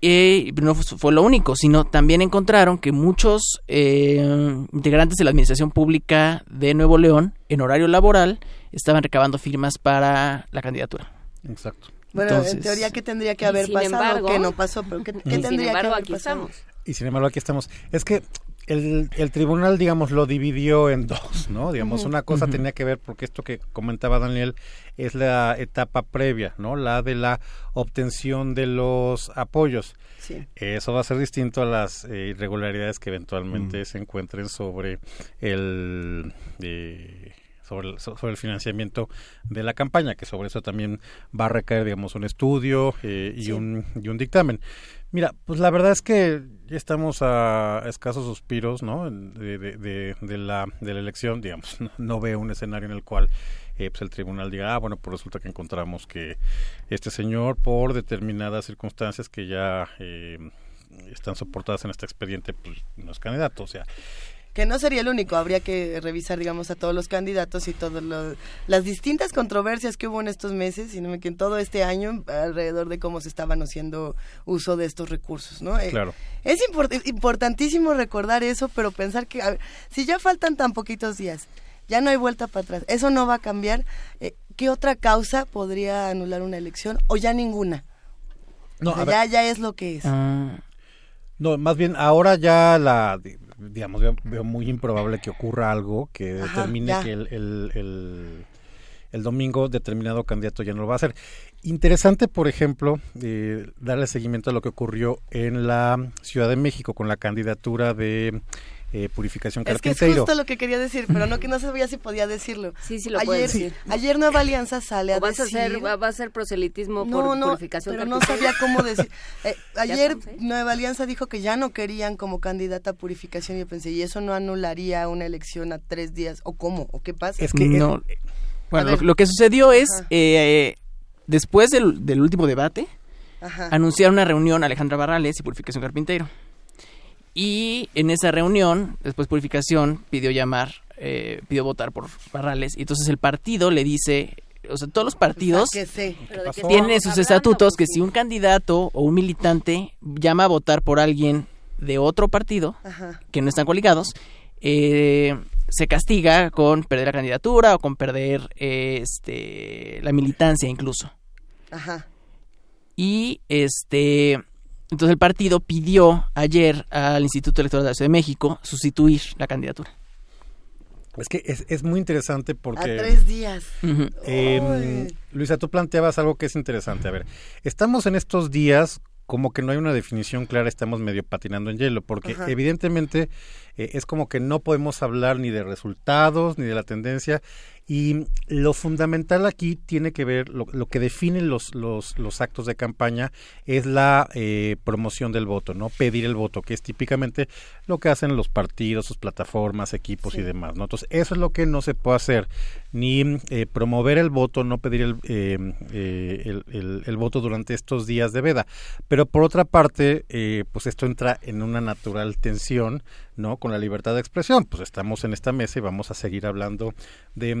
Y no fue lo único, sino también encontraron que muchos integrantes de la Administración Pública de Nuevo León, en horario laboral, estaban recabando firmas para la candidatura. Exacto. Bueno, en teoría, ¿qué tendría que haber pasado? que no pasó, pero ¿qué, tendría sin embargo, que haber aquí pasado? estamos. Y sin embargo, aquí estamos. Es que el, el tribunal, digamos, lo dividió en dos, ¿no? Digamos, una cosa tenía que ver, porque esto que comentaba Daniel es la etapa previa, ¿no? La de la obtención de los apoyos. Sí. Eso va a ser distinto a las eh, irregularidades que eventualmente se encuentren sobre el eh, sobre el, so- sobre el financiamiento de la campaña, que sobre eso también va a recaer, digamos, un estudio eh, y, Sí. un, y un dictamen. Mira, pues la verdad es que ya estamos a escasos suspiros, ¿no? De, de, de- de la, de la elección, digamos, no, no veo un escenario en el cual eh, pues el tribunal diga, ah, bueno, pues resulta que encontramos que este señor, por determinadas circunstancias que ya eh, están soportadas en este expediente, pues no es candidato. O sea, Que no sería el único, habría que revisar, digamos, a todos los candidatos y todas las distintas controversias que hubo en estos meses, sino que en todo este año, alrededor de cómo se estaban haciendo uso de estos recursos, ¿no? Eh, Claro. Es import- importantísimo recordar eso, pero pensar que, a ver, si ya faltan tan poquitos días, ya no hay vuelta para atrás, eso no va a cambiar, eh, ¿qué otra causa podría anular una elección o ya ninguna? No, O sea, ya, ya es lo que es. No, más bien ahora ya la, digamos, veo, veo muy improbable que ocurra algo que determine que el, el, el- el domingo determinado candidato ya no lo va a hacer. Interesante, por ejemplo, eh, darle seguimiento a lo que ocurrió en la Ciudad de México con la candidatura de eh, Purificación Es que es justo lo que quería decir, pero no que no sabía si podía decirlo. Sí, sí lo ayer, puedes decir. Ayer Nueva Alianza sale a ¿O vas a decir... hacer, va, a ser proselitismo no, por no, purificación pero no carpintero? sabía cómo decir. (laughs) Eh, ¿Ya ayer? Nueva Alianza dijo que ya no querían como candidata a purificación y yo pensé, ¿y eso no anularía una elección a tres días? ¿O cómo? ¿O qué pasa? Es que no. Bueno, A lo, que sucedió es, eh, después del, del último debate, Ajá. anunciaron una reunión Alejandra Barrales y Purificación Carpintero. Y en esa reunión, después Purificación pidió llamar, eh, pidió votar por Barrales. Y entonces el partido le dice, o sea, todos los partidos tienen en sus estatutos que si un candidato o un militante llama a votar por alguien de otro partido, Ajá. que no están coligados, eh, se castiga con perder la candidatura o con perder eh, este la militancia incluso. Ajá. Y este entonces el partido pidió ayer al Instituto Electoral de la Ciudad de México sustituir la candidatura. Es que es, es muy interesante porque... A tres días. Eh, Luisa, tú planteabas algo que es interesante. A ver, estamos en estos días como que no hay una definición clara, estamos medio patinando en hielo, porque Ajá. evidentemente eh, es como que no podemos hablar ni de resultados ni de la tendencia. Y lo fundamental aquí tiene que ver, lo, lo que definen los, los, los actos de campaña es la eh, promoción del voto, ¿no? Pedir el voto, que es típicamente lo que hacen los partidos, sus plataformas, equipos y demás, ¿no? Entonces, eso es lo que no se puede hacer, ni eh, promover el voto, no pedir el, eh, eh, el, el- el voto durante estos días de veda. Pero por otra parte, eh, pues esto entra en una natural tensión, ¿no? Con la libertad de expresión. Pues estamos en esta mesa y vamos a seguir hablando de,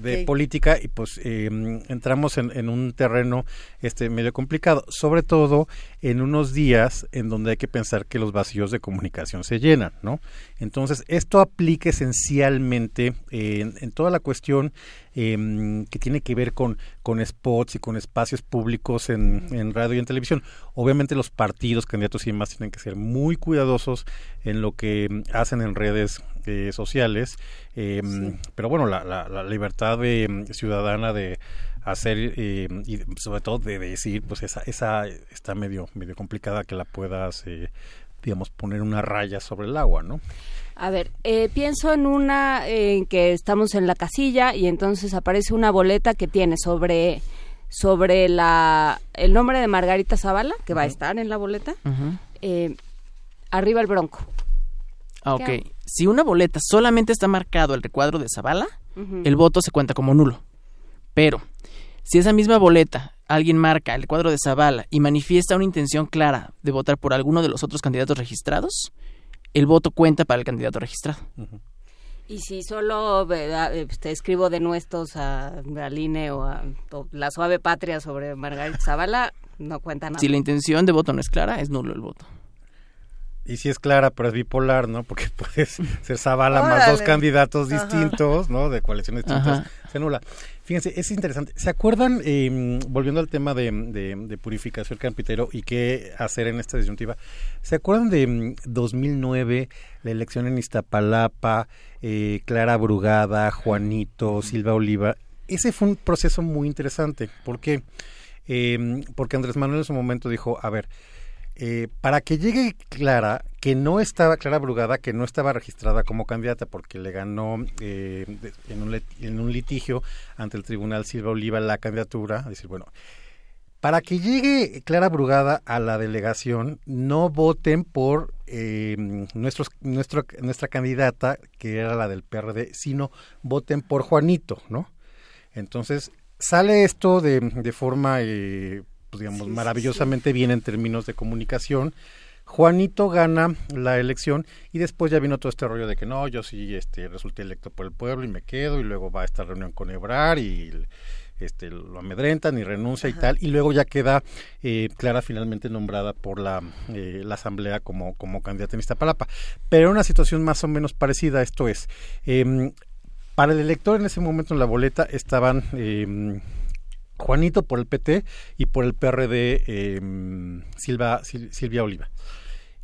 de- política y pues eh, entramos en, en un terreno este medio complicado, sobre todo en unos días en donde hay que pensar que los vacíos de comunicación se llenan, ¿no? Entonces, esto aplica esencialmente en, en toda la cuestión em, que tiene que ver con, con spots y con espacios públicos en, en radio y en televisión. Obviamente los partidos, candidatos y demás tienen que ser muy cuidadosos en lo que hacen en redes eh, sociales, em, pero bueno, la, la- la libertad de, em, ciudadana de hacer eh, y sobre todo de decir, pues esa, esa está medio, medio complicada que la puedas, eh, digamos, poner una raya sobre el agua, ¿no? A ver, eh, pienso en una en que estamos en la casilla y entonces aparece una boleta que tiene sobre sobre la el nombre de Margarita Zavala que va a estar en la boleta. eh, arriba el Bronco. Ah, ¿Qué ok. hago? Si una boleta solamente está marcado el recuadro de Zavala, el voto se cuenta como nulo. Pero, si esa misma boleta alguien marca el cuadro de Zavala y manifiesta una intención clara de votar por alguno de los otros candidatos registrados, el voto cuenta para el candidato registrado. Y si solo eh, te escribo de nuestros a, al INE o a o la suave patria sobre Margarita Zavala, no cuenta nada. Si la intención de voto no es clara, es nulo el voto. y si es clara, pero es bipolar, ¿no? Porque (laughs) puedes ser Zavala más dos candidatos Ajá. distintos, ¿no? De coaliciones distintas. Ajá. Se anula. Fíjense, es interesante. ¿Se acuerdan, eh, volviendo al tema de, de- de purificación campitero y qué hacer en esta disyuntiva? ¿Se acuerdan de mm, 2009, la elección en Iztapalapa, eh, Clara Brugada, Juanito, Silva Oliva? Ese fue un proceso muy interesante. ¿Por qué? Eh, porque Andrés Manuel en su momento dijo, a ver, eh, para que llegue Clara, que no estaba, Clara Brugada, que no estaba registrada como candidata porque le ganó eh, en, un, litigio ante el Tribunal Silva Oliva la candidatura, decir, bueno, para que llegue Clara Brugada a la delegación, no voten por eh, nuestro, nuestra candidata, que era la del PRD, sino voten por Juanito, ¿no? Entonces, sale esto de, de forma, eh, pues, digamos, Sí, sí, maravillosamente bien en términos de comunicación. Juanito gana la elección y después ya vino todo este rollo de que no, yo sí este, resulté electo por el pueblo y me quedo y luego va a esta reunión con Ebrar y este, lo amedrentan y renuncia y tal y luego ya queda eh, Clara finalmente nombrada por la, eh, la asamblea como, como candidata en Iztapalapa. Pero una situación más o menos parecida, esto es, em, para el elector en ese momento en la boleta estaban em, Juanito por el PT y por el PRD em, Silva, Sil- Silvia Oliva.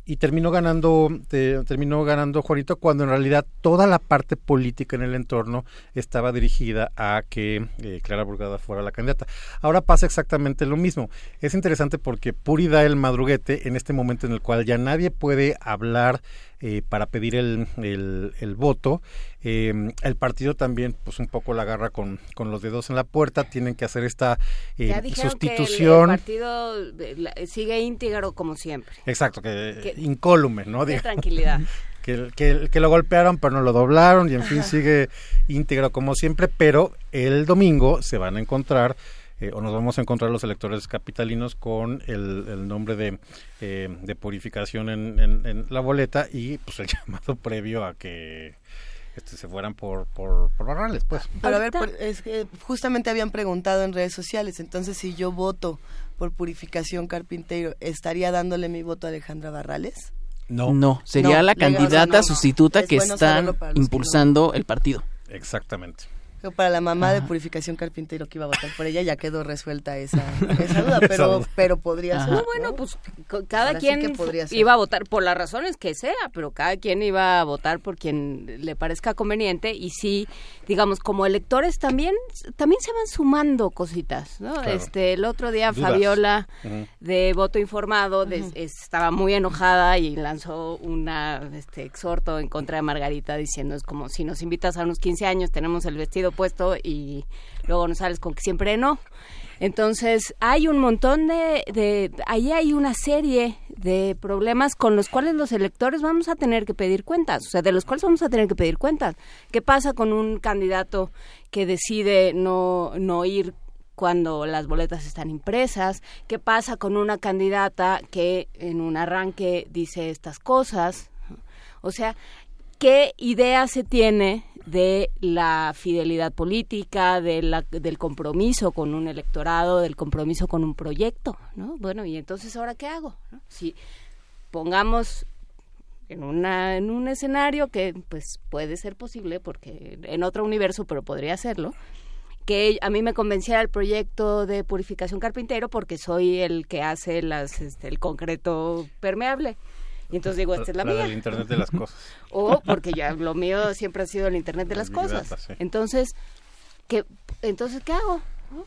Y terminó ganando, te- terminó ganando Juanito cuando en realidad toda la parte política en el entorno estaba dirigida a que eh, Clara Burgada fuera la candidata. Ahora pasa exactamente lo mismo. Es interesante porque Puri da el madruguete en este momento en el cual ya nadie puede hablar eh, para pedir el, el voto. Eh, el partido también, pues un poco la agarra con, con los dedos en la puerta. Tienen que hacer esta eh, ya dijeron que el- sustitución. el, partido eh, sigue íntegro como siempre. Exacto, que, Que- incólume, ¿no? Diga- tranquilidad. (laughs) que, que, que lo golpearon pero no lo doblaron y en fin sigue íntegro como siempre, pero el domingo se van a encontrar eh, o nos vamos a encontrar los electores capitalinos con el, el nombre de, eh, de purificación en, en- en la boleta y pues el (laughs) llamado previo a que este, se fueran por, por, por Barrales, pues. Pero a ver, por- es que justamente habían preguntado en redes sociales, entonces si yo voto por Purificación Carpintero, ¿estaría dándole mi voto a Alejandra Barrales? No. No, sería No, la legal, o sea, candidata no. sustituta Es que bueno está que impulsando el partido. Exactamente. Pero para la mamá de Purificación Carpintero que iba a votar por ella ya quedó resuelta esa, esa duda, (laughs) pero, pero podría Ajá. ser. No, bueno, pues cada Ahora sí quien podría ser. iba a votar por las razones que sea, pero cada quien iba a votar por quien le parezca conveniente y sí, digamos, como electores también también se van sumando cositas, ¿no? Claro. Este, el otro día Dudas. Fabiola de voto informado estaba muy enojada y lanzó una este exhorto en contra de Margarita diciendo es como si nos invitas a unos 15 años tenemos el vestido puesto y luego nos sales con que siempre no. Entonces, hay un montón de, de, ahí hay una serie de problemas con los cuales los electores vamos a tener que pedir cuentas, o sea, de los cuales vamos a tener que pedir cuentas. ¿Qué pasa con un candidato que decide no, no ir cuando las boletas están impresas? ¿Qué pasa con una candidata que en un arranque dice estas cosas? O sea, ¿qué idea se tiene de la fidelidad política, de la, del compromiso con un electorado, del compromiso con un proyecto? ¿no? Bueno, y entonces, ¿ahora qué hago? Si pongamos en, una, en un escenario que pues puede ser posible, porque en otro universo, pero podría serlo, que a mí me convenciera el proyecto de purificación carpintero porque soy el que hace las, este, el concreto permeable. Y entonces digo, esta es la, La mía. del Internet de las cosas. (laughs) O porque ya lo mío siempre ha sido el Internet de las Data, cosas. sí. Entonces, ¿qué, entonces, ¿qué hago? ¿No?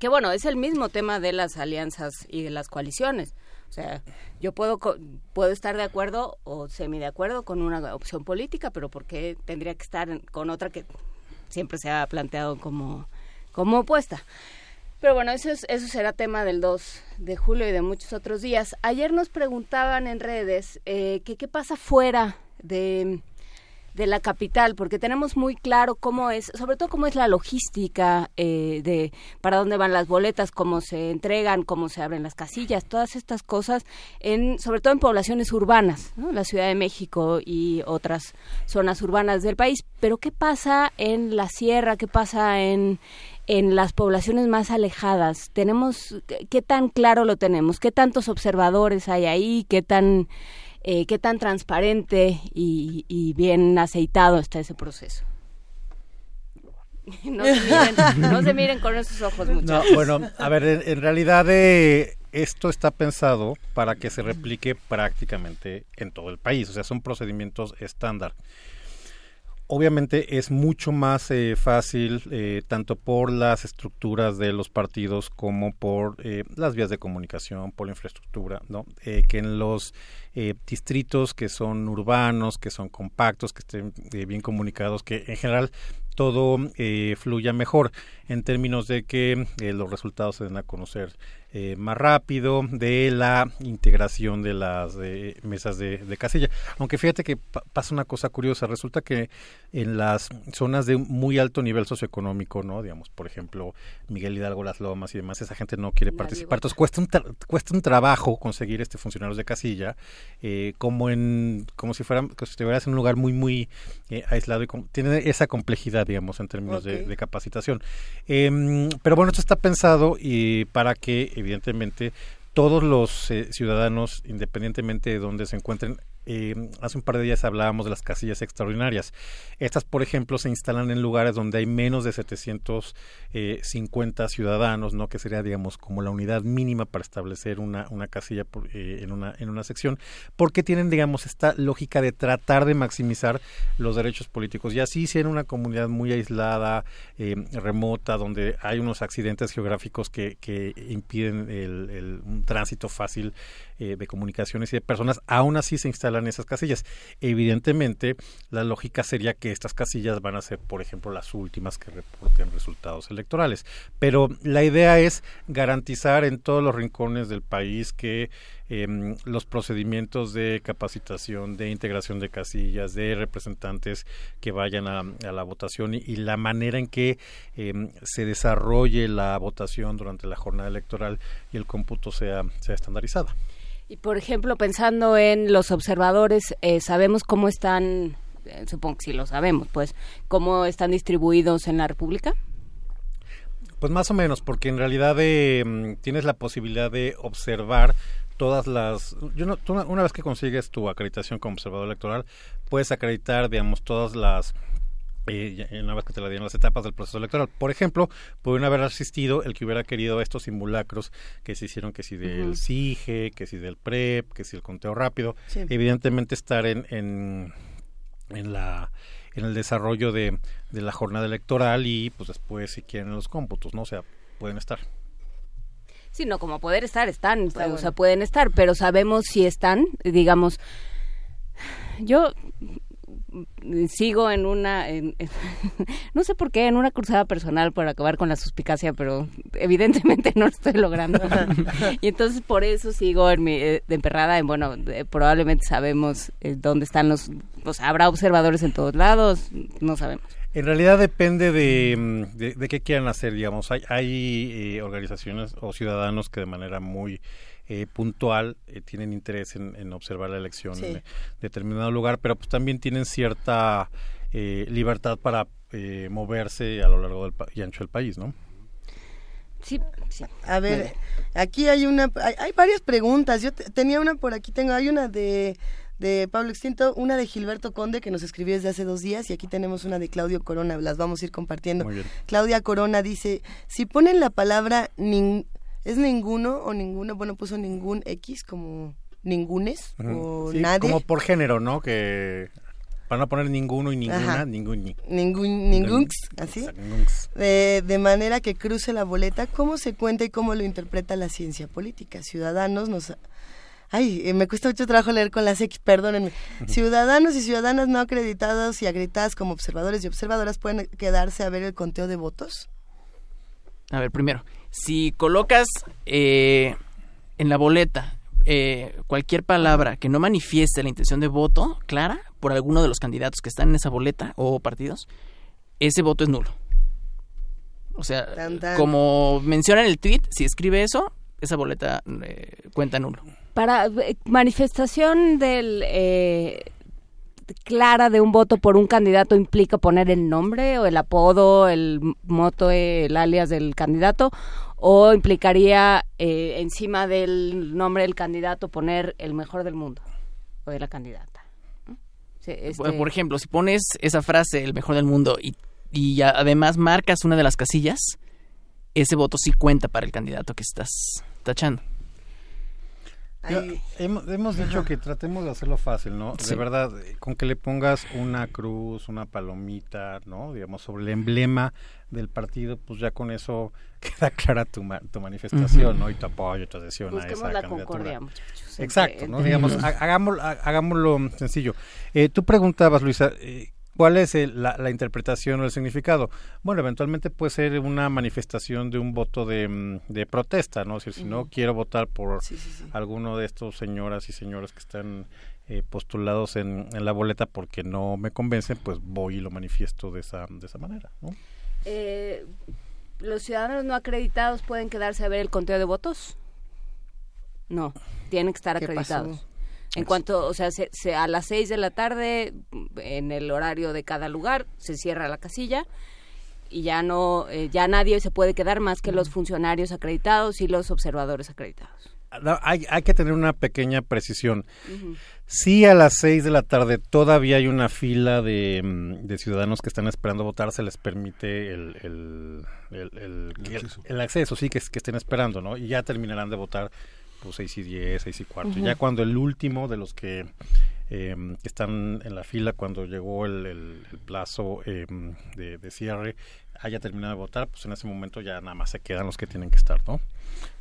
Que bueno, es el mismo tema de las alianzas y de las coaliciones. O sea, yo puedo, puedo estar de acuerdo o semi de acuerdo con una opción política, pero ¿por qué tendría que estar con otra que siempre se ha planteado como, como opuesta? Pero bueno, eso, es, eso será tema del 2 de julio y de muchos otros días. Ayer nos preguntaban en redes eh, qué pasa fuera de, de la capital, porque tenemos muy claro cómo es, sobre todo cómo es la logística eh, de para dónde van las boletas, cómo se entregan, cómo se abren las casillas, todas estas cosas, en, sobre todo en poblaciones urbanas, la Ciudad de México y otras zonas urbanas del país. Pero ¿qué pasa en la sierra? ¿Qué pasa en, en las poblaciones más alejadas? Tenemos, ¿qué- ¿Qué tan claro lo tenemos? ¿Qué tantos observadores hay ahí? ¿Qué tan eh, qué tan transparente y, y bien aceitado está ese proceso. (laughs) No se, miren, no se miren con esos ojos, No, muchachos. bueno, a ver, en, en realidad eh, esto está pensado para que se replique prácticamente en todo el país, o sea, son procedimientos estándar. Obviamente es mucho más eh, fácil, eh, tanto por las estructuras de los partidos como por eh, las vías de comunicación, por la infraestructura, ¿no? Eh, que en los eh, distritos que son urbanos, que son compactos, que estén eh, bien comunicados, que en general todo fluya mejor en términos de que eh, los resultados se den a conocer eh, más rápido, de la integración de las eh, mesas de, de casilla. Aunque fíjate que pa- pasa una cosa curiosa, resulta que en las zonas de muy alto nivel socioeconómico, ¿no? Digamos, por ejemplo, Miguel Hidalgo, Las Lomas y demás, esa gente no quiere participar. Entonces cuesta un, tra- cuesta un trabajo conseguir este funcionarios de casilla, eh, como en como si fueran, que si estuvieras en un lugar muy, muy eh, aislado y tiene esa complejidad, digamos, en términos de, de capacitación. Em, pero bueno, esto está pensado y para que, evidentemente, todos los eh, ciudadanos, independientemente de dónde se encuentren, eh, hace un par de días hablábamos de las casillas extraordinarias. Estas, por ejemplo, se instalan en lugares donde hay menos de 750 ciudadanos, ¿no? que sería, digamos, como la unidad mínima para establecer una, una casilla por- eh, en, una, en una sección, porque tienen, digamos, esta lógica de tratar de maximizar los derechos políticos. Y así, si en una comunidad muy aislada, eh, remota, donde hay unos accidentes geográficos que, que impiden el, el- un tránsito fácil eh, de comunicaciones y de personas, aún así se instalan esas casillas. Evidentemente, la lógica sería que estas casillas van a ser, por ejemplo, las últimas que reporten resultados electorales. Pero la idea es garantizar en todos los rincones del país que em, los procedimientos de capacitación, de integración de casillas, de representantes que vayan a, a la votación y, y la manera en que em, se desarrolle la votación durante la jornada electoral y el cómputo sea, sea estandarizada. Y por ejemplo, pensando en los observadores, eh, ¿sabemos cómo están, eh, supongo que sí lo sabemos, pues, cómo están distribuidos en la República? Pues más o menos, porque en realidad eh, tienes la posibilidad de observar todas las... Yo no, tú una, una vez que consigues tu acreditación como observador electoral, puedes acreditar, digamos, todas las... eh, una vez que te la dieron las etapas del proceso electoral. Por ejemplo, pueden haber asistido el que hubiera querido estos simulacros que se hicieron, que si del Ujú. CIGE, que si del PREP, que si el conteo rápido. Sí. Evidentemente estar en, en, en la en el desarrollo de, de la jornada electoral y pues después si quieren los cómputos, ¿no? O sea, pueden estar. Sí, no, como poder estar, están, o bueno. sea, pueden estar, pero sabemos si están, digamos, yo sigo en una, en- en- (laughs) no sé por qué, en una cruzada personal por acabar con la suspicacia, pero evidentemente no lo estoy logrando. (laughs) y entonces por eso sigo en mi, eh, de emperrada en, bueno, eh, probablemente sabemos eh, dónde están los, o sea, habrá observadores en todos lados, no sabemos. En realidad depende de, mm, de, de qué quieran hacer, digamos. Hay, hay eh, organizaciones o ciudadanos que de manera muy eh, puntual eh, tienen interés en, en observar la elección Sí. en determinado lugar, pero pues también tienen cierta eh, libertad para eh, moverse a lo largo del pa- y ancho del país, ¿no? Sí, sí. A ver, aquí hay una, hay, hay varias preguntas. Yo te- tenía una por aquí, tengo, hay una de, de Pablo Extinto, una de Gilberto Conde que nos escribió desde hace dos días y aquí tenemos una de Claudio Corona, las vamos a ir compartiendo. Muy bien. Claudia Corona dice, si ponen la palabra nin- es ninguno o ninguno, bueno, puso ningún X como ningunes o Sí, nadie. Como por género, ¿no? Que para no poner ninguno y ninguna, Ajá. ningún ni. Ningún, ningunx, así. De, de manera que cruce la boleta, ¿cómo se cuenta y cómo lo interpreta la ciencia política? Ciudadanos nos... Ay, eh, me cuesta mucho trabajo leer con las X, perdónenme. Ciudadanos y ciudadanas no acreditados y acreditadas como observadores y observadoras pueden quedarse a ver el conteo de votos. A ver, primero, si colocas eh, en la boleta eh, cualquier palabra que no manifieste la intención de voto clara por alguno de los candidatos que están en esa boleta o partidos, ese voto es nulo. O sea, Tan, tan. como menciona en el tweet, si escribe eso, esa boleta eh, cuenta nulo. Para eh, manifestación del eh, clara de un voto por un candidato implica poner el nombre o el apodo, el moto, el alias del candidato, o implicaría eh, encima del nombre del candidato poner el mejor del mundo. o de la candidata. este- Por ejemplo, si pones esa frase, el mejor del mundo, y, además marcas una de las casillas, ese voto sí cuenta para el candidato que estás tachando. Ya, hemos hemos dicho que tratemos de hacerlo fácil, ¿no? Sí. De verdad, eh, con que le pongas una cruz, una palomita, ¿no? Digamos, sobre el emblema del partido, pues ya con eso (laughs) queda clara tu, ma- tu manifestación. ¿no? Y tu apoyo, tu adhesión a Busquemos esa la candidatura. concordia, muchachos, Exacto, ¿no? Digamos, ha- hagámoslo, ha- hagámoslo sencillo. Eh, tú preguntabas, Luisa, eh, ¿cuál es el- la, la interpretación o el significado? Bueno, eventualmente puede ser una manifestación de un voto de, mm, de protesta, ¿no? Es decir, si no quiero votar por alguno de estos señoras y señores que están eh, postulados en, en la boleta porque no me convencen, pues voy y lo manifiesto de esa, de esa manera, ¿no? Eh, ¿Los ciudadanos no acreditados pueden quedarse a ver el conteo de votos? No, tienen que estar ¿Qué acreditados. pasó? En cuanto, o sea, se, se- a las seis de la tarde, en el horario de cada lugar, se cierra la casilla y ya no, eh, ya nadie se puede quedar más que los funcionarios acreditados y los observadores acreditados. No, Hay, hay que tener una pequeña precisión. Si a las 6 de la tarde todavía hay una fila de, mm, de ciudadanos que están esperando votar, se les permite el, el, el, el- el- acceso. el acceso, sí, que, que estén esperando, ¿no? Y ya terminarán de votar pues 6 y 10, 6 y cuarto. Ya cuando el último de los que, eh, que están en la fila, cuando llegó el, el- el plazo eh, de, de cierre, haya terminado de votar, pues en ese momento ya nada más se quedan los que tienen que estar, ¿no?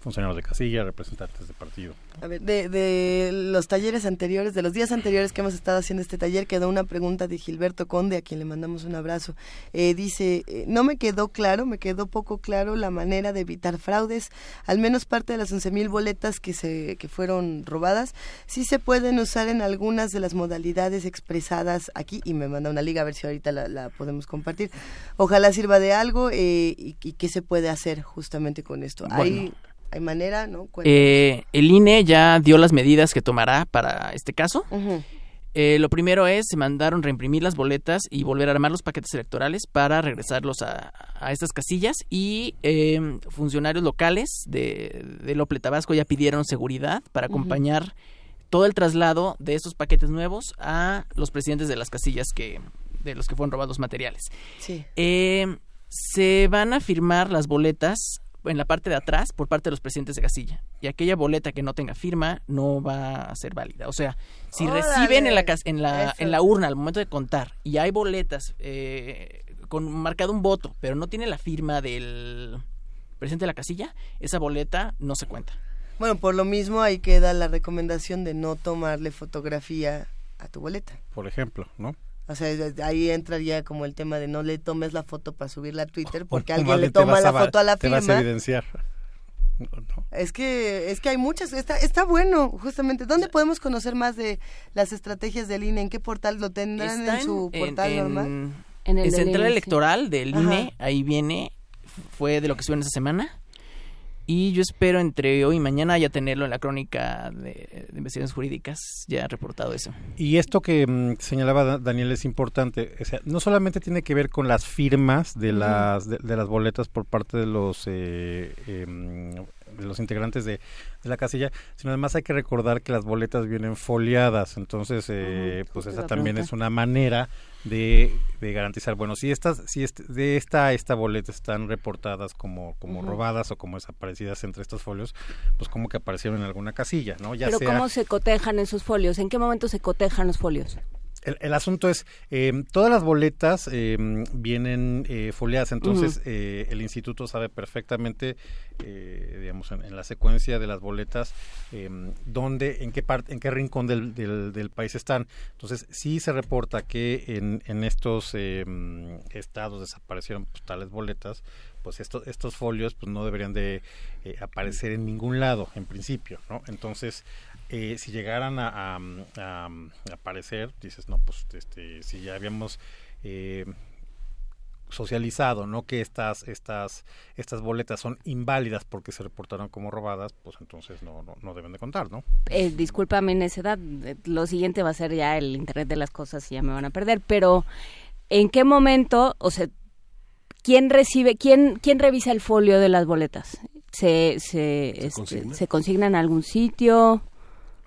Funcionarios de casilla, representantes de partido. A ver, de, de los talleres anteriores, de los días anteriores que hemos estado haciendo este taller, quedó una pregunta de Gilberto Conde, a quien le mandamos un abrazo. Eh, dice, eh, no me quedó claro, me quedó poco claro la manera de evitar fraudes. Al menos parte de las 11.000 boletas que, se, que fueron robadas, sí se pueden usar en algunas de las modalidades expresadas aquí. Y me manda una liga, a ver si ahorita la, la podemos compartir. Ojalá sirva de algo eh, y, y qué se puede hacer justamente con esto. Bueno. hay manera, ¿no? Cuéntanos. Eh, el INE ya dio las medidas que tomará para este caso. Eh, lo primero es, se mandaron reimprimir las boletas y volver a armar los paquetes electorales para regresarlos a, a estas casillas y eh, funcionarios locales de, de Lople Tabasco ya pidieron seguridad para acompañar todo el traslado de estos paquetes nuevos a los presidentes de las casillas que de los que fueron robados materiales. Sí. Eh, se van a firmar las boletas en la parte de atrás por parte de los presidentes de casilla. Y aquella boleta que no tenga firma no va a ser válida. O sea, si ¡Órale! reciben en la, en la, en la urna al momento de contar y hay boletas eh, con marcado un voto, pero no tiene la firma del presidente de la casilla, esa boleta no se cuenta. Bueno, por lo mismo ahí queda la recomendación de no tomarle fotografía a tu boleta. por ejemplo, ¿no? O sea, ahí entraría como el tema de no le tomes la foto para subirla a Twitter porque O alguien le toma la a foto a la Te vas a firma. evidenciar. Es que es que hay muchas, está está bueno, justamente. ¿Dónde podemos conocer más de las estrategias del INE? ¿En qué portal lo tendrán en su en- portal en- normal? En el Central INE, sí. Electoral del Ajá. INE, ahí viene, fue de lo que estuvo en esa semana. Y yo espero entre hoy y mañana ya tenerlo en la crónica de, de investigaciones jurídicas, ya reportado eso. Y esto que mm, señalaba Da- Daniel es importante. O sea, no solamente tiene que ver con las firmas de las de, de las boletas por parte de los eh, em, de los integrantes de, de la casilla, sino además hay que recordar que las boletas vienen foliadas. Entonces, eh, pues esa también es una manera de, de garantizar. Bueno, si estas si este- de esta esta boleta están reportadas como como robadas o como desaparecidas entre estos folios, pues como que aparecieron en alguna casilla, ¿no? Ya Pero sea ¿cómo se cotejan esos folios? ¿En qué momento se cotejan los folios? El, el asunto es, eh, todas las boletas eh, vienen eh, foliadas, entonces eh, el instituto sabe perfectamente, eh, digamos, en, en la secuencia de las boletas, eh, dónde, en qué parte, en qué rincón del, del, del país están. Entonces, sí se reporta que en, en estos eh, estados desaparecieron pues, tales boletas, pues estos estos folios pues no deberían de eh, aparecer en ningún lado en principio, ¿no? Entonces, eh, si llegaran a, a- a- a aparecer, dices, no, pues este, si ya habíamos eh, socializado, ¿no? Que estas, estas, estas boletas son inválidas porque se reportaron como robadas, pues entonces no, no, no deben de contar, ¿no? Eh, disculpa mi necedad, eh, lo siguiente va a ser ya el Internet de las cosas y ya me van a perder, pero ¿en qué momento, o sea, quién recibe, quién, quién revisa el folio de las boletas? ¿Se, se, este, consigna? ¿se consigna en algún sitio?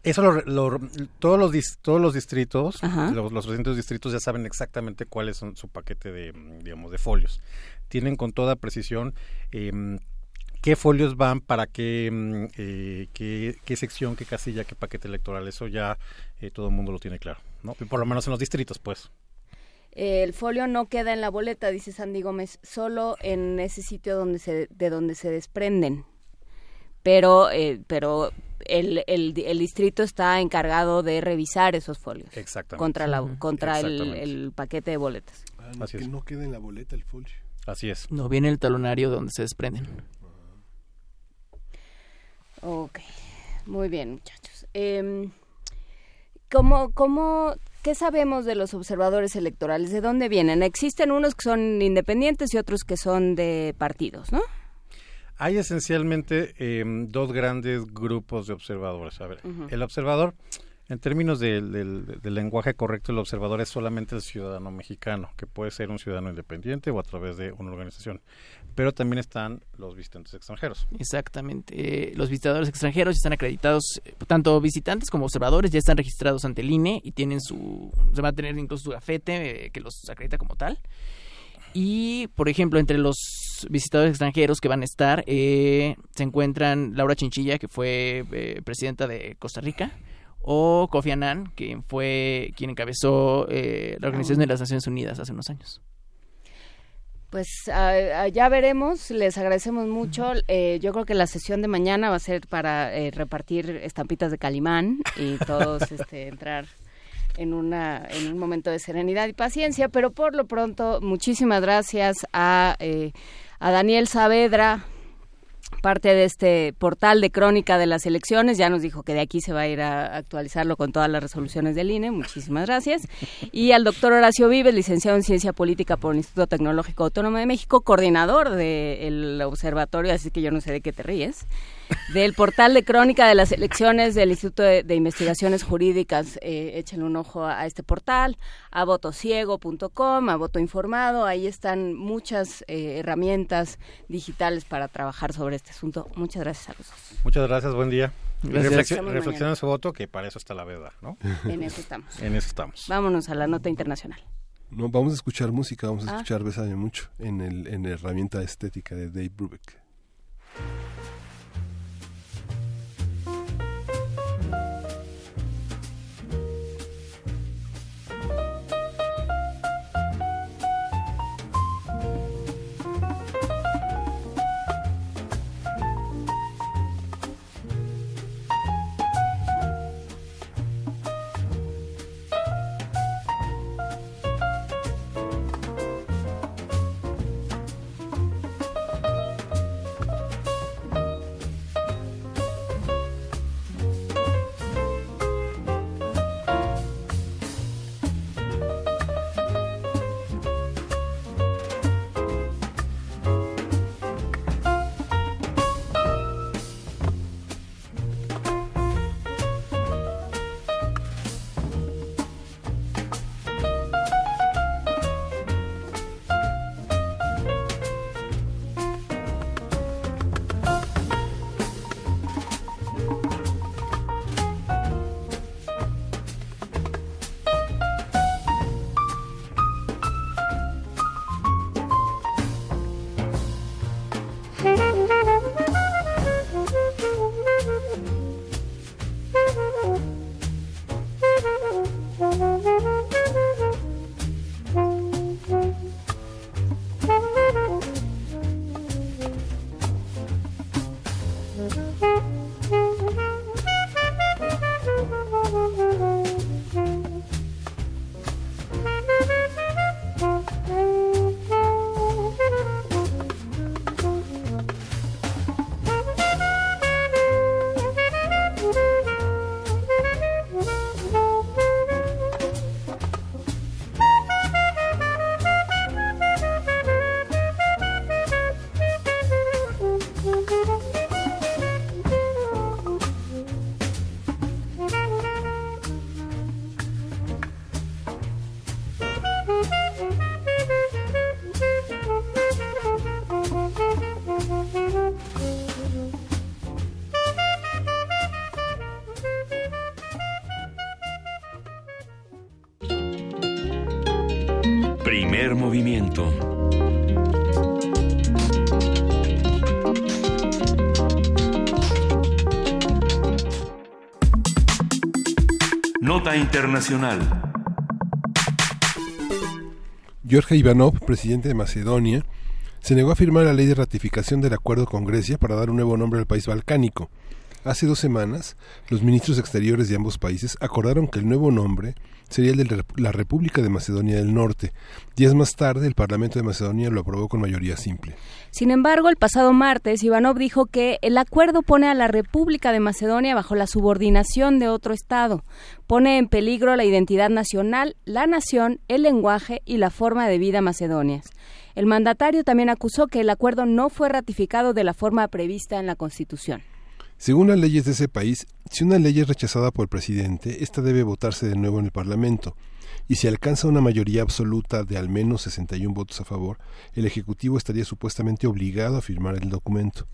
Eso lo, lo- todos los dis- todos los distritos, los, los distritos ya saben exactamente cuáles son su paquete de digamos de folios. Tienen con toda precisión em, qué folios van para qué, mm, eh, qué qué sección, qué casilla, qué paquete electoral. Eso ya eh, todo el mundo lo tiene claro, ¿no? Por lo menos en los distritos, pues. El folio no queda en la boleta, dice Sandy Gómez, solo en ese sitio donde se, de donde se desprenden. Pero, eh, pero el, el, el distrito está encargado de revisar esos folios. Exactamente. Contra, la, contra el, Exactamente. el paquete de boletas. Ah, no, Así que es. no queda en la boleta el folio. Así es. No viene el talonario donde se desprenden. Ok, muy bien, muchachos. Em, ¿cómo, cómo, ¿Qué sabemos de los observadores electorales? ¿De dónde vienen? Existen unos que son independientes y otros que son de partidos, ¿no? Hay esencialmente em, dos grandes grupos de observadores. A ver, el observador, en términos del, del- del lenguaje correcto, el observador es solamente el ciudadano mexicano, que puede ser un ciudadano independiente o a través de una organización. Pero también están los visitantes extranjeros. Exactamente. Eh, los visitadores extranjeros están acreditados, eh, tanto visitantes como observadores, ya están registrados ante el INE y tienen su, se va a tener incluso su gafete eh, que los acredita como tal. Y, por ejemplo, entre los visitadores extranjeros que van a estar, eh, se encuentran Laura Chinchilla, que fue eh, presidenta de Costa Rica, o Kofi Annan, quien fue quien encabezó eh, la Organización de las Naciones Unidas hace unos años. Pues ya veremos, les agradecemos mucho. Eh, yo creo que la sesión de mañana va a ser para eh, repartir estampitas de Calimán y todos (laughs) este, entrar en, una, en un momento de serenidad y paciencia, pero por lo pronto muchísimas gracias a, eh, a Daniel Saavedra, parte de este portal de crónica de las elecciones. Ya nos dijo que de aquí se va a ir a actualizarlo con todas las resoluciones del INE. Muchísimas gracias. Y al doctor Horacio Vives, licenciado en Ciencia Política por el Instituto Tecnológico Autónomo de México, coordinador del observatorio, así que yo no sé de qué te ríes, del portal de crónica de las elecciones del Instituto de, de Investigaciones Jurídicas. Eh, échenle un ojo a, a este portal, a votociego.com, a voto informado. Ahí están muchas eh, herramientas digitales para trabajar sobre este asunto. Muchas gracias a los dos. Muchas gracias, buen día. Y Gracias. reflexi- Estamos reflexiona su voto, que para eso está la verdad, ¿no? En eso estamos. (laughs) En eso estamos. Vámonos a la nota internacional. No, vamos a escuchar música, vamos a Ah. escuchar Bésame mucho en, el, en la herramienta estética de Dave Brubeck. Movimiento. Nota Internacional. George Ivanov, presidente de Macedonia, se negó a firmar la ley de ratificación del acuerdo con Grecia para dar un nuevo nombre al país balcánico. Hace dos semanas, los ministros exteriores de ambos países acordaron que el nuevo nombre sería el de la República de Macedonia del Norte. Días más tarde, el Parlamento de Macedonia lo aprobó con mayoría simple. Sin embargo, el pasado martes, Ivanov dijo que el acuerdo pone a la República de Macedonia bajo la subordinación de otro Estado, pone en peligro la identidad nacional, la nación, el lenguaje y la forma de vida macedonias. El mandatario también acusó que el acuerdo no fue ratificado de la forma prevista en la Constitución. Según las leyes de ese país, si una ley es rechazada por el presidente, esta debe votarse de nuevo en el Parlamento, y si alcanza una mayoría absoluta de al menos 61 votos a favor, el Ejecutivo estaría supuestamente obligado a firmar el documento.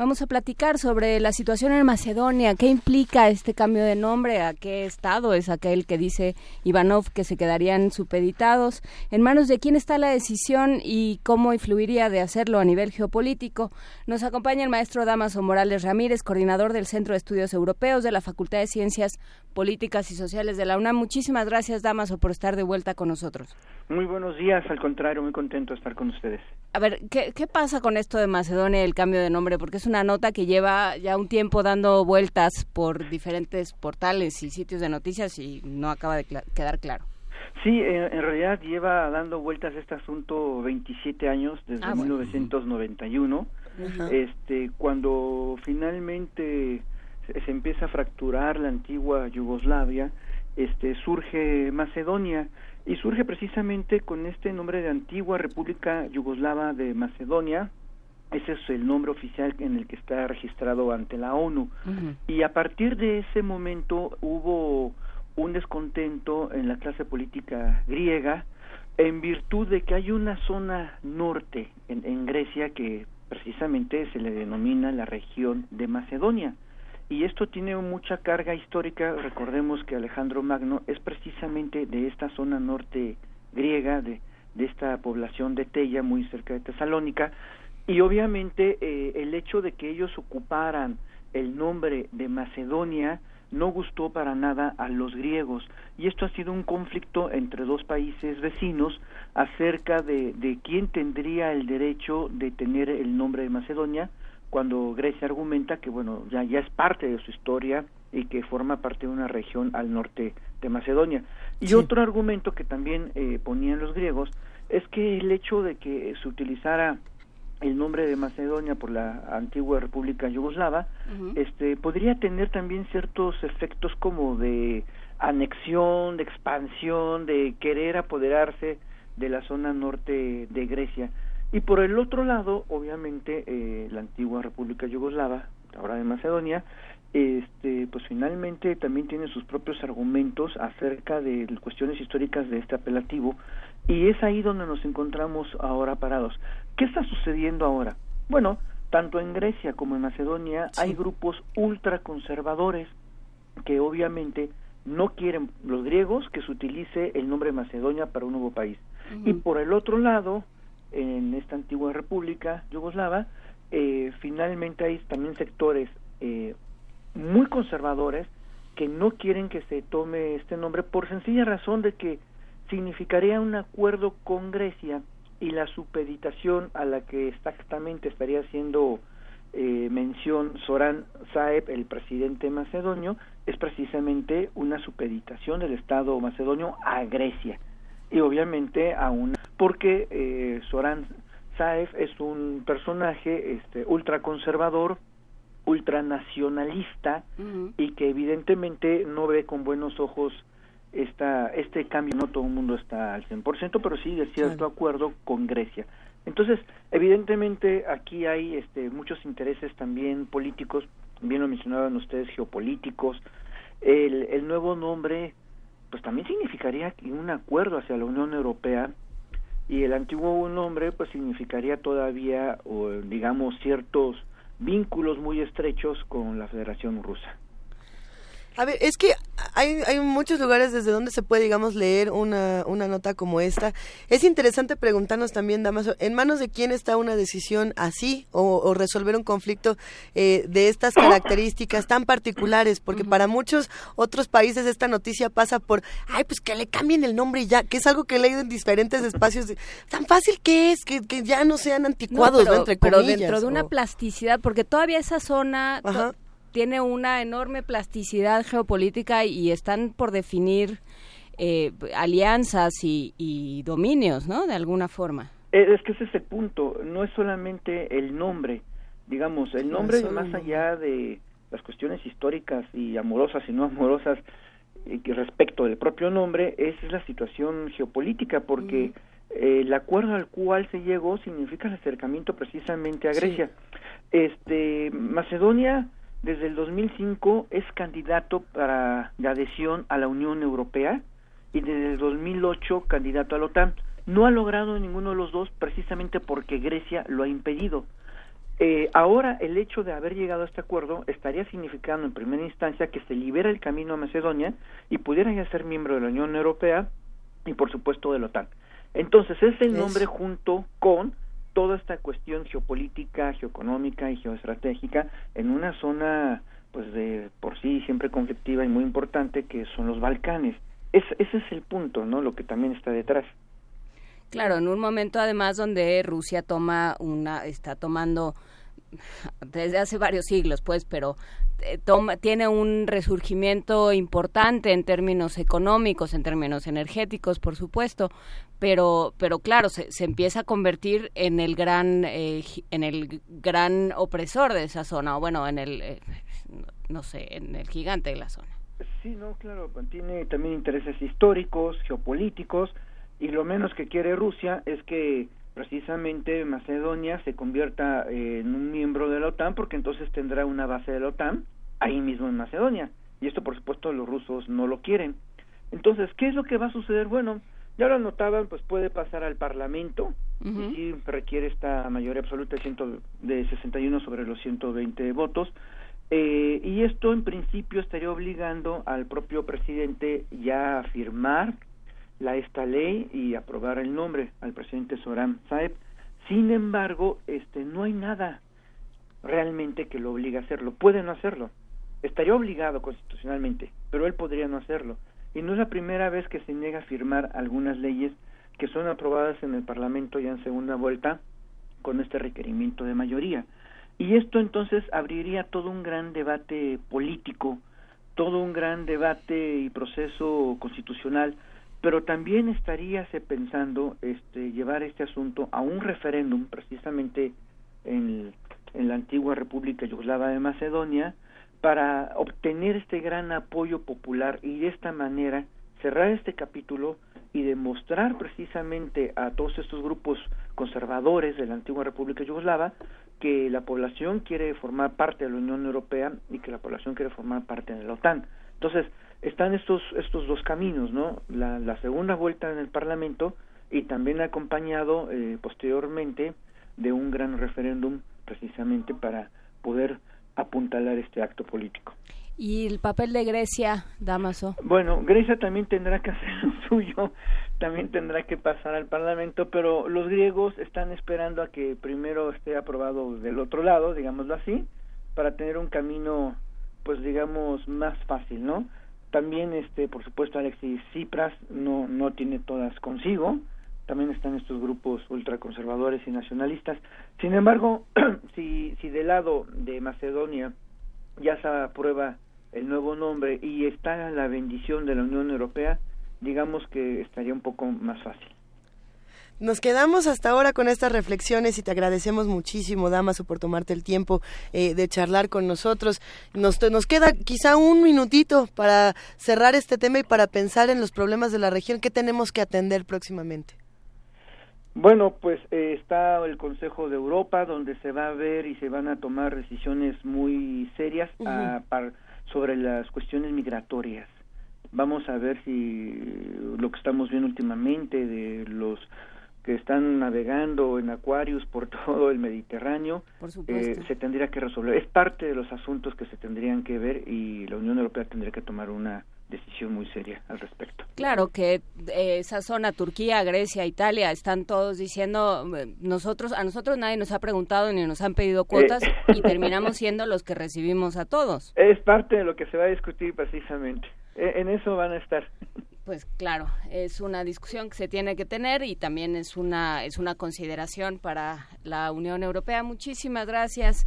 Vamos a platicar sobre la situación en Macedonia, qué implica este cambio de nombre, a qué estado es aquel que dice Ivanov que se quedarían supeditados, en manos de quién está la decisión y cómo influiría de hacerlo a nivel geopolítico. Nos acompaña el maestro Damaso Morales Ramírez, coordinador del Centro de Estudios Europeos de la Facultad de Ciencias Políticas y Sociales de la UNAM. Muchísimas gracias, Damaso, por estar de vuelta con nosotros. Muy buenos días, al contrario, muy contento de estar con ustedes. A ver, ¿qué, qué pasa con esto de Macedonia, el cambio de nombre? Porque es una nota que lleva ya un tiempo dando vueltas por diferentes portales y sitios de noticias y no acaba de quedar claro. Sí, en, realidad lleva dando vueltas este asunto 27 años, desde Ah, 1991, este, cuando finalmente se, empieza a fracturar la antigua Yugoslavia, este, surge Macedonia y surge precisamente con este nombre de antigua República Yugoslava de Macedonia, ese es el nombre oficial en el que está registrado ante la ONU. Y a partir de ese momento hubo un descontento en la clase política griega en virtud de que hay una zona norte en, en Grecia que precisamente se le denomina la región de Macedonia. Y esto tiene mucha carga histórica. Recordemos que Alejandro Magno es precisamente de esta zona norte griega, de, esta población de Tella, muy cerca de Tesalónica, y obviamente eh, el hecho de que ellos ocuparan el nombre de Macedonia no gustó para nada a los griegos y esto ha sido un conflicto entre dos países vecinos acerca de, de quién tendría el derecho de tener el nombre de Macedonia cuando Grecia argumenta que bueno ya ya es parte de su historia y que forma parte de una región al norte de Macedonia. Y otro argumento que también eh, ponían los griegos es que el hecho de que se utilizara el nombre de Macedonia por la antigua República Yugoslava, este podría tener también ciertos efectos como de anexión, de expansión, de querer apoderarse de la zona norte de Grecia. Y por el otro lado, obviamente, eh, la antigua República Yugoslava, ahora de Macedonia, este, pues finalmente también tiene sus propios argumentos acerca de cuestiones históricas de este apelativo y es ahí donde nos encontramos ahora parados. ¿Qué está sucediendo ahora? Bueno, tanto en Grecia como en Macedonia hay grupos ultraconservadores que obviamente no quieren los griegos que se utilice el nombre Macedonia para un nuevo país. Y por el otro lado, en esta antigua república yugoslava, eh, finalmente hay también sectores eh, muy conservadores que no quieren que se tome este nombre por sencilla razón de que significaría un acuerdo con Grecia y la supeditación a la que exactamente estaría haciendo eh, mención Soran Saeb, el presidente macedonio, es precisamente una supeditación del Estado macedonio a Grecia y obviamente a una porque eh, Soran Saeb es un personaje este ultraconservador ultranacionalista y que evidentemente no ve con buenos ojos esta, este cambio, no todo el mundo está al 100%, pero sí de cierto acuerdo con Grecia. Entonces, evidentemente aquí hay este, muchos intereses también políticos, bien lo mencionaban ustedes, geopolíticos. El, el nuevo nombre, pues también significaría un acuerdo hacia la Unión Europea y el antiguo nombre, pues significaría todavía, o, digamos, ciertos vínculos muy estrechos con la Federación Rusa. A ver, es que hay, hay muchos lugares desde donde se puede, digamos, leer una, una nota como esta. Es interesante preguntarnos también, Damaso, ¿en manos de quién está una decisión así o, o resolver un conflicto eh, de estas características tan particulares? Porque para muchos otros países esta noticia pasa por, ay, pues que le cambien el nombre y ya, que es algo que he leído en diferentes espacios. de- tan fácil que es, que, que ya no sean anticuados, No, ¿no? Entre pero comillas, dentro de una o- plasticidad, porque todavía esa zona Ajá. Tiene una enorme plasticidad geopolítica y están por definir eh, alianzas y, y dominios, ¿no? De alguna forma. Eh, Es que ese es el punto, no es solamente el nombre, digamos, el No, nombre es solo más allá de las cuestiones históricas y amorosas y no amorosas eh, respecto del propio nombre, es la situación geopolítica, porque eh, el acuerdo al cual se llegó significa el acercamiento precisamente a Sí. Grecia. Este, Macedonia desde el 2005 es candidato para la adhesión a la Unión Europea y desde el 2008 candidato a la OTAN. No ha logrado ninguno de los dos precisamente porque Grecia lo ha impedido. Eh, ahora el hecho de haber llegado a este acuerdo estaría significando en primera instancia que se libera el camino a Macedonia y pudiera ya ser miembro de la Unión Europea y por supuesto de la OTAN. Entonces ese Eso. nombre junto con toda esta cuestión geopolítica, geoeconómica y geoestratégica en una zona pues de por sí siempre conflictiva y muy importante que son los Balcanes. Es, ese es el punto, ¿no? Lo que también está detrás. Claro, en un momento además donde Rusia toma una, está tomando (laughs) desde hace varios siglos, pues, pero toma, tiene un resurgimiento importante en términos económicos, en términos energéticos, por supuesto, pero, pero claro, se, se empieza a convertir en el gran, eh, en el gran opresor de esa zona, o bueno, en el, eh, no sé, en el gigante de la zona. Sí, no, claro, tiene también intereses históricos, geopolíticos, y lo menos que quiere Rusia es que precisamente Macedonia se convierta eh, en un miembro de la OTAN, porque entonces tendrá una base de la OTAN ahí mismo en Macedonia. Y esto, por supuesto, los rusos no lo quieren. Entonces, ¿qué es lo que va a suceder? Bueno, ya lo anotaban, pues puede pasar al Parlamento, y sí requiere esta mayoría absoluta de, ciento- de 61 sobre los 120 votos. Eh, y esto en principio estaría obligando al propio presidente ya a firmar la esta ley y aprobar el nombre al presidente Soram Saeb. Sin embargo, este no hay nada realmente que lo obligue a hacerlo. Puede no hacerlo. Estaría obligado constitucionalmente, pero él podría no hacerlo. Y no es la primera vez que se niega a firmar algunas leyes que son aprobadas en el Parlamento ya en segunda vuelta con este requerimiento de mayoría. Y esto entonces abriría todo un gran debate político, todo un gran debate y proceso constitucional, pero también estaríase pensando este, llevar este asunto a un referéndum precisamente en, en la antigua República Yugoslava de Macedonia para obtener este gran apoyo popular y de esta manera cerrar este capítulo y demostrar precisamente a todos estos grupos conservadores de la antigua República Yugoslava que la población quiere formar parte de la Unión Europea y que la población quiere formar parte de la OTAN. Entonces, están estos estos dos caminos, ¿no? La, la segunda vuelta en el Parlamento y también acompañado eh, posteriormente de un gran referéndum precisamente para poder apuntalar este acto político. ¿Y el papel de Grecia, Damaso? Bueno, Grecia también tendrá que (laughs) hacer lo suyo, también tendrá que pasar al Parlamento, pero los griegos están esperando a que primero esté aprobado del otro lado, digámoslo así, para tener un camino, pues digamos, más fácil, ¿no? También, este, por supuesto, Alexis Tsipras no, no tiene todas consigo, también están estos grupos ultraconservadores y nacionalistas. Sin embargo, (clears throat) si, si del lado de Macedonia ya se aprueba el nuevo nombre y está la bendición de la Unión Europea, digamos que estaría un poco más fácil. Nos quedamos hasta ahora con estas reflexiones y te agradecemos muchísimo, Damaso, por tomarte el tiempo eh, de charlar con nosotros. Nos, nos queda quizá un minutito para cerrar este tema y para pensar en los problemas de la región que tenemos que atender próximamente. Bueno, pues eh, está el Consejo de Europa, donde se va a ver y se van a tomar decisiones muy serias Ujú. a par- sobre las cuestiones migratorias. Vamos a ver si lo que estamos viendo últimamente de los que están navegando en acuarios por (laughs) todo el Mediterráneo, eh, se tendría que resolver. Es parte de los asuntos que se tendrían que ver y la Unión Europea tendría que tomar una decisión muy seria al respecto. Claro que eh, esa zona, Turquía, Grecia, Italia, están todos diciendo, eh, nosotros, a nosotros nadie nos ha preguntado ni nos han pedido cuotas Eh. y terminamos siendo los que recibimos a todos. (laughs) Es parte de lo que se va a discutir precisamente. E- En eso van a estar. (laughs) Pues claro, es una discusión que se tiene que tener y también es una es una consideración para la Unión Europea. Muchísimas gracias.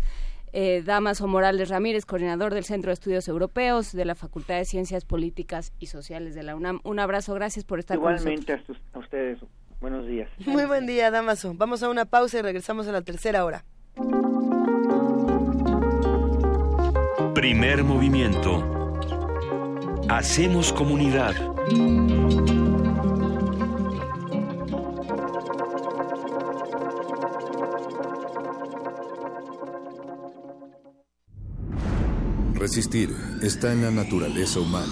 Eh, Damaso Morales Ramírez, coordinador del Centro de Estudios Europeos de la Facultad de Ciencias Políticas y Sociales de la UNAM. Un abrazo, gracias por estar con nosotros. Igualmente a, ustedes. Buenos días. Muy buen día, Damaso. Vamos a una pausa y regresamos a la tercera hora. Primer movimiento. Hacemos comunidad. Resistir está en la naturaleza humana.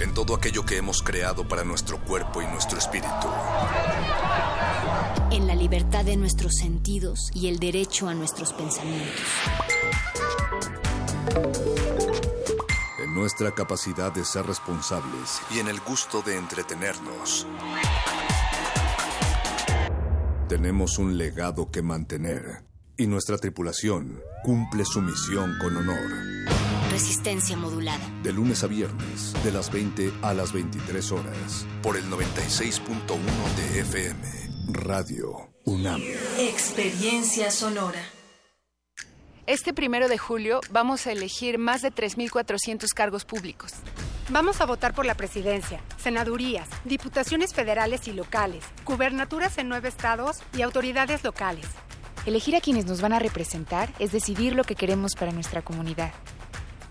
En todo aquello que hemos creado para nuestro cuerpo y nuestro espíritu. en la libertad de nuestros sentidos y el derecho a nuestros pensamientos. Nuestra capacidad de ser responsables y en el gusto de entretenernos. Tenemos un legado que mantener y nuestra tripulación cumple su misión con honor. Resistencia modulada. De lunes a viernes, de las 20 a las 23 horas, por el 96.1 de FM, Radio UNAM. Experiencia sonora. Este primero de julio vamos a elegir más de 3.400 cargos públicos. Vamos a votar por la presidencia, senadurías, diputaciones federales y locales, gubernaturas en nueve estados y autoridades locales. Elegir a quienes nos van a representar es decidir lo que queremos para nuestra comunidad.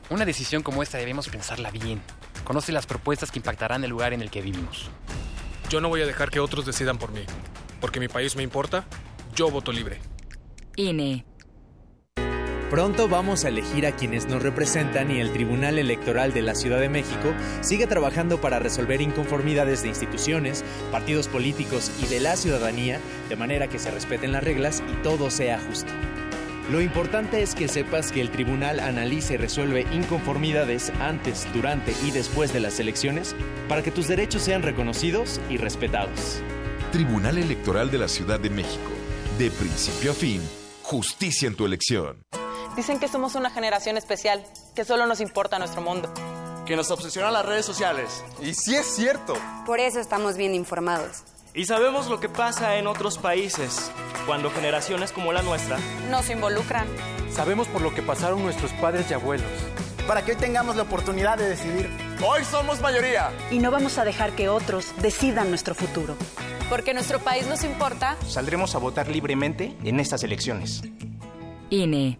Una decisión como esta debemos pensarla bien. Conoce las propuestas que impactarán el lugar en el que vivimos. Yo no voy a dejar que otros decidan por mí. Porque mi país me importa, yo voto libre. INE. Pronto vamos a elegir a quienes nos representan y el Tribunal Electoral de la Ciudad de México sigue trabajando para resolver inconformidades de instituciones, partidos políticos y de la ciudadanía de manera que se respeten las reglas y todo sea justo. Lo importante es que sepas que el tribunal analiza y resuelve inconformidades antes, durante y después de las elecciones para que tus derechos sean reconocidos y respetados. Tribunal Electoral de la Ciudad de México. De principio a fin, justicia en tu elección. Dicen que somos una generación especial, que solo nos importa nuestro mundo. Que nos obsesionan las redes sociales. Y sí es cierto. Por eso estamos bien informados. Y sabemos lo que pasa en otros países, cuando generaciones como la nuestra Nos involucran. Sabemos por lo que pasaron nuestros padres y abuelos. para que hoy tengamos la oportunidad de decidir. Hoy somos mayoría. Y no vamos a dejar que otros decidan nuestro futuro. Porque nuestro país nos importa. Saldremos a votar libremente en estas elecciones. INE.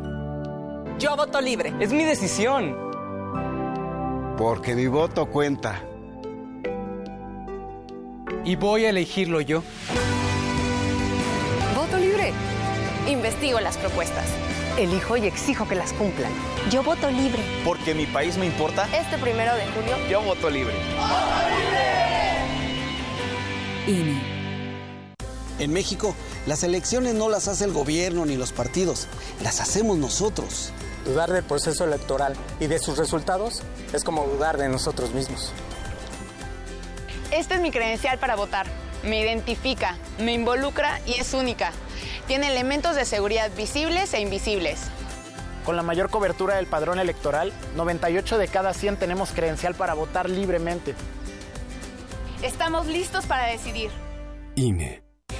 Yo voto libre. Es mi decisión. Porque mi voto cuenta. Y voy a elegirlo yo. Voto libre. Investigo las propuestas. Elijo y exijo que las cumplan. Yo voto libre. Porque mi país me importa, Este primero de julio. yo voto libre. INE. En México, las elecciones no las hace el gobierno ni los partidos, las hacemos nosotros. Dudar del proceso electoral y de sus resultados es como dudar de nosotros mismos. Esta es mi credencial para votar. Me identifica, me involucra y es única. Tiene elementos de seguridad visibles e invisibles. Con la mayor cobertura del padrón electoral, 98 de cada 100 tenemos credencial para votar libremente. Estamos listos para decidir. INE.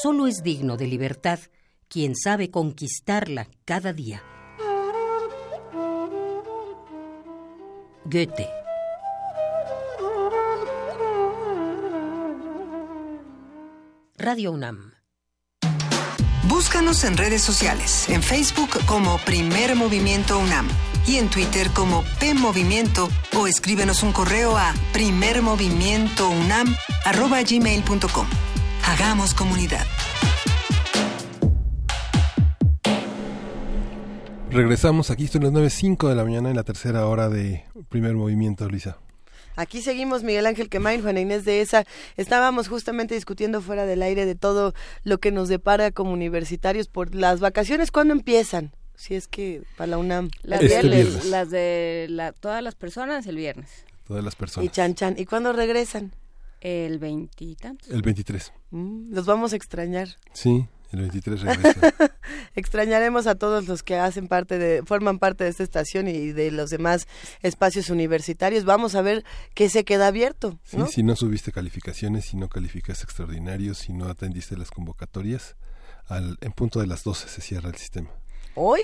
Solo es digno de libertad quien sabe conquistarla cada día. Goethe. Radio UNAM. Búscanos en redes sociales, en Facebook como Primer Movimiento UNAM y en Twitter como P Movimiento o escríbenos un correo a primermovimientounam@gmail.com. Hagamos comunidad. Regresamos, aquí son las 9.05 de la mañana en la tercera hora de primer movimiento, Luisa. Aquí seguimos Miguel Ángel Quemain, Juana Inés de esa. Estábamos justamente discutiendo fuera del aire de todo lo que nos depara como universitarios por las vacaciones. ¿Cuándo empiezan? Si es que para la UNAM. Las, Este viernes, viernes. las de la- todas las personas el viernes. Todas las Y personas. chan chan. ¿Y cuándo regresan? El veintitantos. El 23. Mm, los vamos a extrañar. Sí, el 23 regresa. (laughs) Extrañaremos a todos los que hacen parte de, forman parte de esta estación y de los demás espacios universitarios. Vamos a ver qué se queda abierto, si no subiste calificaciones, si no calificaste extraordinarios, si no atendiste las convocatorias, al, en punto de las 12 se cierra el sistema. ¿Hoy?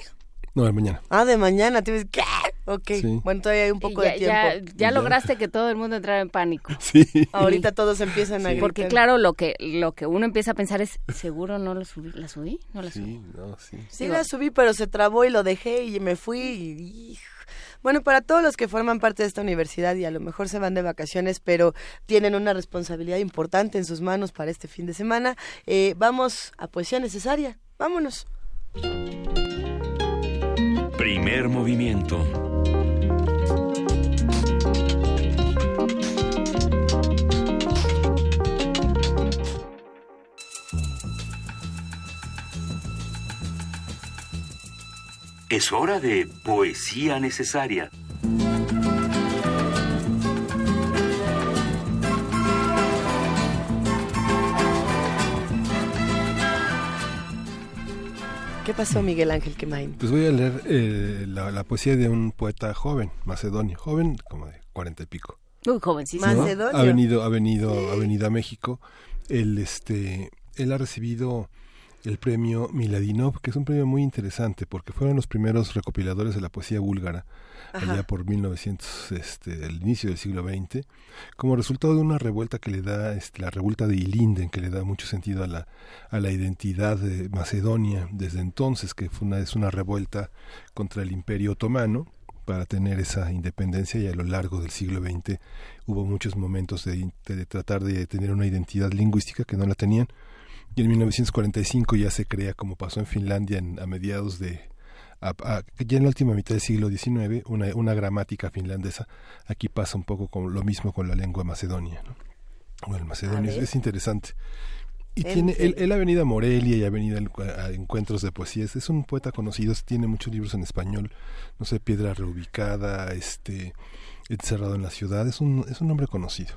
No, de mañana. Ah, de mañana. ¿Tienes ¿Qué? Ok. Sí. Bueno, todavía hay un poco ya, de ya- tiempo. ya lograste que todo el mundo entrara en pánico. (laughs) Sí. Ahorita todos empiezan a gritar. Porque claro, lo que lo que uno empieza a pensar es, ¿seguro no lo subí? ¿La subí? ¿No la subí? Sí, no, sí. Sí la subí, pero se trabó y lo dejé y me fui. y- y- Bueno, para todos los que forman parte de esta universidad y a lo mejor se van de vacaciones, pero tienen una responsabilidad importante en sus manos para este fin de semana, eh, vamos a Poesía Necesaria. Vámonos. Primer movimiento. Es hora de poesía necesaria. ¿Qué pasó, Miguel Ángel Quemain? Pues voy a leer eh, la, la poesía de un poeta joven, macedonio, joven como de cuarenta y pico. Uy, jovencísimo. ¿no? Macedonio. Ha venido, ha venido, ha venido a México. Él, este, él ha recibido el premio Miladinov, que es un premio muy interesante porque fueron los primeros recopiladores de la poesía búlgara Ajá. allá por 1900, este, el inicio del siglo XX, como resultado de una revuelta que le da, este, la revuelta de Ilinden, que le da mucho sentido a la, a la identidad de Macedonia desde entonces, que fue una, es una revuelta contra el Imperio Otomano para tener esa independencia y a lo largo del siglo XX hubo muchos momentos de, de tratar de tener una identidad lingüística que no la tenían y en 1945 ya se crea como pasó en Finlandia en- a mediados de a- a- ya en la última mitad del siglo XIX una, una gramática finlandesa. Aquí pasa un poco con lo mismo con la lengua macedonia ¿no? o el macedonio es, interesante. Y En tiene él, ha venido a Morelia y ha venido a, encuentros de poesías. Es un poeta conocido tiene muchos libros en español. No sé piedra reubicada este encerrado en la ciudad. Es un es un hombre conocido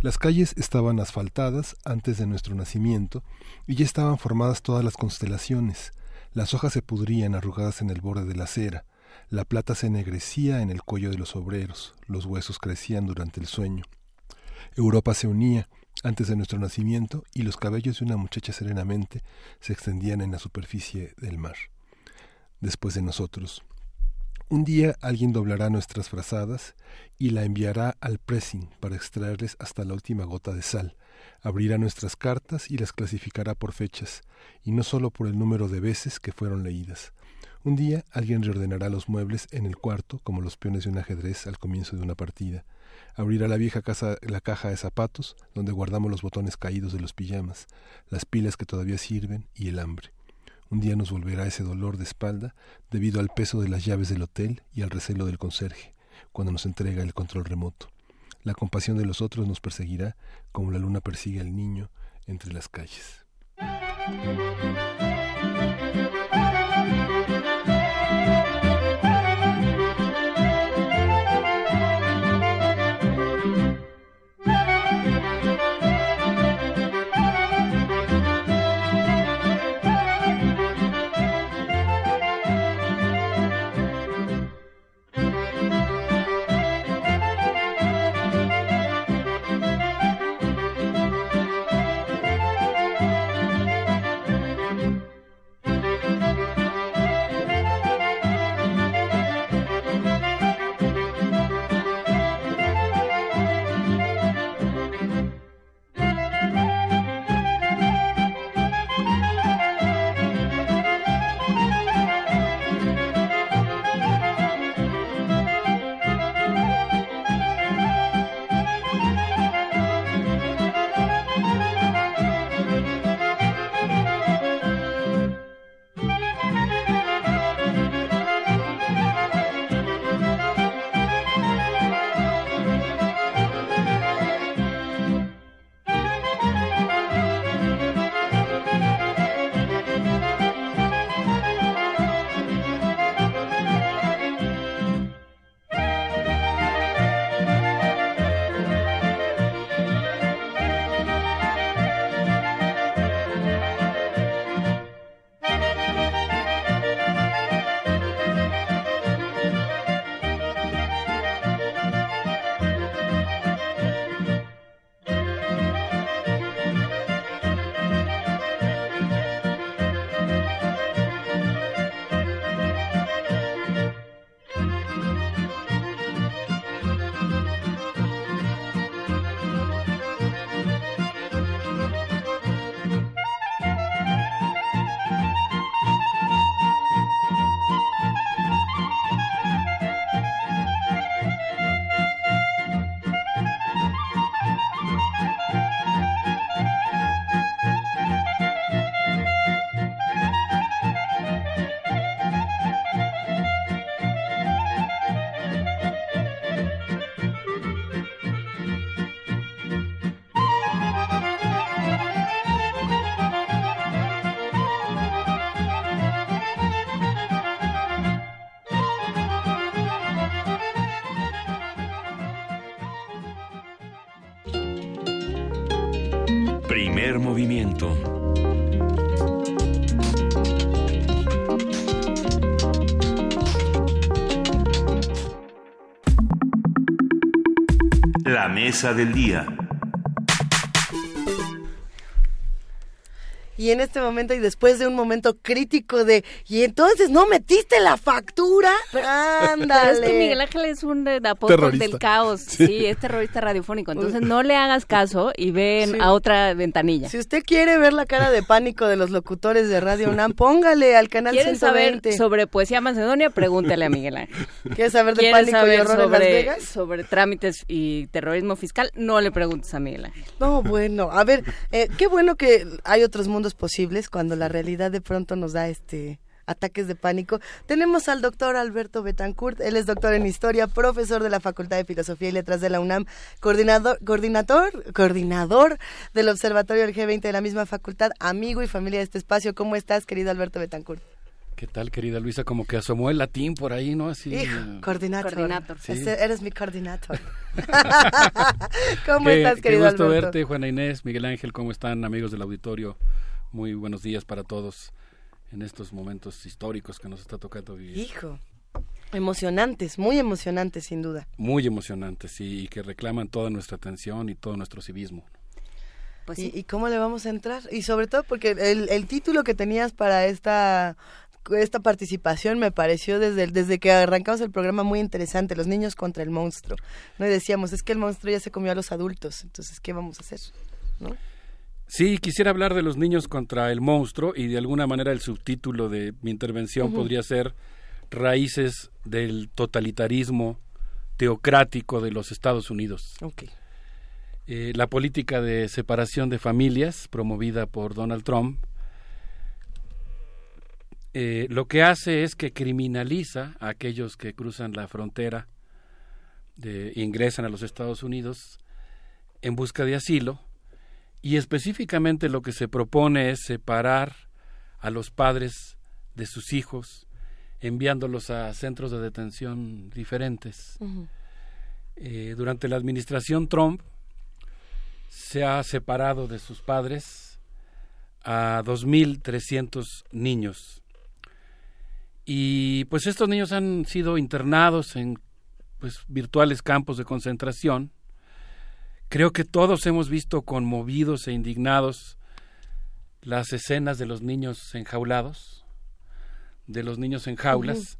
las calles estaban asfaltadas antes de nuestro nacimiento y ya estaban formadas todas las constelaciones. Las hojas se pudrían arrugadas en el borde de la acera. La plata se ennegrecía en el cuello de los obreros. Los huesos crecían durante el sueño. Europa se unía antes de nuestro nacimiento y los cabellos de una muchacha serenamente se extendían en la superficie del mar. Después de nosotros. Un día alguien doblará nuestras frazadas y la enviará al pressing para extraerles hasta la última gota de sal. Abrirá nuestras cartas y las clasificará por fechas, y no solo por el número de veces que fueron leídas. Un día alguien reordenará los muebles en el cuarto como los peones de un ajedrez al comienzo de una partida. Abrirá la vieja casa la caja de zapatos donde guardamos los botones caídos de los pijamas, las pilas que todavía sirven y el hambre. Un día nos volverá ese dolor de espalda debido al peso de las llaves del hotel y al recelo del conserje cuando nos entrega el control remoto. La compasión de los otros nos perseguirá como la luna persigue al niño entre las calles. Movimiento. La mesa del día. Y en este momento y después de un momento crítico de, y entonces no metiste la factura, (laughs) ándale. Pero es que Miguel Ángel es un apóstol Terrorista. del caos, Sí. sí. es terrorista radiofónico, entonces (laughs) no le hagas caso y ven Sí. a otra ventanilla. Si usted quiere ver la cara de pánico de los locutores de Radio UNAM, póngale al canal ¿Quieren saber 120. sobre poesía macedonia? Pregúntele a Miguel Ángel. (laughs) ¿Quieres saber de ¿Quieres pánico y horror en Las sobre, Vegas? sobre trámites y terrorismo fiscal? No le preguntes a Miguel Ángel. No, bueno, a ver, eh, qué bueno que hay otros mundos posibles cuando la realidad de pronto nos da este ataques de pánico. Tenemos al doctor Alberto Betancourt, él es doctor en historia, profesor de la Facultad de Filosofía y Letras de la UNAM, coordinador, coordinador, coordinador del Observatorio del G20 de la misma facultad, amigo y familia de este espacio. ¿Cómo estás, querido Alberto Betancourt? ¿Qué tal, querida Luisa? Como que asomó el latín por ahí, ¿no? Así. Hijo, eh, coordinator. Coordinator. Sí. Este- eres mi coordinator. (laughs) (laughs) ¿Cómo qué- estás, qué querido gusto Alberto? verte, Juana Inés, Miguel Ángel, ¿cómo están, amigos del auditorio? Muy buenos días para todos en estos momentos históricos que nos está tocando vivir. Hijo. Emocionantes, muy emocionantes, sin duda. Muy emocionantes sí, y que reclaman toda nuestra atención y todo nuestro civismo. Pues ¿Y, y cómo le vamos a entrar? Y sobre todo porque el, el título que tenías para esta esta participación me pareció desde el- desde que arrancamos el programa muy interesante, los niños contra el monstruo. No y decíamos, es que el monstruo ya se comió a los adultos, entonces ¿qué vamos a hacer? ¿No? Sí, quisiera hablar de los niños contra el monstruo y de alguna manera el subtítulo de mi intervención podría ser Raíces del totalitarismo teocrático de los Estados Unidos. Eh, la política de separación de familias promovida por Donald Trump eh, lo que hace es que criminaliza a aquellos que cruzan la frontera, de, ingresan a los Estados Unidos en busca de asilo y específicamente lo que se propone es separar a los padres de sus hijos enviándolos a centros de detención diferentes. Eh, durante la administración Trump se ha separado de sus padres a 2.300 niños. Y pues estos niños han sido internados en pues virtuales campos de concentración. Creo que todos hemos visto conmovidos e indignados las escenas de los niños enjaulados, de los niños en jaulas.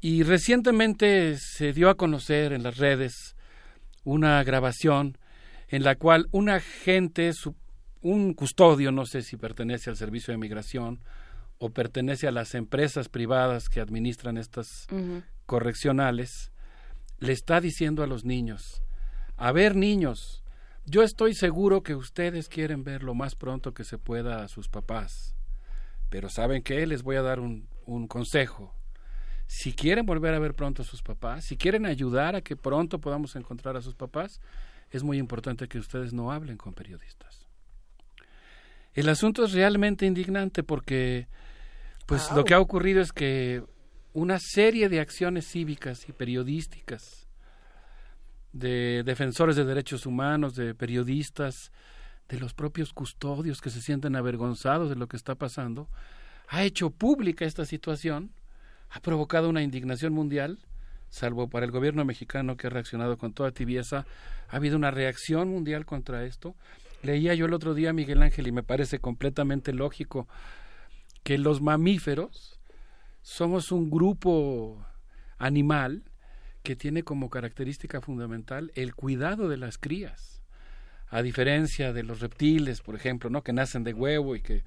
Y recientemente se dio a conocer en las redes una grabación en la cual un agente, un custodio, no sé si pertenece al Servicio de Migración o pertenece a las empresas privadas que administran estas correccionales, le está diciendo a los niños, a ver niños, yo estoy seguro que ustedes quieren ver lo más pronto que se pueda a sus papás, pero ¿saben qué? Les voy a dar un, un consejo. Si quieren volver a ver pronto a sus papás, si quieren ayudar a que pronto podamos encontrar a sus papás, es muy importante que ustedes no hablen con periodistas. El asunto es realmente indignante porque pues lo que ha ocurrido es que una serie de acciones cívicas y periodísticas de defensores de derechos humanos, de periodistas, de los propios custodios que se sienten avergonzados de lo que está pasando, ha hecho pública esta situación, ha provocado una indignación mundial, salvo para el gobierno mexicano que ha reaccionado con toda tibieza, ha habido una reacción mundial contra esto. Leía yo el otro día a Miguel Ángel y me parece completamente lógico que los mamíferos somos un grupo animal que tiene como característica fundamental el cuidado de las crías. A diferencia de los reptiles, por ejemplo, ¿no? que nacen de huevo y que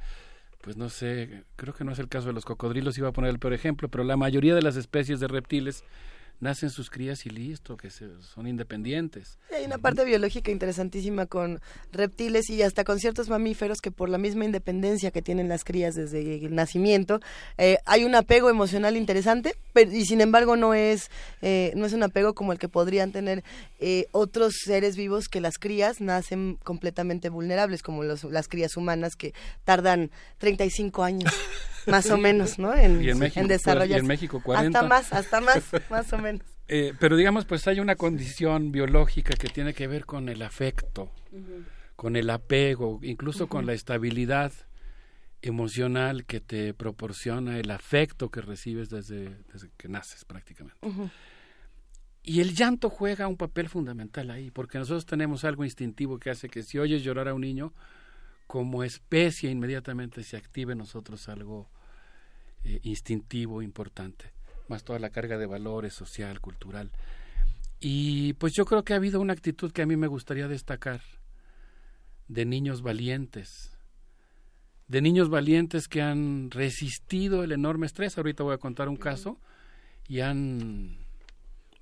pues no sé, creo que no es el caso de los cocodrilos, iba a poner el peor ejemplo, pero la mayoría de las especies de reptiles nacen sus crías y listo, que se- son independientes. Y Hay una parte biológica interesantísima con reptiles y hasta con ciertos mamíferos que por la misma independencia que tienen las crías desde el nacimiento, eh, hay un apego emocional interesante, pero, y sin embargo no es, eh, no es un apego como el que podrían tener eh, otros seres vivos que las crías nacen completamente vulnerables, como los- las crías humanas que tardan 35 años. (laughs) Más o menos, ¿no? En, Y en México, pues, desarrollar. y en México 40. Hasta más, hasta más, (laughs) más o menos. Eh, pero digamos, pues hay una condición biológica que tiene que ver con el afecto, con el apego, incluso con la estabilidad emocional que te proporciona el afecto que recibes desde, desde que naces prácticamente. Y el llanto juega un papel fundamental ahí, porque nosotros tenemos algo instintivo que hace que si oyes llorar a un niño, como especie inmediatamente se active en nosotros algo eh, instintivo importante, más toda la carga de valores social, cultural. Y pues yo creo que ha habido una actitud que a mí me gustaría destacar de niños valientes, de niños valientes que han resistido el enorme estrés. Ahorita voy a contar un caso y han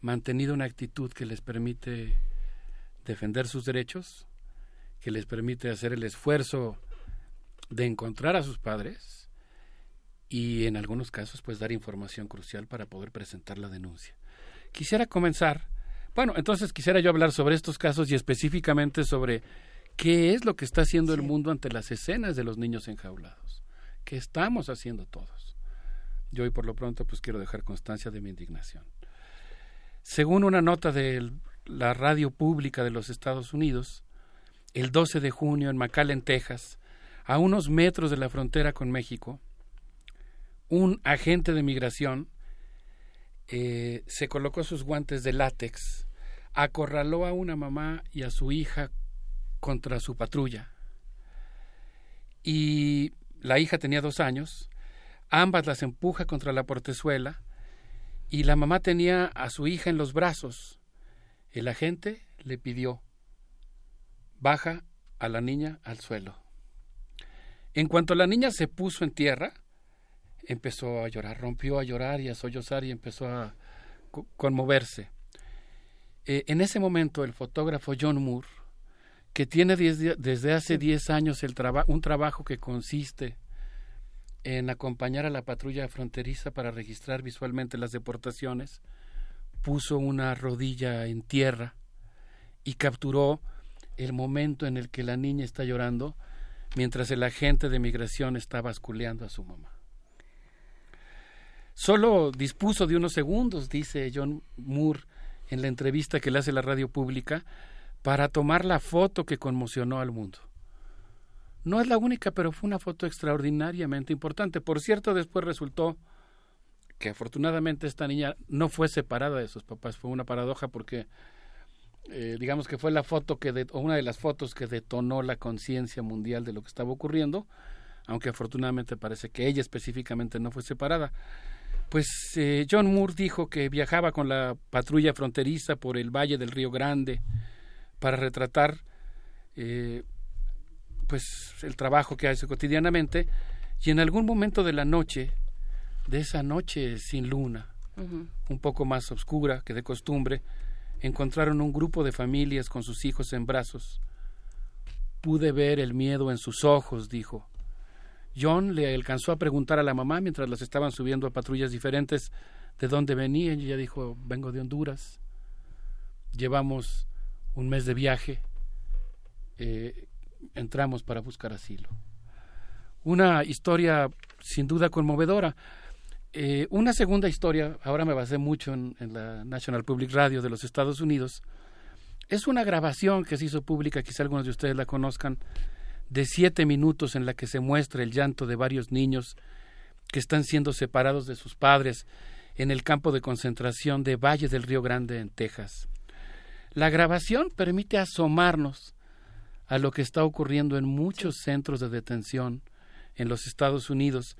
mantenido una actitud que les permite defender sus derechos, que les permite hacer el esfuerzo de encontrar a sus padres y en algunos casos pues dar información crucial para poder presentar la denuncia. Quisiera comenzar, bueno, entonces quisiera yo hablar sobre estos casos y específicamente sobre qué es lo que está haciendo el mundo ante las escenas de los niños enjaulados, qué estamos haciendo todos. Yo hoy por lo pronto pues quiero dejar constancia de mi indignación. Según una nota de la radio pública de los Estados Unidos, el 12 de junio en McAllen, Texas, a unos metros de la frontera con México, un agente de migración eh, se colocó sus guantes de látex, acorraló a una mamá y a su hija contra su patrulla. Y la hija tenía dos años, ambas las empuja contra la portezuela y la mamá tenía a su hija en los brazos. El agente le pidió, baja a la niña al suelo. En cuanto la niña se puso en tierra, empezó a llorar, rompió a llorar y a sollozar y empezó a conmoverse. Eh, en ese momento el fotógrafo John Moore, que tiene desde hace 10 años el un trabajo que consiste en acompañar a la patrulla fronteriza para registrar visualmente las deportaciones, puso una rodilla en tierra y capturó el momento en el que la niña está llorando mientras el agente de migración está basculeando a su mamá. Solo dispuso de unos segundos, dice John Moore en la entrevista que le hace la radio pública, para tomar la foto que conmocionó al mundo. No es la única, pero fue una foto extraordinariamente importante. Por cierto, después resultó que afortunadamente esta niña no fue separada de sus papás. Fue una paradoja porque, eh, digamos que fue la foto que, una de las fotos que detonó la conciencia mundial de lo que estaba ocurriendo, aunque afortunadamente parece que ella específicamente no fue separada. Pues eh, John Moore dijo que viajaba con la patrulla fronteriza por el valle del Río Grande para retratar eh, pues el trabajo que hace cotidianamente y en algún momento de la noche, de esa noche sin luna, un poco más oscura que de costumbre, encontraron un grupo de familias con sus hijos en brazos. Pude ver el miedo en sus ojos, dijo. John le alcanzó a preguntar a la mamá mientras las estaban subiendo a patrullas diferentes de dónde venían y ella dijo, vengo de Honduras. Llevamos un mes de viaje. Eh, entramos para buscar asilo. Una historia sin duda conmovedora. Eh, una segunda historia, ahora me basé mucho en, la National Public Radio de los Estados Unidos, es una grabación que se hizo pública, quizá algunos de ustedes la conozcan, de siete minutos en la que se muestra el llanto de varios niños que están siendo separados de sus padres en el campo de concentración de Valle del Río Grande en Texas. La grabación permite asomarnos a lo que está ocurriendo en muchos centros de detención en los Estados Unidos.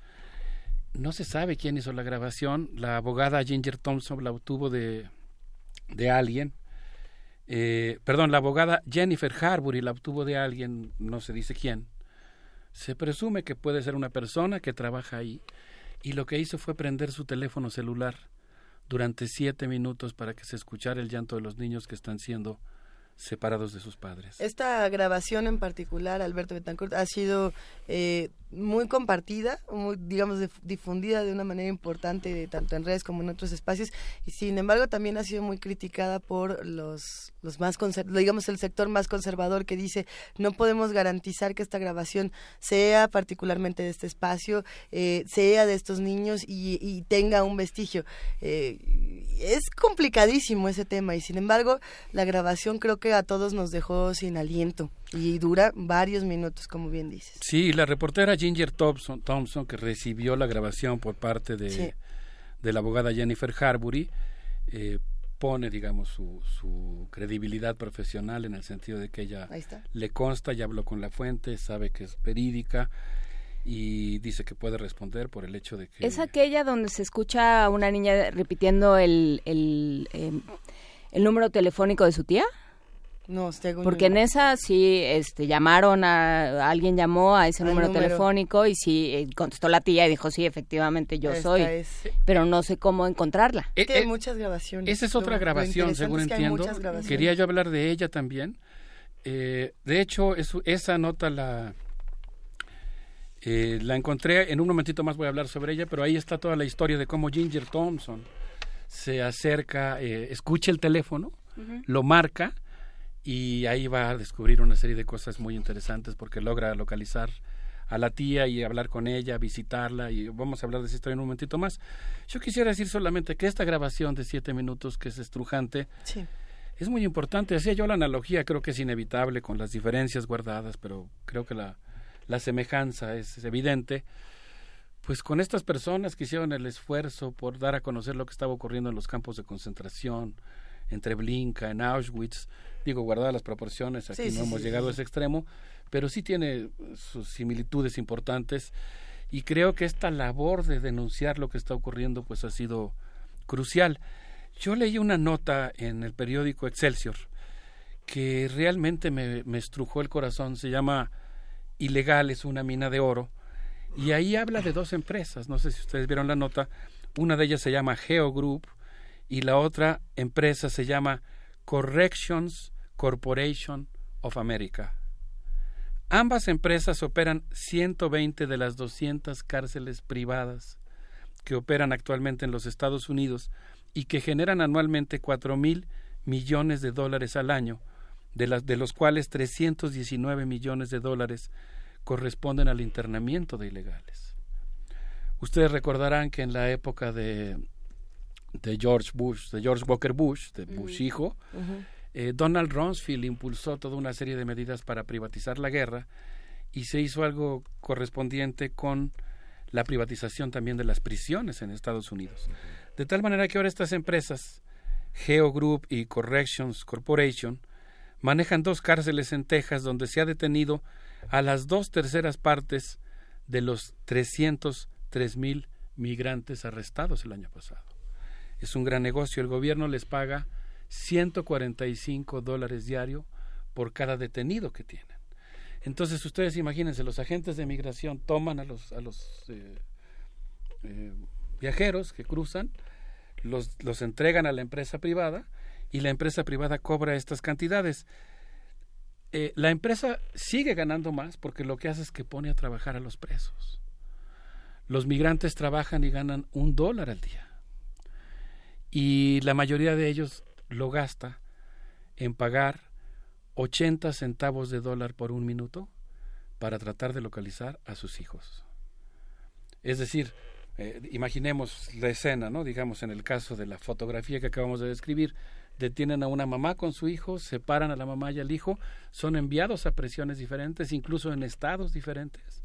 No se sabe quién hizo la grabación. La abogada Ginger Thompson la obtuvo de, de alguien eh, perdón, la abogada Jennifer Harbury la obtuvo de alguien, no se dice quién. Se presume que puede ser una persona que trabaja ahí y lo que hizo fue prender su teléfono celular durante siete minutos para que se escuchara el llanto de los niños que están siendo separados de sus padres. Esta grabación en particular, Alberto Betancourt, ha sido eh, muy compartida, muy, digamos, difundida de una manera importante, tanto en redes como en otros espacios, y sin embargo también ha sido muy criticada por los, los más, digamos, el sector más conservador que dice no podemos garantizar que esta grabación sea particularmente de este espacio, eh, sea de estos niños y, y tenga un vestigio. Eh, es complicadísimo ese tema y sin embargo la grabación creo que a todos nos dejó sin aliento y dura varios minutos, como bien dices. Sí, la reportera Ginger Thompson, Thompson que recibió la grabación por parte de, de la abogada Jennifer Harbury, eh, pone, digamos, su, su, credibilidad profesional en el sentido de que ella le consta, ya habló con la fuente, sabe que es verídica y dice que puede responder por el hecho de que... ¿Es aquella donde se escucha a una niña repitiendo el, el, em, el número telefónico de su tía? No, Porque en esa sí este, llamaron a, alguien llamó a ese número, telefónico y sí eh, contestó la tía y dijo sí, efectivamente yo soy, pero no sé cómo encontrarla. Eh, hay eh, muchas grabaciones. Esa es otra grabación, según entiendo. Quería yo hablar de ella también. de hecho, esa nota la la encontré. En un momentito más voy a hablar sobre ella, pero ahí está toda la historia de cómo Ginger Thompson se acerca, escucha el teléfono, lo marca y ahí va a descubrir una serie de cosas muy interesantes porque logra localizar a la tía y hablar con ella, visitarla y vamos a hablar de esa historia en un momentito más. Yo quisiera decir solamente que esta grabación de siete minutos que es estrujante es muy importante. Hacía yo la analogía, creo que es inevitable con las diferencias guardadas, pero creo que la, la semejanza es, evidente. Pues con estas personas que hicieron el esfuerzo por dar a conocer lo que estaba ocurriendo en los campos de concentración, entre Blinka, en Auschwitz, digo, guardadas las proporciones, aquí no hemos llegado a ese extremo, pero sí tiene sus similitudes importantes y creo que esta labor de denunciar lo que está ocurriendo pues ha sido crucial. Yo leí una nota en el periódico Excelsior que que realmente me, me estrujó el corazón. Se llama Ilegal, es una mina de oro. Y ahí habla de dos empresas. No sé si ustedes vieron la nota. Una de ellas se llama Geo Group y la otra empresa se llama Corrections Corporation of America. Ambas empresas operan 120 de las 200 cárceles privadas que operan actualmente en los Estados Unidos y que generan anualmente 4 mil millones de dólares al año, de, las, de los cuales 319 millones de dólares corresponden al internamiento de ilegales. Ustedes recordarán que en la época de, de George Bush, de George Walker Bush, de Bush hijo, eh, Donald Rumsfeld impulsó toda una serie de medidas para privatizar la guerra y se hizo algo correspondiente con la privatización también de las prisiones en Estados Unidos. De tal manera que ahora estas empresas, Geo Group y Corrections Corporation, manejan dos cárceles en Texas donde se ha detenido a las dos terceras partes de los 303 mil migrantes arrestados el año pasado. Es un gran negocio. El gobierno les paga 145 dólares diario por cada detenido que tienen. Entonces ustedes imagínense, los agentes de migración toman a los, eh, eh, viajeros que cruzan, los, los entregan a la empresa privada y la empresa privada cobra estas cantidades. Eh, la empresa sigue ganando más porque lo que hace es que pone a trabajar a los presos. Los migrantes trabajan y ganan un dólar al día. Y la mayoría de ellos lo gasta en pagar 80 centavos de dólar por un minuto para tratar de localizar a sus hijos. Es decir, eh, imaginemos la escena, ¿no? Digamos en el caso de la fotografía que acabamos de describir, detienen a una mamá con su hijo, separan a la mamá y al hijo, son enviados a presiones diferentes, incluso en estados diferentes.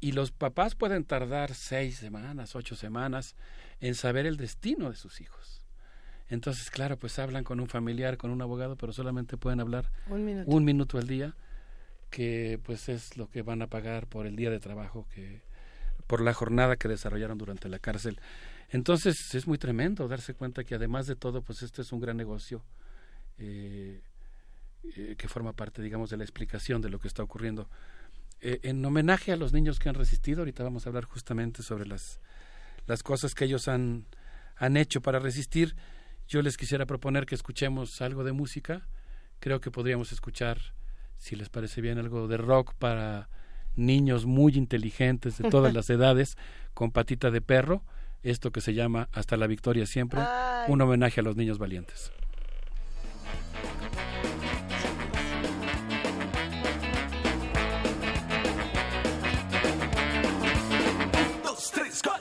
Y los papás pueden tardar seis semanas, ocho semanas en saber el destino de sus hijos. Entonces, claro, pues hablan con un familiar, con un abogado, pero solamente pueden hablar un minuto, al día, que pues es lo que van a pagar por el día de trabajo, que por la jornada que desarrollaron durante la cárcel. Entonces, es muy tremendo darse cuenta que además de todo, pues este es un gran negocio eh, eh, que forma parte, digamos, de la explicación de lo que está ocurriendo. Eh, en homenaje a los niños que han resistido, ahorita vamos a hablar justamente sobre las, las cosas que ellos han, han hecho para resistir. Yo les quisiera proponer que escuchemos algo de música. Creo que podríamos escuchar, si les parece bien, algo de rock para niños muy inteligentes de todas (laughs) las edades, con patita de perro, esto que se llama Hasta la Victoria Siempre, un homenaje a los niños valientes.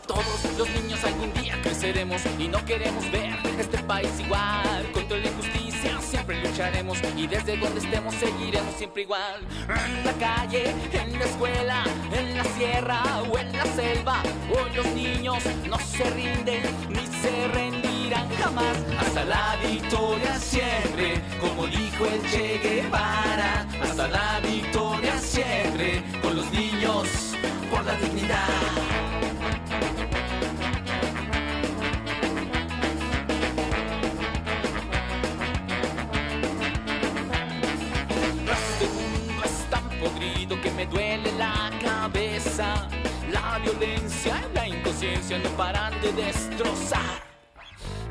Todos los niños y no queremos ver este país igual. Contra la injusticia siempre lucharemos y desde donde estemos seguiremos siempre igual. En la calle, en la escuela, en la sierra o en la selva, hoy los niños no se rinden ni se rendirán jamás. Hasta la victoria siempre, como dijo el Che Guevara. Hasta la victoria siempre, inconsciencia no paran de destrozar.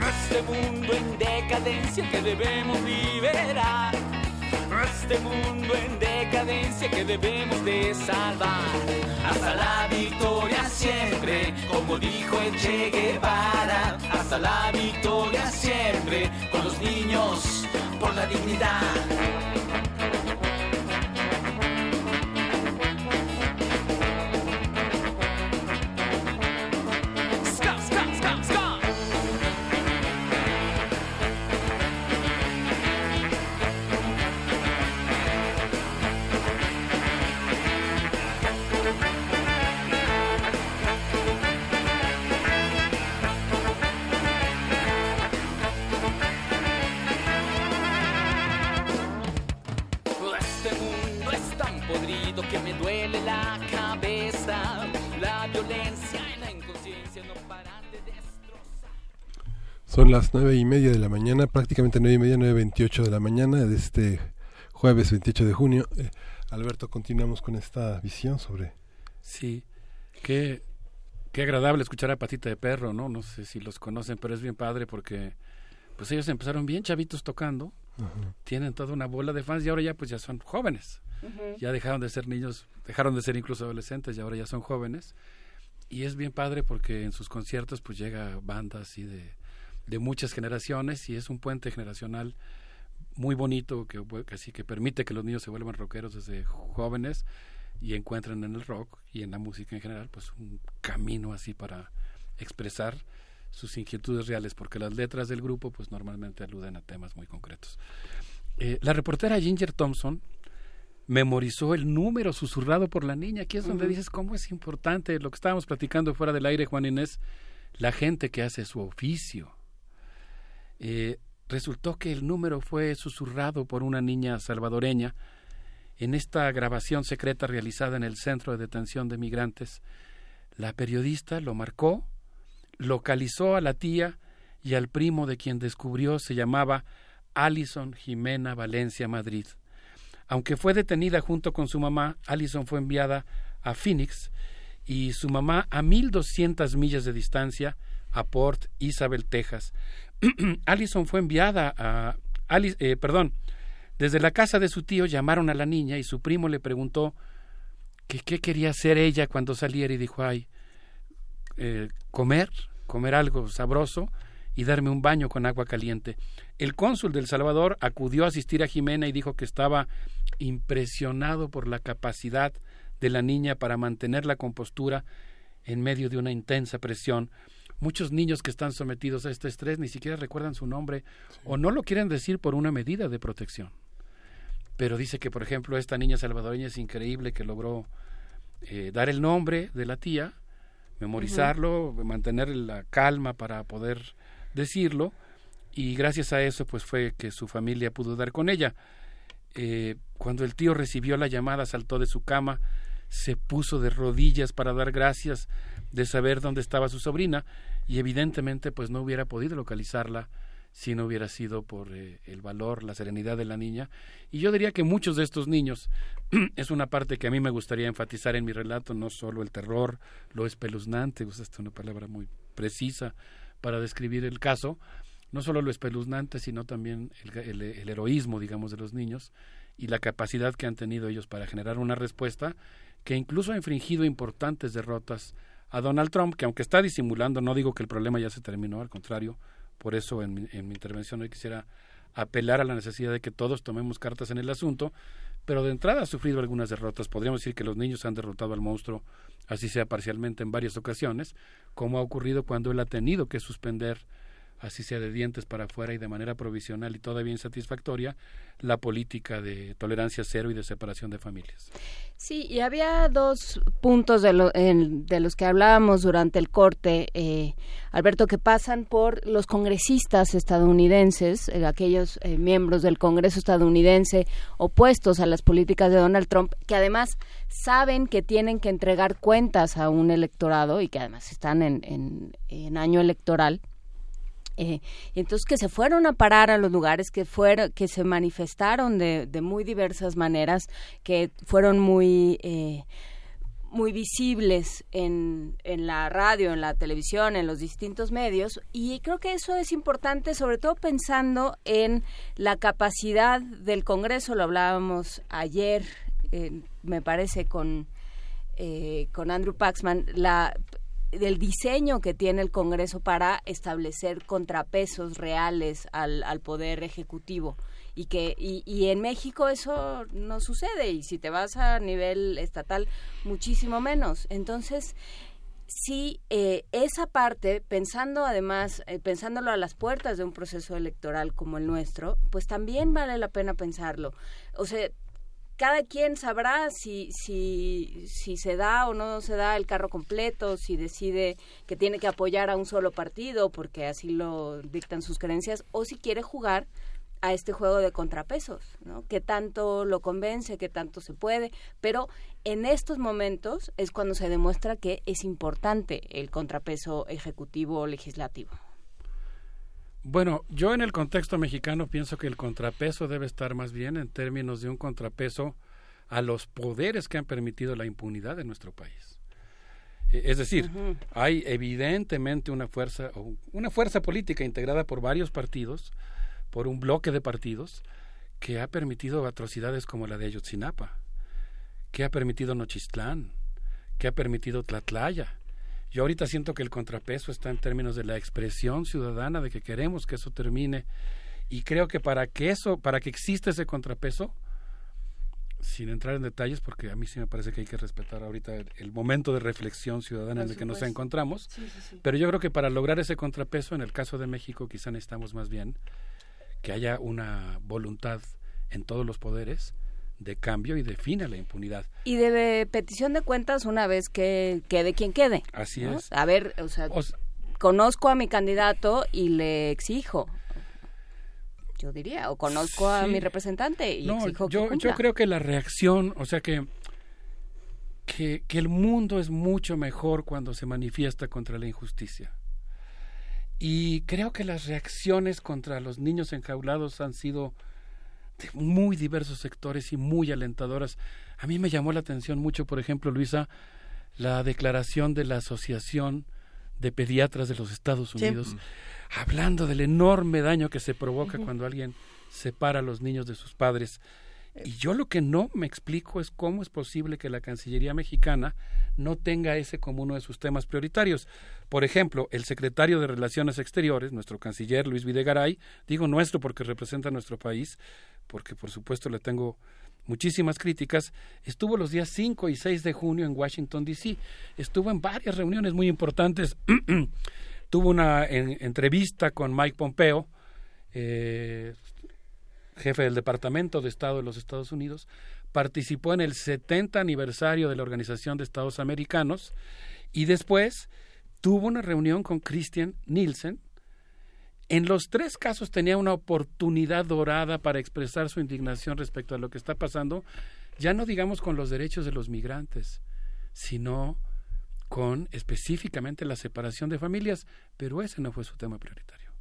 Este mundo en decadencia que debemos liberar. Este mundo en decadencia que debemos de salvar. Hasta la victoria siempre, como dijo el Che Guevara. Hasta la victoria siempre, con los niños por la dignidad. Las nueve y media de la mañana, prácticamente nueve y media, nueve veintiocho de la mañana de este jueves 28 de junio. Eh, Alberto, continuamos con esta visión sobre... Sí, qué, qué agradable escuchar a Patita de Perro, ¿no? No sé si los conocen, pero es bien padre porque pues ellos empezaron bien chavitos tocando, tienen toda una bola de fans y ahora ya pues ya son jóvenes. Ya dejaron de ser niños, dejaron de ser incluso adolescentes y ahora ya son jóvenes. Y es bien padre porque en sus conciertos pues llega bandas así de, de muchas generaciones y es un puente generacional muy bonito que, así que permite que los niños se vuelvan rockeros desde jóvenes y encuentren en el rock y en la música en general pues un camino así para expresar sus inquietudes reales porque las letras del grupo pues normalmente aluden a temas muy concretos. Eh, la reportera Ginger Thompson memorizó el número susurrado por la niña. Aquí es donde dices cómo es importante lo que estábamos platicando fuera del aire, Juan Inés, la gente que hace su oficio. Eh, resultó que el número fue susurrado por una niña salvadoreña en esta grabación secreta realizada en el Centro de Detención de Migrantes. La periodista lo marcó, localizó a la tía y al primo de quien descubrió se llamaba Alison Jimena Valencia Madrid. Aunque fue detenida junto con su mamá, Alison fue enviada a Phoenix y su mamá a 1200 millas de distancia a Port Isabel, Texas. (clears throat) Allison fue enviada a eh, perdón, desde la casa de su tío llamaron a la niña y su primo le preguntó que qué quería hacer ella cuando saliera y dijo, ay, eh, comer, comer algo sabroso y darme un baño con agua caliente. El cónsul del Salvador acudió a asistir a Jimena y dijo que estaba impresionado por la capacidad de la niña para mantener la compostura en medio de una intensa presión muchos niños que están sometidos a este estrés ni siquiera recuerdan su nombre o no lo quieren decir por una medida de protección. Pero dice que, por ejemplo, esta niña salvadoreña es increíble que logró eh, dar el nombre de la tía, memorizarlo, mantener la calma para poder decirlo y gracias a eso pues fue que su familia pudo dar con ella. Eh, cuando el tío recibió la llamada saltó de su cama, se puso de rodillas para dar gracias de saber dónde estaba su sobrina y evidentemente pues no hubiera podido localizarla si no hubiera sido por eh, el valor, la serenidad de la niña. Y yo diría que muchos de estos niños, (clears throat) es una parte que a mí me gustaría enfatizar en mi relato, no solo el terror, lo espeluznante, usaste una palabra muy precisa para describir el caso, no solo lo espeluznante, sino también el, el heroísmo, digamos, de los niños y la capacidad que han tenido ellos para generar una respuesta que incluso ha infringido importantes derrotas a Donald Trump, que aunque está disimulando, no digo que el problema ya se terminó, al contrario, por eso en mi, en mi intervención hoy quisiera apelar a la necesidad de que todos tomemos cartas en el asunto, pero de entrada ha sufrido algunas derrotas. Podríamos decir que los niños han derrotado al monstruo, así sea parcialmente en varias ocasiones, como ha ocurrido cuando él ha tenido que suspender así sea de dientes para afuera y de manera provisional y todavía insatisfactoria, la política de tolerancia cero y de separación de familias. Sí, y había dos puntos de, de los que hablábamos durante el corte, eh, Alberto, que pasan por los congresistas estadounidenses, eh, aquellos eh, miembros del Congreso estadounidense opuestos a las políticas de Donald Trump, que además saben que tienen que entregar cuentas a un electorado y que además están en, en año electoral eh, entonces que se fueron a parar a los lugares, que fueron, que se manifestaron de, de muy diversas maneras, que fueron muy eh, muy visibles en, en la radio, en la televisión, en los distintos medios. Y creo que eso es importante sobre todo pensando en la capacidad del Congreso, lo hablábamos ayer, eh, me parece, con, con Andrew Paxman, la, del diseño que tiene el Congreso para establecer contrapesos reales al, al poder ejecutivo. Y que y, en México eso no sucede y si te vas a nivel estatal muchísimo menos. Entonces sí eh, esa parte pensando además eh, pensándolo a las puertas de un proceso electoral como el nuestro pues también vale la pena pensarlo. O sea cada quien sabrá si, si, si se da o no se da el carro completo, si decide que tiene que apoyar a un solo partido porque así lo dictan sus creencias, o si quiere jugar a este juego de contrapesos, ¿no? Que tanto lo convence, que tanto se puede, pero en estos momentos es cuando se demuestra que es importante el contrapeso ejecutivo legislativo. Bueno, yo en el contexto mexicano pienso que el contrapeso debe estar más bien en términos de un contrapeso a los poderes que han permitido la impunidad en nuestro país. Eh, Es decir, hay evidentemente una fuerza, una fuerza política integrada por varios partidos, por un bloque de partidos, que ha permitido atrocidades como la de Ayotzinapa, que ha permitido Nochistlán, que ha permitido Tlatlaya. Yo ahorita siento que el contrapeso está en términos de la expresión ciudadana de que queremos que eso termine y creo que para que eso, para que exista ese contrapeso, sin entrar en detalles, porque a mí sí me parece que hay que respetar ahorita el, el momento de reflexión ciudadana en el que nos encontramos, Sí, sí, sí. pero yo creo que para lograr ese contrapeso, en el caso de México, quizá necesitamos más bien que haya una voluntad en todos los poderes de cambio y define la impunidad. Y de petición de cuentas una vez que quede quien quede. Así ¿no? es. A ver, o sea, O conozco a mi candidato y le exijo. Yo diría, o conozco a mi representante y No, exijo que yo, cumpla. yo creo que la reacción, o sea que, que, que el mundo es mucho mejor cuando se manifiesta contra la injusticia. Y creo que las reacciones contra los niños enjaulados han sido de muy diversos sectores y muy alentadoras. A mí me llamó la atención mucho, por ejemplo, Luisa, la declaración de la Asociación de Pediatras de los Estados Sí. Unidos, hablando del enorme daño que se provoca cuando alguien separa a los niños de sus padres. Y yo lo que no me explico es cómo es posible que la Cancillería mexicana no tenga ese como uno de sus temas prioritarios. Por ejemplo, el secretario de Relaciones Exteriores, nuestro canciller Luis Videgaray, digo nuestro porque representa a nuestro país, porque por supuesto le tengo muchísimas críticas, estuvo los días 5 y 6 de junio en Washington, D.C. Estuvo en varias reuniones muy importantes. (clears throat) Tuvo una en- entrevista con Mike Pompeo, eh, jefe del Departamento de Estado de los Estados Unidos, participó en el 70 aniversario de la Organización de Estados Americanos y después tuvo una reunión con Christian Nielsen. En los tres casos tenía una oportunidad dorada para expresar su indignación respecto a lo que está pasando, ya no digamos con los derechos de los migrantes, sino con específicamente la separación de familias, pero ese no fue su tema prioritario.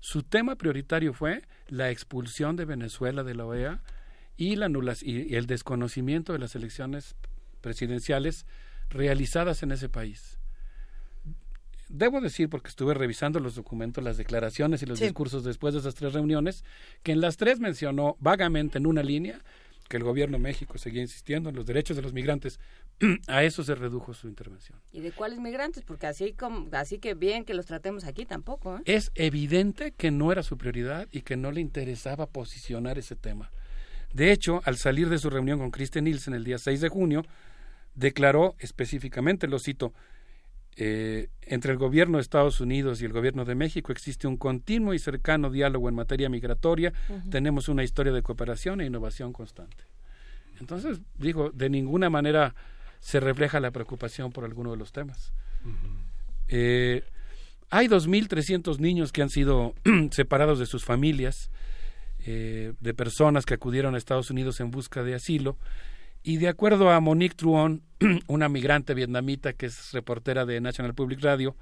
Su tema prioritario fue la expulsión de Venezuela de la OEA y, la y el desconocimiento de las elecciones presidenciales realizadas en ese país. Debo decir, porque estuve revisando los documentos, las declaraciones y los Sí. discursos después de esas tres reuniones, que en las tres mencionó vagamente en una línea que el gobierno de México seguía insistiendo en los derechos de los migrantes. (clears throat) A eso se redujo su intervención. ¿Y de cuáles migrantes? Porque así como así que bien que los tratemos aquí tampoco, ¿eh? Es evidente que no era su prioridad y que no le interesaba posicionar ese tema. De hecho, al salir de su reunión con Kristen Nielsen el día 6 de junio, declaró específicamente, lo cito, eh, entre el gobierno de Estados Unidos y el gobierno de México existe un continuo y cercano diálogo en materia migratoria. Tenemos una historia de cooperación e innovación constante. Entonces, digo, de ninguna manera se refleja la preocupación por alguno de los temas. Eh, hay 2.300 niños que han sido (clears throat) separados de sus familias, eh, de personas que acudieron a Estados Unidos en busca de asilo. Y de acuerdo a Monique Truon, (clears throat) una migrante vietnamita que es reportera de National Public Radio,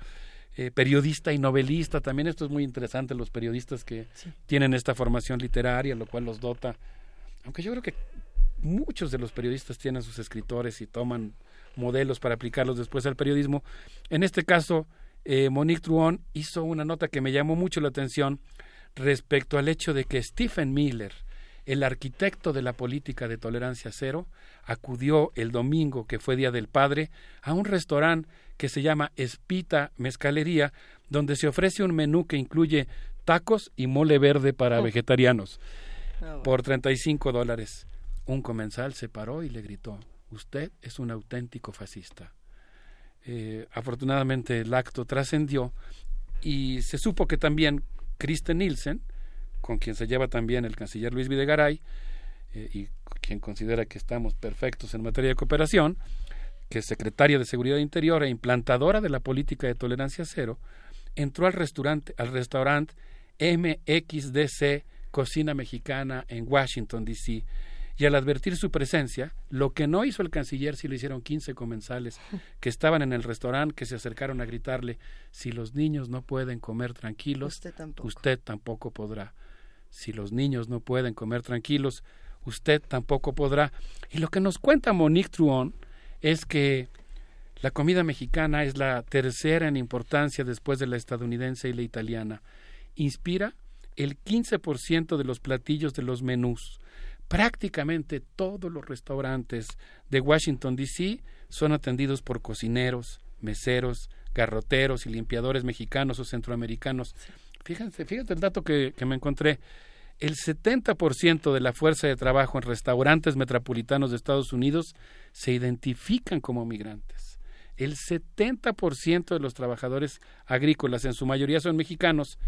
eh, periodista y novelista, también esto es muy interesante, los periodistas que tienen esta formación literaria, lo cual los dota, aunque yo creo que muchos de los periodistas tienen sus escritores y toman modelos para aplicarlos después al periodismo. En este caso, eh, Monique Truon hizo una nota que me llamó mucho la atención respecto al hecho de que Stephen Miller, el arquitecto de la política de tolerancia cero, acudió el domingo, que fue Día del Padre, a un restaurante que se llama Espita Mezcalería, donde se ofrece un menú que incluye tacos y mole verde para Oh. vegetarianos Oh. por 35 dólares. Un comensal se paró y le gritó, usted es un auténtico fascista. Eh, afortunadamente el acto trascendió y se supo que también Kristen Nielsen, con quien se lleva también el canciller Luis Videgaray, eh, y quien considera que estamos perfectos en materia de cooperación, que es secretaria de Seguridad Interior e implantadora de la política de tolerancia cero, entró al restaurante, al restaurante MXDC Cocina Mexicana en Washington, D.C. Y al advertir su presencia, lo que no hizo el canciller sí lo hicieron 15 comensales que estaban en el restaurante, que se acercaron a gritarle, si los niños no pueden comer tranquilos, Usted tampoco. usted tampoco podrá. Si los niños no pueden comer tranquilos, usted tampoco podrá. Y lo que nos cuenta Monique Truon es que la comida mexicana es la tercera en importancia después de la estadounidense y la italiana. Inspira el 15% de los platillos de los menús. Prácticamente todos los restaurantes de Washington, D.C. son atendidos por cocineros, meseros, garroteros y limpiadores mexicanos o centroamericanos. Fíjense, fíjate el dato que, me encontré. El 70% de la fuerza de trabajo en restaurantes metropolitanos de Estados Unidos se identifican como migrantes. El 70% de los trabajadores agrícolas, en su mayoría son mexicanos,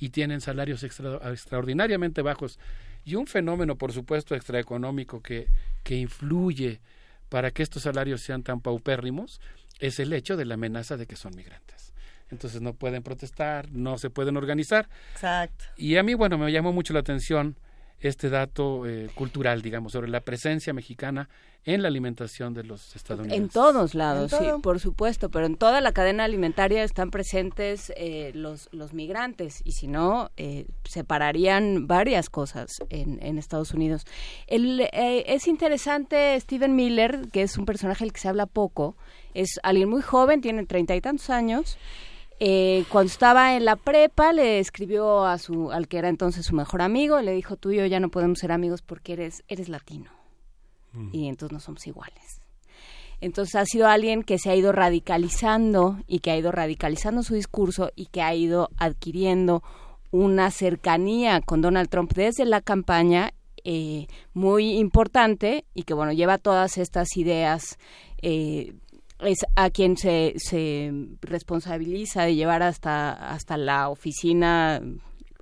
y tienen salarios extra- extraordinariamente bajos. Y un fenómeno, por supuesto, extraeconómico que, que influye para que estos salarios sean tan paupérrimos es el hecho de la amenaza de que son migrantes. Entonces no pueden protestar, no se pueden organizar. Exacto. Y a mí, bueno, me llamó mucho la atención este dato eh, cultural, digamos, sobre la presencia mexicana en la alimentación de los estadounidenses. En todos lados, En sí, por supuesto, pero en toda la cadena alimentaria están presentes eh, los, los migrantes y si no, eh, separarían varias cosas en, en Estados Unidos. El, eh, es interesante Steven Miller, que es un personaje del que se habla poco, es alguien muy joven, tiene treinta y tantos años. Eh, cuando estaba en la prepa le escribió a su al que era entonces su mejor amigo le dijo tú y yo ya no podemos ser amigos porque eres eres latino y entonces no somos iguales. Entonces ha sido alguien que se ha ido radicalizando y que ha ido radicalizando su discurso y que ha ido adquiriendo una cercanía con Donald Trump desde la campaña eh, muy importante y que bueno lleva todas estas ideas eh, es a quien se, se responsabiliza de llevar hasta hasta la oficina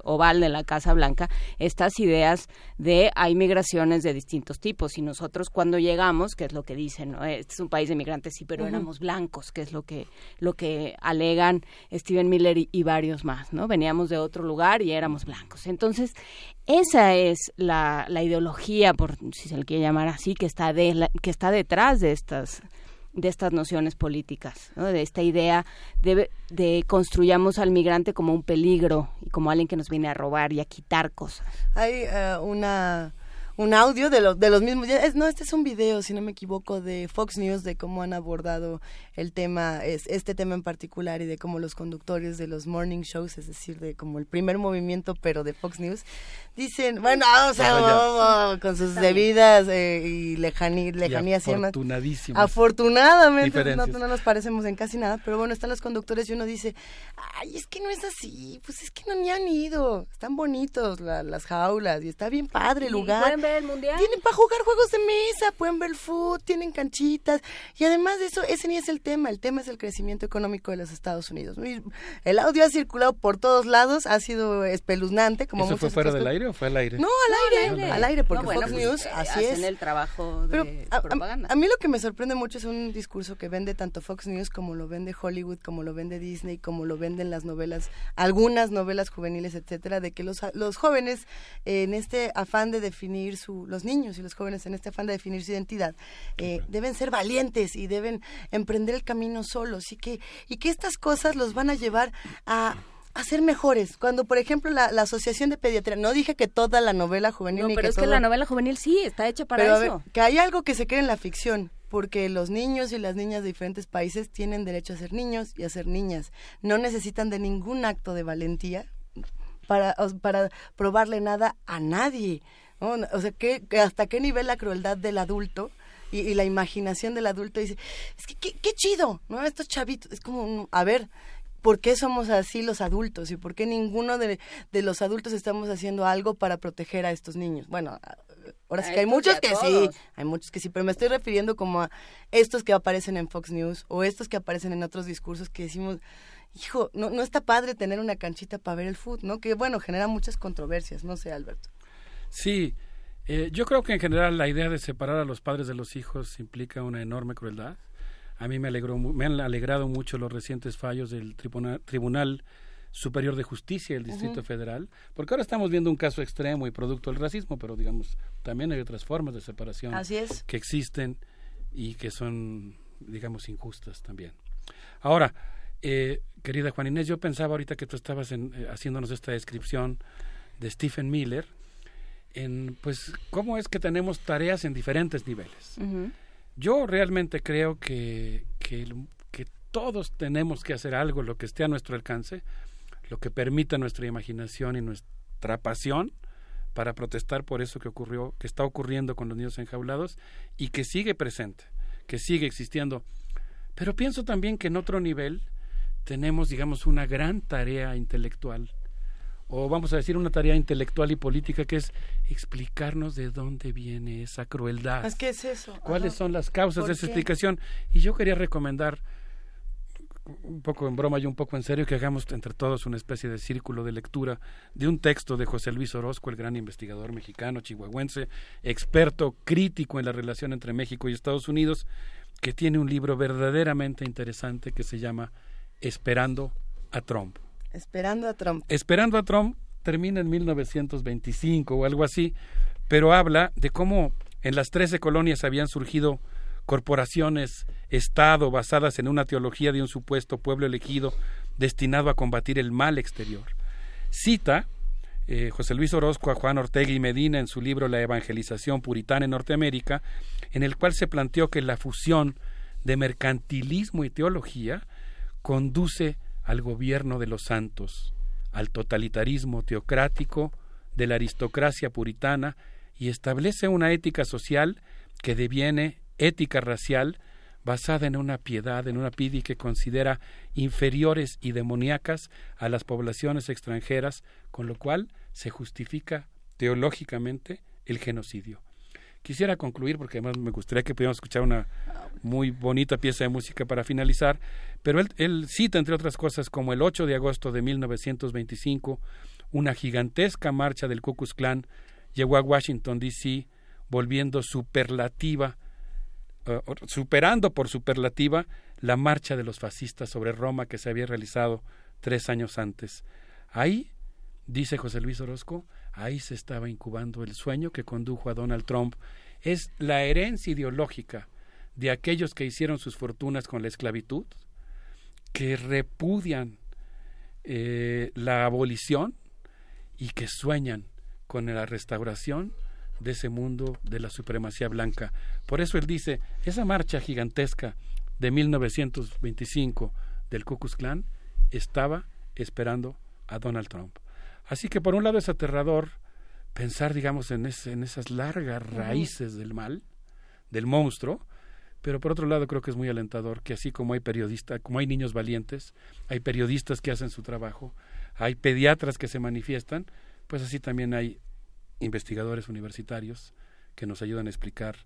oval de la Casa Blanca estas ideas de hay migraciones de distintos tipos. Y nosotros cuando llegamos que es lo que dicen ¿no? este es un país de migrantes sí pero éramos blancos que es lo que lo que alegan Steven Miller y, y varios más no veníamos de otro lugar y éramos blancos. Entonces esa es la, la ideología por si se le quiere llamar así que está de la- que está detrás de estas de estas nociones políticas, ¿no? de esta idea de, de construyamos al migrante como un peligro y como alguien que nos viene a robar y a quitar cosas. Hay eh, una un audio de los de los mismos ya es- no este es un video si no me equivoco de Fox News de cómo han abordado el tema es este tema en particular y de cómo los conductores de los morning shows es decir de como el primer movimiento pero de Fox News dicen bueno o sea ya. vamos, con sus debidas eh, y lejaní, lejanías y demás. afortunadísimos. Afortunadamente, no, no nos parecemos en casi nada, pero bueno, están los conductores y uno dice, ay, es que no es así, pues es que no ni han ido, están bonitos la- las jaulas y está bien padre el lugar. Ver el mundial. Tienen para jugar juegos de mesa, pueden ver food, tienen canchitas y además de eso, ese ni es el tema, el tema es el crecimiento económico de los Estados Unidos. El audio ha circulado por todos lados, ha sido espeluznante, como ¿Eso fue fuera del aire o fue al aire? No, al aire, al aire. al aire, porque No, bueno, Fox pues, News, eh, así hacen es. el trabajo de Pero a, a- propaganda. a mí lo que me sorprende mucho es un discurso que vende tanto Fox News como lo vende Hollywood, como lo vende Disney, como lo venden las novelas, algunas novelas juveniles, etcétera, de que los, los jóvenes eh, en este afán de definir su, los niños y los jóvenes en este afán de definir su identidad, eh, deben ser valientes y deben emprender el camino solos y que, y que estas cosas los van a llevar a a ser mejores. Cuando, por ejemplo, la, la Asociación de Pediatría, no dije que toda la novela juvenil No, ni pero es que la novela juvenil sí está hecha para pero a eso. ver, que hay algo que se cree en la ficción, porque los niños y las niñas de diferentes países tienen derecho a ser niños y a ser niñas. No necesitan de ningún acto de valentía para, para probarle nada a nadie. ¿No? O sea, ¿qué- que ¿hasta qué nivel la crueldad del adulto? Y, y la imaginación del adulto dice, es que qué, qué chido, ¿no? Estos chavitos, es como, a ver, ¿por qué somos así los adultos? ¿Y por qué ninguno de, de los adultos estamos haciendo algo para proteger a estos niños? Bueno, ahora sí que hay muchos que sí, hay muchos que sí, pero me estoy refiriendo como a estos que aparecen en Fox News o estos que aparecen en otros discursos que decimos, hijo, no, no está padre tener una canchita para ver el fútbol, ¿no? Que bueno, genera muchas controversias, no sé, Alberto. Sí, eh, yo creo que en general la idea de separar a los padres de los hijos implica una enorme crueldad. A mí me, alegró, me han alegrado mucho los recientes fallos del tribunal, tribunal Superior de Justicia del Distrito. Federal, porque ahora estamos viendo un caso extremo y producto del racismo, pero digamos, también hay otras formas de separación Así es. que existen y que son, digamos, injustas también. Ahora, eh, querida Juan Inés, yo pensaba ahorita que tú estabas en, eh, haciéndonos esta descripción de Stephen Miller, en pues cómo es que tenemos tareas en diferentes niveles. Yo realmente creo que, que, que todos tenemos que hacer algo, lo que esté a nuestro alcance, lo que permita nuestra imaginación y nuestra pasión para protestar por eso que ocurrió, que está ocurriendo con los niños enjaulados y que sigue presente, que sigue existiendo. Pero pienso también que en otro nivel tenemos, digamos, una gran tarea intelectual, o vamos a decir una tarea intelectual y política, que es explicarnos de dónde viene esa crueldad. Que es eso. ¿Cuáles Ajá. son las causas ¿Por de esa qué? explicación? Y yo quería recomendar, un poco en broma y un poco en serio, que hagamos entre todos una especie de círculo de lectura de un texto de José Luis Orozco, el gran investigador mexicano, chihuahuense, experto crítico en la relación entre México y Estados Unidos, que tiene un libro verdaderamente interesante que se llama Esperando a Trump. Esperando a Trump. Esperando a Trump termina en 1925 o algo así, pero habla de cómo en las 13 colonias habían surgido corporaciones, Estado, basadas en una teología de un supuesto pueblo elegido destinado a combatir el mal exterior. Cita eh, José Luis Orozco a Juan Ortega y Medina en su libro La evangelización puritana en Norteamérica, en el cual se planteó que la fusión de mercantilismo y teología conduce al gobierno de los santos, al totalitarismo teocrático de la aristocracia puritana y establece una ética social que deviene ética racial basada en una piedad, en una pidi que considera inferiores y demoníacas a las poblaciones extranjeras, con lo cual se justifica teológicamente el genocidio. Quisiera concluir, porque además me gustaría que pudiéramos escuchar una muy bonita pieza de música para finalizar, pero él, cita, entre otras cosas, como el 8 de agosto de 1925, una gigantesca marcha del Ku Klux Klan llegó a Washington, D.C., volviendo superlativa, eh, superando por superlativa la marcha de los fascistas sobre Roma que se había realizado tres años antes. Ahí, dice José Luis Orozco, ahí se estaba incubando el sueño que condujo a Donald Trump. Es la herencia ideológica de aquellos que hicieron sus fortunas con la esclavitud, que repudian eh, la abolición y que sueñan con la restauración de ese mundo de la supremacía blanca. Por eso él dice, esa marcha gigantesca de 1925 del Ku Klux Klan estaba esperando a Donald Trump. Así que por un lado es aterrador pensar, digamos, en, en esas largas raíces del mal, del monstruo, pero por otro lado creo que es muy alentador que así como hay periodistas, como hay niños valientes, hay periodistas que hacen su trabajo, hay pediatras que se manifiestan, pues así también hay investigadores universitarios que nos ayudan a explicar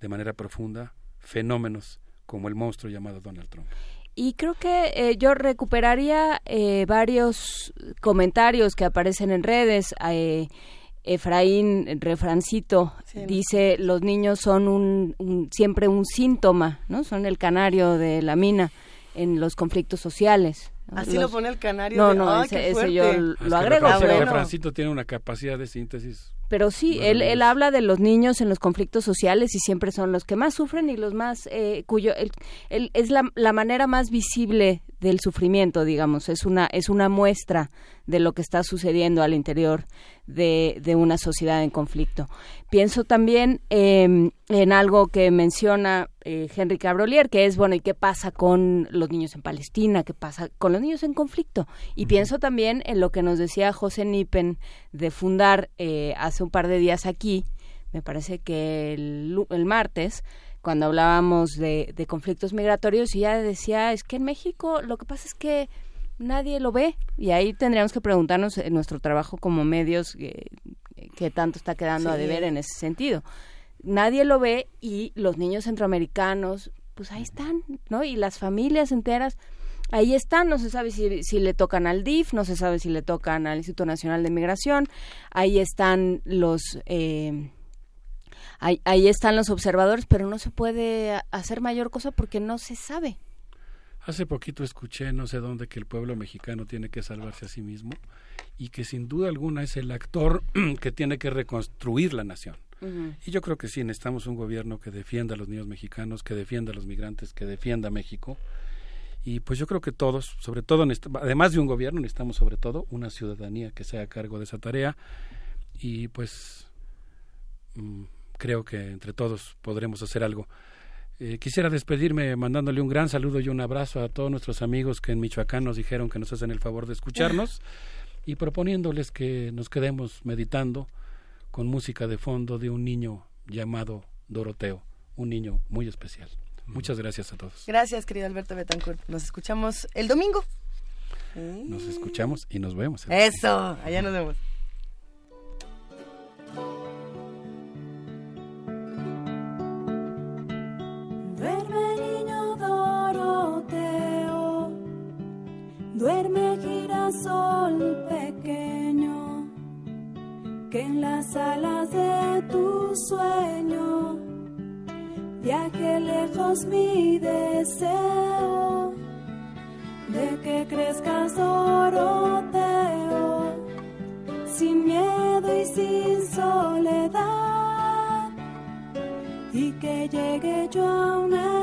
de manera profunda fenómenos como el monstruo llamado Donald Trump. Y creo que eh, yo recuperaría eh, varios comentarios que aparecen en redes. Eh, Efraín Refrancito Sí. dice los niños son un, un- siempre un síntoma, ¿no? Son el canario de la mina en los conflictos sociales. Así Los- lo pone el canario. No, de- no, ¡Ay, ese, qué ese yo lo que agrego. Refrancito- pero- Refrancito tiene una capacidad de síntesis. Pero sí, él, él habla de los niños en los conflictos sociales y siempre son los que más sufren y los más, eh, cuyo, el, el- es la, la manera más visible del sufrimiento, digamos, es una, es una muestra de lo que está sucediendo al interior de, de una sociedad en conflicto. Pienso también eh, en algo que menciona eh, Henry Cabrolier, que es, bueno, ¿y qué pasa con los niños en Palestina? ¿Qué pasa con los niños en conflicto? Y pienso también en lo que nos decía José Nippen de fundar eh, hace un par de días aquí, me parece que el, el martes, cuando hablábamos de, de conflictos migratorios, y ya decía, es que en México lo que pasa es que nadie lo ve, y ahí tendríamos que preguntarnos en nuestro trabajo como medios eh, qué tanto está quedando a deber en ese sentido. Nadie lo ve y los niños centroamericanos, pues ahí están, ¿no? Y las familias enteras, ahí están, no se sabe si, si le tocan al DIF, no se sabe si le tocan al Instituto Nacional de Migración, ahí están los... eh, ahí, ahí están los observadores, pero no se puede hacer mayor cosa porque no se sabe. Hace poquito escuché, no sé dónde, que el pueblo mexicano tiene que salvarse a sí mismo y que sin duda alguna es el actor (clears throat) que tiene que reconstruir la nación. Y yo creo que sí, necesitamos un gobierno que defienda a los niños mexicanos, que defienda a los migrantes, que defienda a México. Y pues yo creo que todos, sobre todo, además de un gobierno, necesitamos sobre todo una ciudadanía que sea a cargo de esa tarea. Y pues mm, creo que entre todos podremos hacer algo. Eh, quisiera despedirme mandándole un gran saludo y un abrazo a todos nuestros amigos que en Michoacán nos dijeron que nos hacen el favor de escucharnos (laughs) y proponiéndoles que nos quedemos meditando con música de fondo de un niño llamado Doroteo, un niño muy especial. Muchas gracias a todos. Gracias, querido Alberto Betancourt. Nos escuchamos el domingo. Nos escuchamos y nos vemos. Eso, allá nos vemos. Duerme niño Doroteo, duerme girasol pequeño, que en las alas de tu sueño. Viaje lejos mi deseo de que crezcas Doroteo, sin miedo y sin soledad que llegue yo a una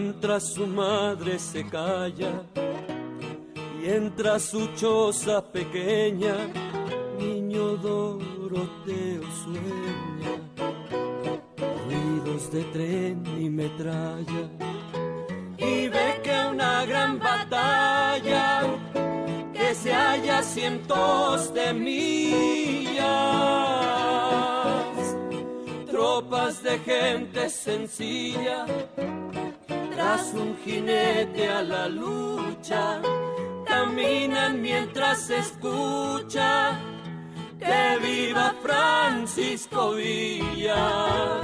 mientras su madre se calla y entra su choza pequeña, niño Doroteo sueña, ruidos de tren y metralla, y ve que una gran batalla que se halla cientos de millas, tropas de gente sencilla tras un jinete a la lucha, caminan mientras escucha que viva Francisco Villa.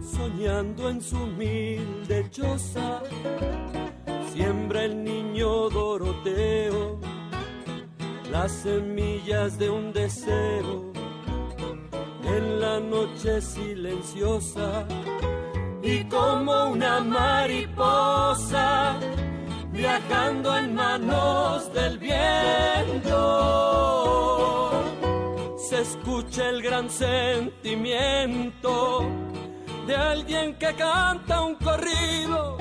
Soñando en su humilde choza, siembra el niño Doroteo las semillas de un deseo en la noche silenciosa y como una mariposa viajando en manos del viento. Se escucha el gran sentimiento de alguien que canta un corrido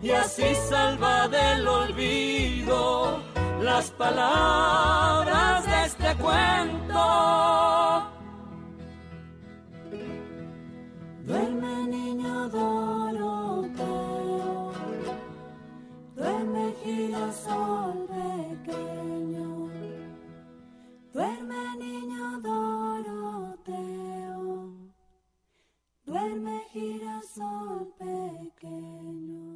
y así salva del olvido las palabras de este cuento. Duerme niño Doroteo, duerme girasol pequeño, duerme niño Doroteo, duerme girasol pequeño.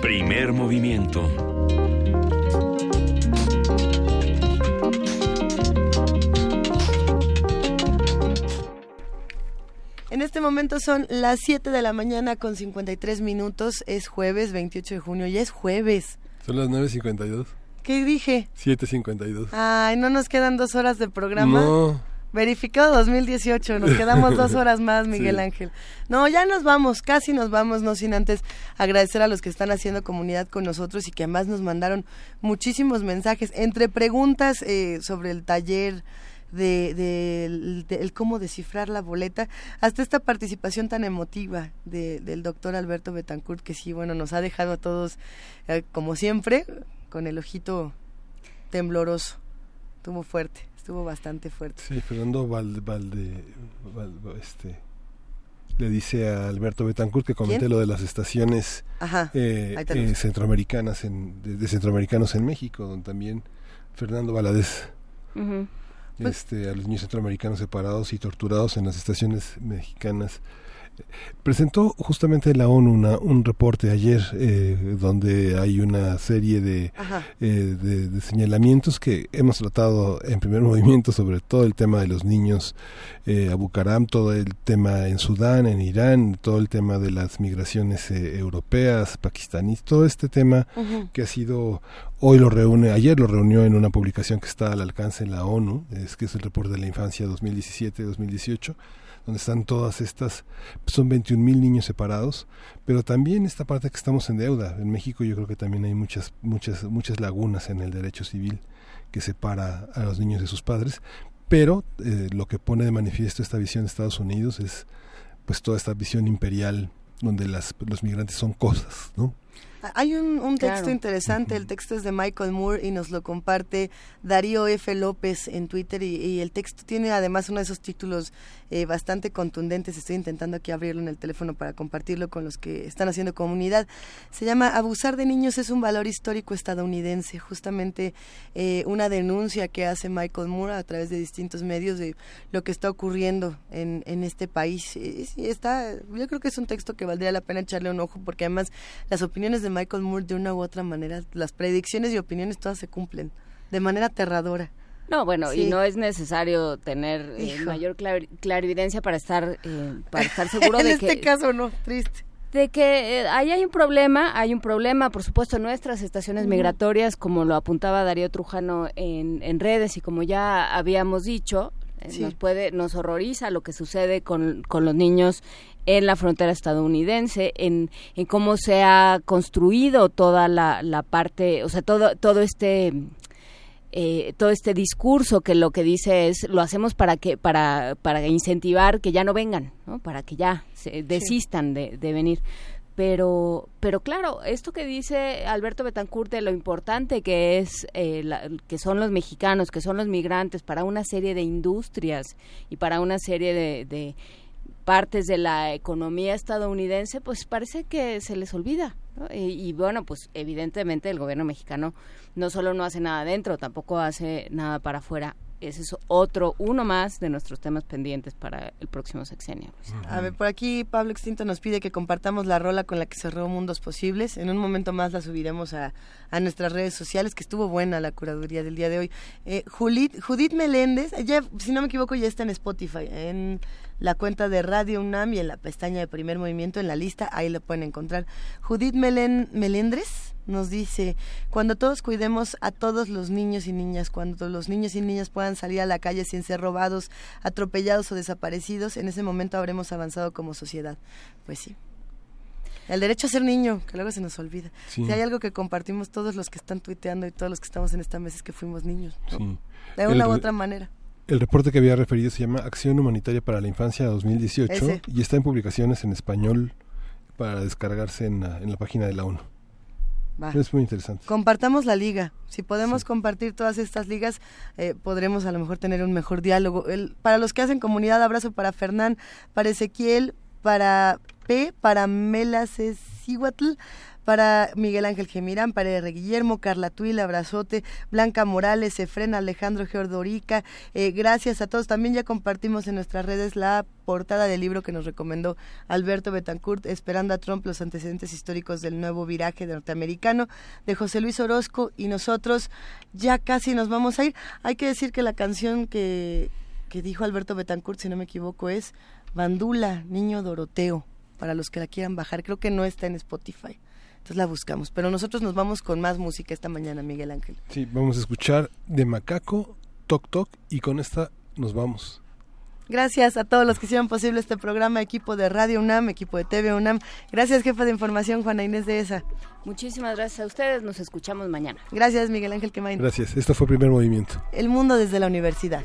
Primer movimiento. En este momento son las 7 de la mañana con 53 minutos. Es jueves 28 de junio. Ya es jueves. Son las 9.52. ¿Qué dije? 7.52. Ay, no nos quedan dos horas de programa. No. Verificado 2018. Nos (laughs) quedamos dos horas más, Miguel Sí. Ángel. No, ya nos vamos. Casi nos vamos. No sin antes agradecer a los que están haciendo comunidad con nosotros y que además nos mandaron muchísimos mensajes. Entre preguntas eh, sobre el taller de, de- cómo descifrar la boleta, hasta esta participación tan emotiva de- del doctor Alberto Betancourt, que sí, bueno, nos ha dejado a todos, eh, como siempre, con el ojito tembloroso. Estuvo fuerte, estuvo bastante fuerte. Sí, Fernando Valde, Valde, Val- este, le dice a Alberto Betancourt que comente ¿Quién? lo de las estaciones Ajá, eh, eh, centroamericanas en, de, de centroamericanos en México, donde también Fernando Valadez. Este, a los niños centroamericanos separados y torturados en las estaciones mexicanas presentó justamente la ONU una, un reporte ayer eh, donde hay una serie de, eh, de, de, señalamientos que hemos tratado en primer movimiento sobre todo el tema de los niños eh, Abu Karam, todo el tema en Sudán, en Irán, todo el tema de las migraciones eh, europeas, pakistaníes, todo este tema que ha sido hoy lo reúne, ayer lo reunió en una publicación que está al alcance en la ONU, es que es el reporte de la infancia 2017-2018 donde están todas estas, son 21 mil niños separados, pero también esta parte que estamos en deuda. En México yo creo que también hay muchas, muchas, muchas lagunas en el derecho civil que separa a los niños de sus padres, pero eh, lo que pone de manifiesto esta visión de Estados Unidos es pues toda esta visión imperial donde las, los migrantes son cosas, ¿no? Hay un, un texto Claro. interesante, el texto es de Michael Moore y nos lo comparte Darío F. López en Twitter y, y el texto tiene además uno de esos títulos eh, bastante contundentes, estoy intentando aquí abrirlo en el teléfono para compartirlo con los que están haciendo comunidad. Se llama Abusar de niños es un valor histórico estadounidense, justamente eh, una denuncia que hace Michael Moore a través de distintos medios de lo que está ocurriendo en, en este país. Está, yo creo que es un texto que valdría la pena echarle un ojo porque además las opiniones de Michael Moore de una u otra manera, las predicciones y opiniones todas se cumplen de manera aterradora. No, bueno, y no es necesario tener eh, mayor clar- clarividencia para estar eh, para estar (laughs) seguro en de este que caso no, triste. de que eh, ahí hay un problema, hay un problema, por supuesto, en nuestras estaciones migratorias, como lo apuntaba Darío Trujano en, en redes y como ya habíamos dicho, Sí. nos puede, nos horroriza lo que sucede con, con los niños en la frontera estadounidense, en, en cómo se ha construido toda la, la parte, o sea, todo, todo este eh, todo este discurso que lo que dice es lo hacemos para que para para incentivar que ya no vengan ¿no? para que ya se desistan de, de venir pero pero claro esto que dice Alberto Betancourt de lo importante que es eh, la- que son los mexicanos que son los migrantes para una serie de industrias y para una serie de, de partes de la economía estadounidense, pues parece que se les olvida. Y, y bueno, pues evidentemente el gobierno mexicano no solo no hace nada adentro, tampoco hace nada para afuera. Ese es otro, uno más de nuestros temas pendientes para el próximo sexenio. A ver, por aquí Pablo Extinto nos pide que compartamos la rola con la que cerró Mundos Posibles. En un momento más la subiremos a, a nuestras redes sociales, que estuvo buena la curaduría del día de hoy. Eh, Julit- Judith Meléndez, ya, si no me equivoco, ya está en Spotify, en la cuenta de Radio UNAM y en la pestaña de primer movimiento, en la lista, ahí lo pueden encontrar. Judith Melén, Melendres nos dice, cuando todos cuidemos a todos los niños y niñas, cuando los niños y niñas puedan salir a la calle sin ser robados, atropellados o desaparecidos, en ese momento habremos avanzado como sociedad. Pues sí. El derecho a ser niño, que luego se nos olvida. Sí. Si hay algo que compartimos todos los que están tuiteando y todos los que estamos en esta mesa es que fuimos niños. ¿no? Sí. De una El u otra manera. El reporte que había referido se llama Acción Humanitaria para la Infancia 2018 Ese. y está en publicaciones en español para descargarse en la, en la página de la ONU. Va. Es muy interesante. Compartamos la liga. Si podemos compartir todas estas ligas, eh, podremos a lo mejor tener un mejor diálogo. El- para los que hacen comunidad, abrazo para Fernán, para Ezequiel, para P, para Mela Cecihuatl, para Miguel Ángel Gemirán, para R. Guillermo, Carla Tuil, abrazote, Blanca Morales, Efren, Alejandro Geordorica, eh, gracias a todos. También ya compartimos en nuestras redes la portada del libro que nos recomendó Alberto Betancourt, Esperando a Trump, los antecedentes históricos del nuevo viraje norteamericano, de José Luis Orozco, y nosotros ya casi nos vamos a ir. Hay que decir que la canción que, que dijo Alberto Betancourt, si no me equivoco, es Bandula, Niño Doroteo, para los que la quieran bajar. Creo que no está en Spotify. Entonces la buscamos. Pero nosotros nos vamos con más música esta mañana, Miguel Ángel. Sí, vamos a escuchar de Macaco, Toc Toc y con esta nos vamos. Gracias a todos los que hicieron posible este programa, equipo de Radio UNAM, equipo de TV UNAM. Gracias, jefa de información, Juana Inés de ESA. Muchísimas gracias a ustedes, nos escuchamos mañana. Gracias, Miguel Ángel Quemain. Gracias. Esto fue Primer Movimiento. El mundo desde la universidad.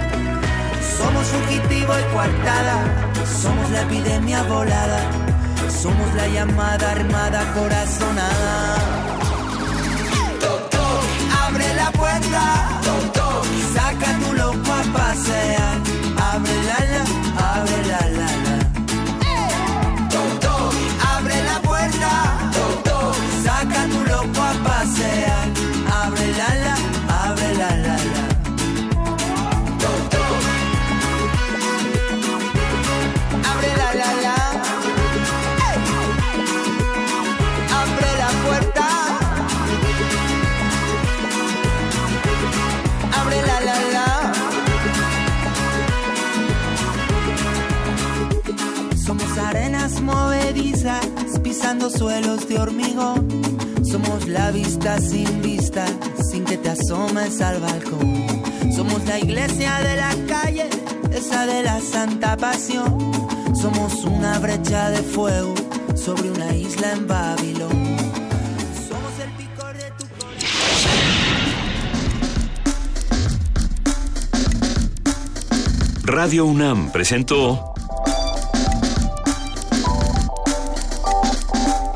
Somos fugitivo y coartada. Somos la epidemia volada. Somos la llamada armada corazonada. Toc, abre la puerta. Toc, saca tu pisando suelos de hormigón. Somos la vista sin vista, sin que te asomes al balcón. Somos la iglesia de la calle, esa de la santa pasión. Somos una brecha de fuego sobre una isla en Babilón. Somos el picor de tu Radio UNAM presentó